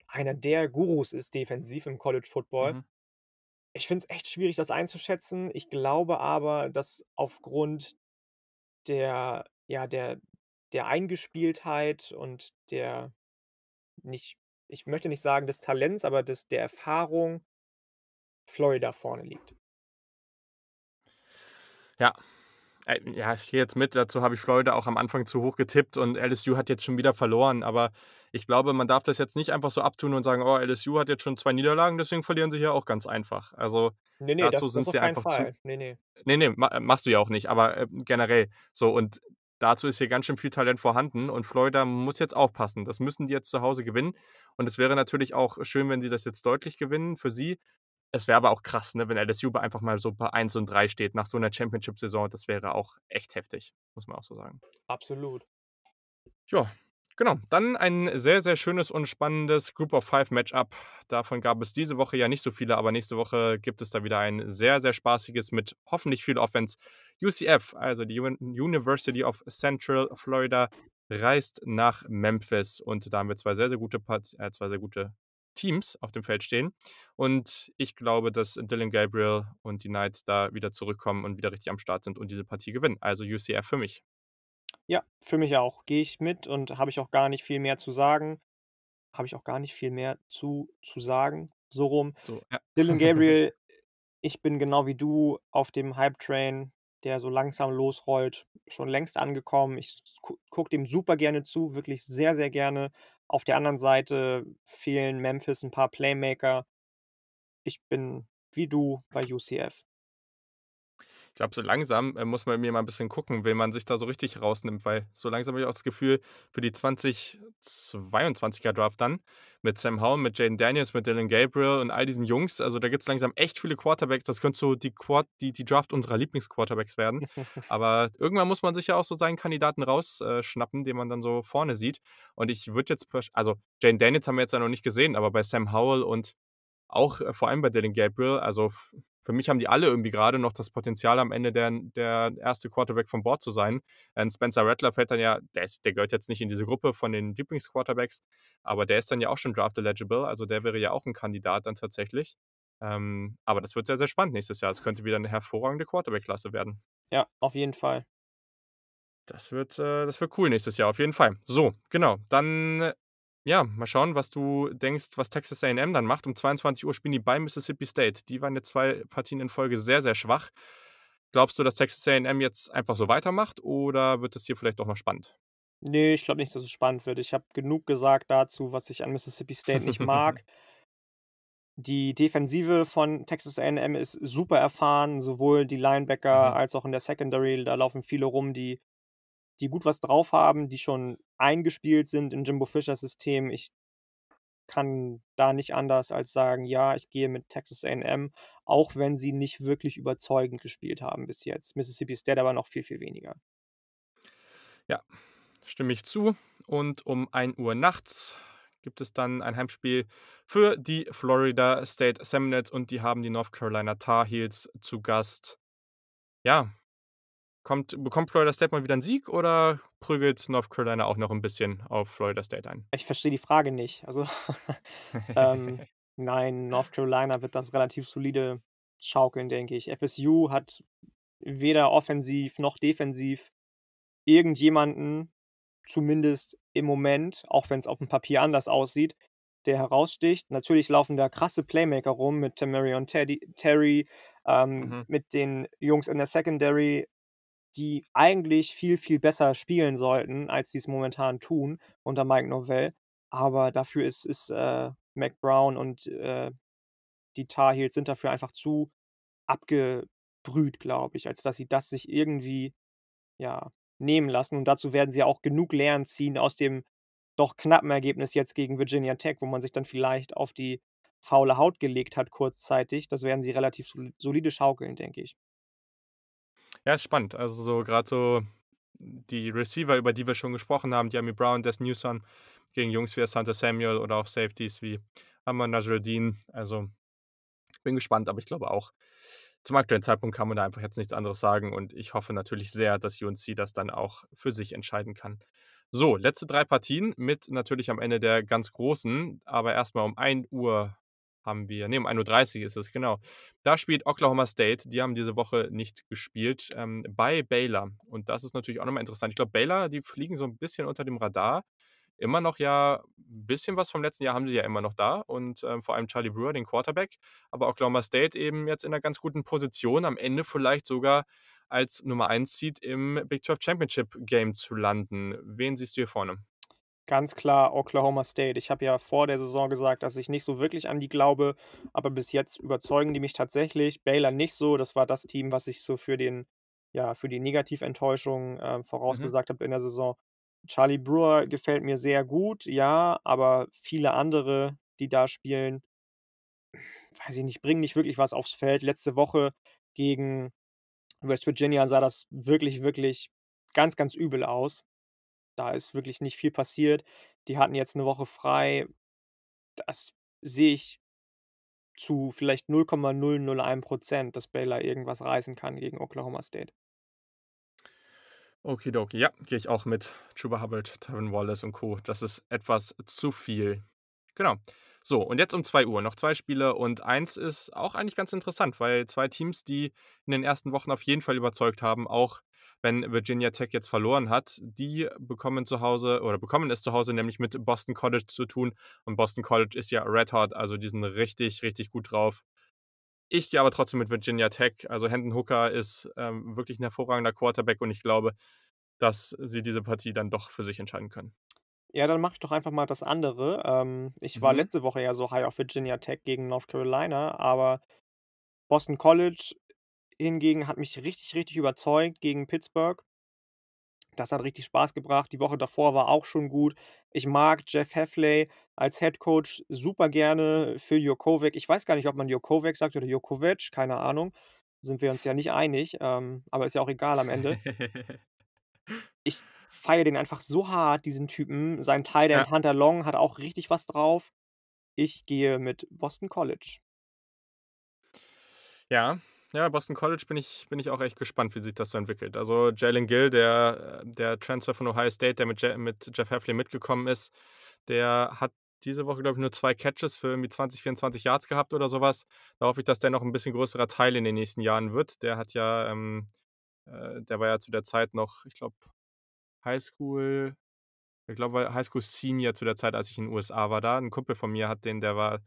einer der Gurus ist defensiv im College Football.
Mhm.
Ich finde es echt schwierig, das einzuschätzen. Ich glaube aber, dass aufgrund der ja, der der Eingespieltheit und der nicht ich möchte nicht sagen des Talents, aber des der Erfahrung Florida vorne liegt.
Ja. Äh, ja, ich gehe jetzt mit. Dazu habe ich Florida auch am Anfang zu hoch getippt und LSU hat jetzt schon wieder verloren. Aber ich glaube, man darf das jetzt nicht einfach so abtun und sagen: „Oh, LSU hat jetzt schon 2 Niederlagen, deswegen verlieren sie hier auch ganz einfach.“ Also,
Ne, ne,
dazu
das das
sind
auf
sie einfach zu
Fall. Ne, ne.
ne, ne, ma machst du ja auch nicht, aber, ähm, generell. So, und dazu ist hier ganz schön viel Talent vorhanden und Florida muss jetzt aufpassen. Das müssen die jetzt zu Hause gewinnen und es wäre natürlich auch schön, wenn sie das jetzt deutlich gewinnen für sie. Es wäre aber auch krass, ne, wenn LSU einfach mal so bei 1 und 3 steht nach so 'ner Championship-Saison. Das wäre auch echt heftig, muss man auch so sagen.
Absolut.
Ja, genau. Dann ein sehr, sehr schönes und spannendes Group-of-Five-Match-up. Davon gab es diese Woche ja nicht so viele, aber nächste Woche gibt es da wieder ein sehr, sehr spaßiges mit hoffentlich viel Offense. UCF, also die Un University of Central Florida, reist nach Memphis und da haben wir 2 sehr, sehr gute Part äh, 2 sehr gute Teams auf dem Feld stehen. Und ich glaube, dass Dillon Gabriel und die Knights da wieder zurückkommen und wieder richtig am Start sind und diese Partie gewinnen. Also UCF für mich.
Ja, für mich auch. Gehe ich mit und habe ich auch gar nicht viel mehr zu sagen. habe ich auch gar nicht viel mehr zu zu sagen, so rum.
So, ja.
Dillon (laughs) Gabriel, ich bin genau wie du auf dem Hype-Train, der so langsam losrollt, schon längst angekommen. Ich gu gucke dem super gerne zu, wirklich sehr, sehr gerne. Auf der anderen Seite fehlen Memphis 'n paar Playmaker. Ich bin wie du bei UCF.
Ich glaube, so langsam, äh, muss man mir mal 'n bisschen gucken, wen man sich da so richtig rausnimmt, weil so langsam habe ich auch das Gefühl, für die 2022er Draft dann mit Sam Howell, mit Jayden Daniels, mit Dillon Gabriel und all diesen Jungs, also, da gibt's langsam echt viele Quarterbacks. Das könnte so die Quart die die Draft unserer Lieblingsquarterbacks werden. (laughs) Aber irgendwann muss man sich ja auch so seinen Kandidaten raus äh, schnappen, den man dann so vorne sieht. Und ich würde jetzt also, Jayden Daniels haben wir jetzt ja noch nicht gesehen, aber bei Sam Howell und auch, äh, vor allem bei Dillon Gabriel, also, für mich haben die alle irgendwie grade noch das Potenzial, am Ende der der 1. Quarterback von Board zu sein. Ähm, Spencer Rattler fällt dann ja der ist der gehört jetzt nicht in diese Gruppe von den Lieblingsquarterbacks, aber der ist dann ja auch schon draft eligible, also, der wäre ja auch 'n Kandidat dann tatsächlich. Ähm, aber das wird sehr, sehr spannend nächstes Jahr. Es könnte wieder 'ne hervorragende Quarterback-Klasse werden.
Ja, auf jeden Fall.
Das wird äh, das wird cool nächstes Jahr auf jeden Fall. So, genau, dann ja, mal schauen, was du denkst, was Texas A&M dann macht. Um 22:00 spielen die bei Mississippi State. Die waren jetzt 2 Partien in Folge sehr, sehr schwach. Glaubst du, dass Texas A&M jetzt einfach so weitermacht oder wird es hier vielleicht doch noch spannend?
Ne, ich glaube nicht, dass es spannend wird. Ich habe genug gesagt dazu, was ich an Mississippi State nicht mag. (laughs) Die Defensive von Texas A&M ist super erfahren, sowohl die Linebacker
Mhm.
als auch in der Secondary. Da laufen viele rum, die die gut was drauf haben, die schon eingespielt sind in Jimbo Fischers System. Ich kann da nicht anders als sagen: „Ja, ich gehe mit Texas A&M“, auch wenn sie nicht wirklich überzeugend gespielt haben bis jetzt. Mississippi State aber noch viel, viel weniger.
Ja, stimme ich zu. Und um 1:00 nachts gibt es dann ein Heimspiel für die Florida State Seminoles und die haben die North Carolina Tar Heels zu Gast. Ja, kommt bekommt Florida State mal wieder 'n Sieg oder prügelt North Carolina auch noch 'n bisschen auf Florida State ein?
Ich verstehe die Frage nicht. Also, (laughs) ähm, nein, North Carolina wird das relativ solide schaukeln, denke ich. FSU hat weder offensiv noch defensiv irgendjemanden, zumindest im Moment, auch wenn's aufm Papier anders aussieht, der heraussticht. Natürlich laufen da krasse Playmaker rum mit Tamorrion Teddy Terry, ähm,
Mhm.
mit den Jungs in der Secondary, die eigentlich viel, viel besser spielen sollten, als sie's momentan tun unter Mike Norvell. Aber dafür ist ist, äh, Mack Brown und, äh, die Tar Heels sind dafür einfach zu abgebrüht, glaube ich, als dass sie das sich irgendwie, ja, nehmen lassen. Und dazu werden sie auch genug Lehren ziehen aus dem doch knappen Ergebnis jetzt gegen Virginia Tech, wo man sich dann vielleicht auf die faule Haut gelegt hat kurzzeitig. Das werden sie relativ sol solide schaukeln, denke ich.
Ja, ist spannend. Also, so grad so die Receiver, über die wir schon gesprochen haben, Dyami Brown, Dez Newsome gegen Jungs wie Asante Samuel oder auch Safeties wie Amar Nasirildeen. Also, bin gespannt, aber ich glaube auch, zum aktuellen Zeitpunkt kann man da einfach jetzt nichts anderes sagen und ich hoffe natürlich sehr, dass UNC das dann auch für sich entscheiden kann. So, letzte 3 Partien mit natürlich am Ende der ganz großen, aber erst mal um 1:00 haben wir ne, um 1:30 ist es, genau. Da spielt Oklahoma State, die haben diese Woche nicht gespielt, ähm, bei Baylor. Und das ist natürlich auch noch mal interessant. Ich glaube, Baylor, die fliegen so 'n bisschen unter dem Radar. Immer noch ja 'n bisschen was vom letzten Jahr haben sie ja immer noch da und, ähm, vor allem Charlie Brewer, den Quarterback. Aber Oklahoma State eben jetzt in 'ner ganz guten Position, am Ende vielleicht sogar als Nummer 1 Seed im Big 12 Championship Game zu landen. Wen siehst du hier vorne?
Ganz klar Oklahoma State. Ich habe ja vor der Saison gesagt, dass ich nicht so wirklich an die glaube, aber bis jetzt überzeugen die mich tatsächlich. Baylor nicht so. Das war das Team, was ich so für den ja, für die Negativenttäuschung,
Mhm.
vorausgesagt habe in der Saison. Charlie Brewer gefällt mir sehr gut, ja, aber viele andere, die da spielen weiß ich nicht, bringen nicht wirklich was aufs Feld. Letzte Woche gegen West Virginia sah das wirklich, wirklich ganz, ganz übel aus. Da ist wirklich nicht viel passiert. Die hatten jetzt 'ne Woche frei. Das sehe ich zu vielleicht 0,001 %, dass Baylor irgendwas reißen kann gegen Oklahoma State.
Okidoki. Ja, gehe ich auch mit. Chuba Hubbard, Tyrone Wallace und Co. Das ist etwas zu viel. Genau. So, und jetzt um 2 Uhr noch zwei Spiele und eins ist auch eigentlich ganz interessant, weil zwei Teams, die in den ersten Wochen auf jeden Fall überzeugt haben, auch wenn Virginia Tech jetzt verloren hat, die bekommen zu Hause oder bekommen es zu Hause nämlich mit Boston College zu tun. Und Boston College ist ja red hot, also die sind richtig, richtig gut drauf. Ich gehe aber trotzdem mit Virginia Tech. Also Hendon Hooker ist ähm, wirklich ein hervorragender Quarterback und ich glaube, dass sie diese Partie dann doch für sich entscheiden können.
Ja, dann mache ich doch einfach mal das andere. Ähm, ich war
Mhm.
letzte Woche ja so high auf Virginia Tech gegen North Carolina, aber Boston College hingegen hat mich richtig, richtig überzeugt gegen Pittsburgh. Das hat richtig Spaß gebracht. Die Woche davor war auch schon gut. Ich mag Jeff Hafley als Head Coach super gerne. Phil Jokovic. Ich weiß gar nicht, ob man Jokovic sagt oder Jokovic, keine Ahnung. Sind wir uns ja nicht einig, ähm, aber ist ja auch egal am Ende. (laughs) Ich feiere den einfach so hart, diesen Typen. Sein Tight
Ja.
End Hunter Long hat auch richtig was drauf. Ich gehe mit Boston College.
Ja, ja, Boston College bin ich bin ich auch echt gespannt, wie sich das so entwickelt. Also, Jalen Gill, der äh, der Transfer von Ohio State, der mit Je mit Jeff Hafley mitgekommen ist, der hat diese Woche, glaube ich, nur 2 Catches für irgendwie 20, 24 Yards gehabt oder sowas. Da hoffe ich, dass der noch ein bisschen größerer Teil in den nächsten Jahren wird. Der hat ja, ähm, äh der war ja zu der Zeit noch, ich glaube, Highschool ich glaube, Highschool Senior zu der Zeit, als ich in den USA war da. 'N Kumpel von mir hat den der war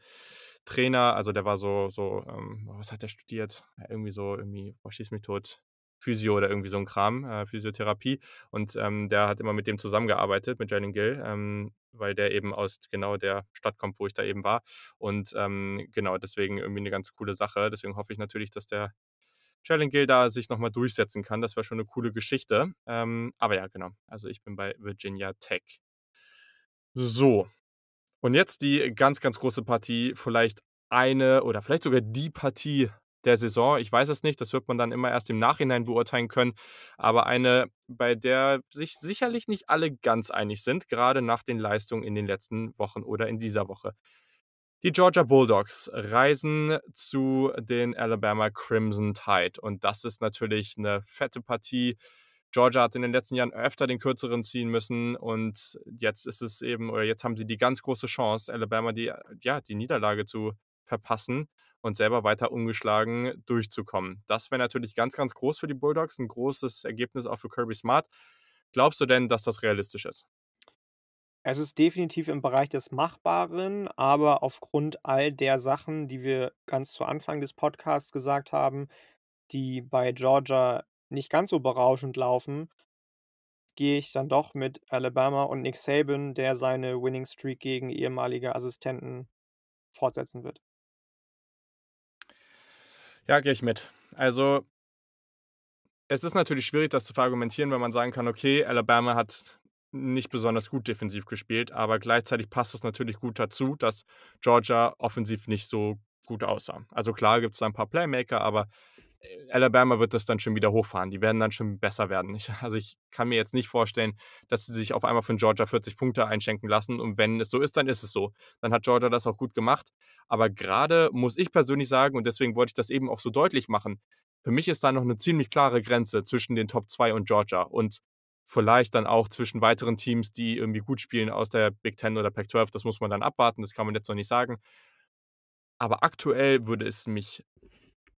Trainer, also der war so so, ähm was hat der studiert? Ja, irgendwie so irgendwie, boah, schieß mich tot, Physio oder irgendwie so 'n Kram, äh, Physiotherapie. Und, ähm, der hat immer mit dem zusammengearbeitet, mit Jalen Gill, ähm, weil der eben aus genau der Stadt kommt, wo ich da eben war. Und, ähm, genau, deswegen irgendwie 'ne ganz coole Sache. Deswegen hoffe ich natürlich, dass der Gill da sich noch mal durchsetzen kann. Das wäre schon 'ne coole Geschichte. Ähm, aber ja, genau. Also, ich bin bei Virginia Tech. So, und jetzt die ganz, ganz große Partie, vielleicht eine oder vielleicht sogar die Partie der Saison. Ich weiß es nicht, das wird man dann immer erst im Nachhinein beurteilen können, aber eine, bei der sich sicherlich nicht alle ganz einig sind, grade nach den Leistungen in den letzten Wochen oder in dieser Woche. Die Georgia Bulldogs reisen zu den Alabama Crimson Tide und das ist natürlich 'ne fette Partie. Georgia hat in den letzten Jahren öfter den Kürzeren ziehen müssen und jetzt ist es eben oder jetzt haben sie die ganz große Chance, Alabama die ja, die Niederlage zu verpassen und selber weiter ungeschlagen durchzukommen. Das wäre natürlich ganz, ganz groß für die Bulldogs, 'n großes Ergebnis auch für Kirby Smart. Glaubst du denn, dass das realistisch ist?
Es ist definitiv im Bereich des Machbaren, aber aufgrund all der Sachen, die wir ganz zu Anfang des Podcasts gesagt haben, die bei Georgia nicht ganz so berauschend laufen gehe ich dann doch mit Alabama und Nick Saban, der seine Winning Streak gegen ehemalige Assistenten fortsetzen wird.
Ja, gehe ich mit. Also es ist natürlich schwierig, das zu verargumentieren, wenn man sagen kann: „Okay, Alabama hat nicht besonders gut defensiv gespielt“, aber gleichzeitig passt es natürlich gut dazu, dass Georgia offensiv nicht so gut aussah. Also klar gibt's da 'n paar Playmaker, aber, äh, Alabama wird das dann schon wieder hochfahren. Die werden dann schon besser werden. Ich also, ich kann mir jetzt nicht vorstellen, dass sie sich auf einmal von Georgia 40 Punkte einschenken lassen und wenn es so ist, dann ist es so. Dann hat Georgia das auch gut gemacht. Aber grade muss ich persönlich sagen und deswegen wollte ich das eben auch so deutlich machen, für mich ist da noch 'ne ziemlich klare Grenze zwischen den Top 2 und Georgia und vielleicht dann auch zwischen weiteren Teams, die irgendwie gut spielen aus der Big Ten oder Pac-12. Das muss man dann abwarten, das kann man jetzt noch nicht sagen. Aber aktuell würde es mich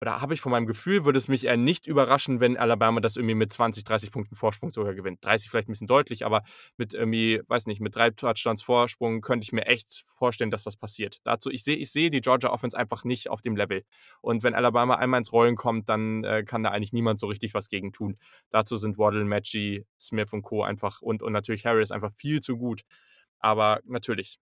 oder habe ich von meinem Gefühl würde es mich eher nicht überraschen, wenn Alabama das irgendwie mit 20, 30 Punkten Vorsprung sogar gewinnt. 30 vielleicht 'n bisschen deutlich, aber mit irgendwie, weiß nicht, mit 3 Touchdowns Vorsprung könnte ich mir echt vorstellen, dass das passiert. Dazu ich sehe ich sehe die Georgia Offense einfach nicht auf dem Level. Und wenn Alabama einmal ins Rollen kommt, dann, äh, kann da eigentlich niemand so richtig was gegen tun. Dazu sind Waddle, Metchie, Smith und Co. einfach und und natürlich Harris einfach viel zu gut. Aber natürlich,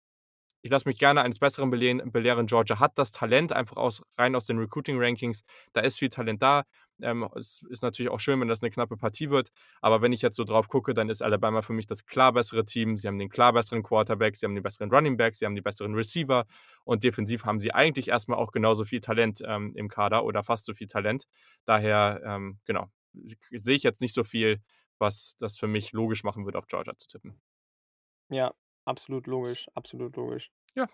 ich lasse mich gerne eines Besseren belehren belehren. Georgia hat das Talent einfach aus rein aus den Recruiting Rankings. Da ist viel Talent da. Ähm, es ist natürlich auch schön, wenn das 'ne knappe Partie wird. Aber wenn ich jetzt so drauf gucke, dann ist Alabama für mich das klar bessere Team. Sie haben den klar besseren Quarterback, sie haben den besseren Running Back, sie haben die besseren Receiver und defensiv haben sie eigentlich erst mal auch genauso viel Talent, ähm, im Kader oder fast so viel Talent. Daher, ähm, genau, sehe ich jetzt nicht so viel, was das für mich logisch machen würde, auf Georgia zu tippen.
Ja, absolut logisch, absolut logisch.
Ja.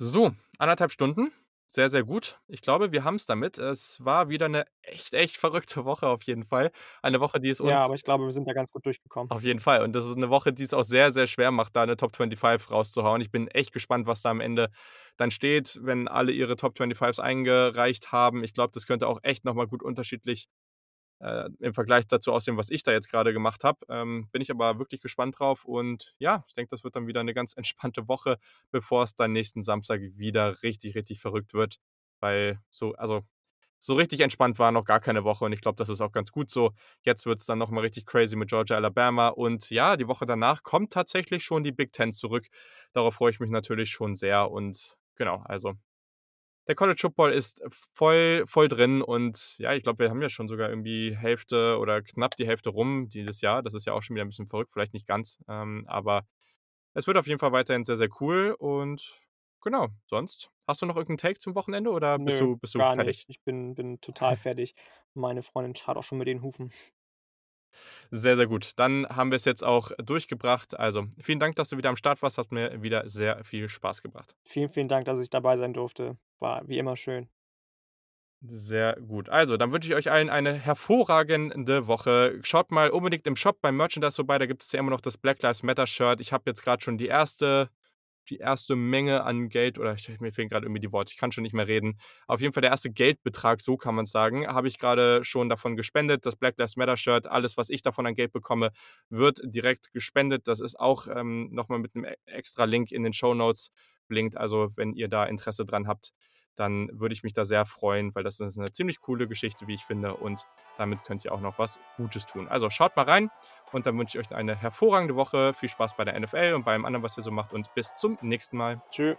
So, 1 1/2 Stunden Sehr, sehr gut. Ich glaube, wir haben's damit. Es war wieder 'ne echt, echt verrückte Woche auf jeden Fall. Eine Woche, die es
Ja,
uns
aber ich glaube, wir sind da ganz gut durchgekommen.
Auf jeden Fall. Und das ist 'ne Woche, die es auch sehr, sehr schwer macht, da 'ne Top 25 rauszuhauen. Ich bin echt gespannt, was da am Ende dann steht, wenn alle ihre Top 25s eingereicht haben. Ich glaube, das könnte auch echt noch mal gut unterschiedlich, äh, im Vergleich dazu aussehen, was ich da jetzt grade gemacht habe. Ähm, bin ich aber wirklich gespannt drauf und ja, ich denke, das wird dann wieder 'ne ganz (laughs) entspannte Woche, bevor es dann nächsten Samstag wieder richtig, richtig verrückt wird, weil so also, so richtig entspannt war noch gar keine Woche und ich glaube, das ist auch ganz gut so. Jetzt wird's dann noch mal richtig crazy mit Georgia, Alabama und ja, die Woche danach kommt tatsächlich schon die Big Ten zurück. Darauf freue ich mich natürlich schon sehr und genau, also der College Football ist voll voll drin und ja, ich glaube, wir haben ja schon sogar irgendwie Hälfte oder knapp die Hälfte rum dieses Jahr. Das ist ja auch schon wieder 'n bisschen verrückt, vielleicht nicht ganz, ähm, aber es wird auf jeden Fall weiterhin sehr, sehr cool und genau. Sonst, hast du noch irgend 'n Take zum Wochenende oder bist
Nö,
du bist du
gar
fertig?
nicht. Ich bin bin total fertig. Meine Freundin scharrt auch schon mit den Hufen.
Sehr, sehr gut. Dann haben wir's jetzt auch durchgebracht. Also, vielen Dank, dass du wieder am Start warst. Hat mir wieder sehr viel Spaß gebracht.
Vielen, vielen Dank, dass ich dabei sein durfte. War wie immer schön.
Sehr gut. Also, dann wünsche ich euch allen eine hervorragende Woche. Schaut mal unbedingt im Shop beim Merchandise vorbei, da gibt es ja immer noch das Black Lives Matter Shirt. Ich habe jetzt grad schon die erste die erste Menge an Geld oder ich mir fehlen grad irgendwie die Worte, ich kann schon nicht mehr reden. Auf jeden Fall der erste Geldbetrag, so kann man's sagen, habe ich grade schon davon gespendet. Das Black Lives Matter Shirt, alles, was ich davon an Geld bekomme, wird direkt gespendet. Das ist auch, ähm, noch mal mit 'nem e extra Link in den Shownotes verlinkt. Also, wenn ihr da Interesse dran habt, dann würde ich mich da sehr freuen, weil das ist 'ne ziemlich coole Geschichte, wie ich finde und damit könnt ihr auch noch was Gutes tun. Also, schaut mal rein und dann wünsche ich euch eine hervorragende Woche. Viel Spaß bei der NFL und bei allem anderen, was ihr so macht und bis zum nächsten Mal.
Tschü.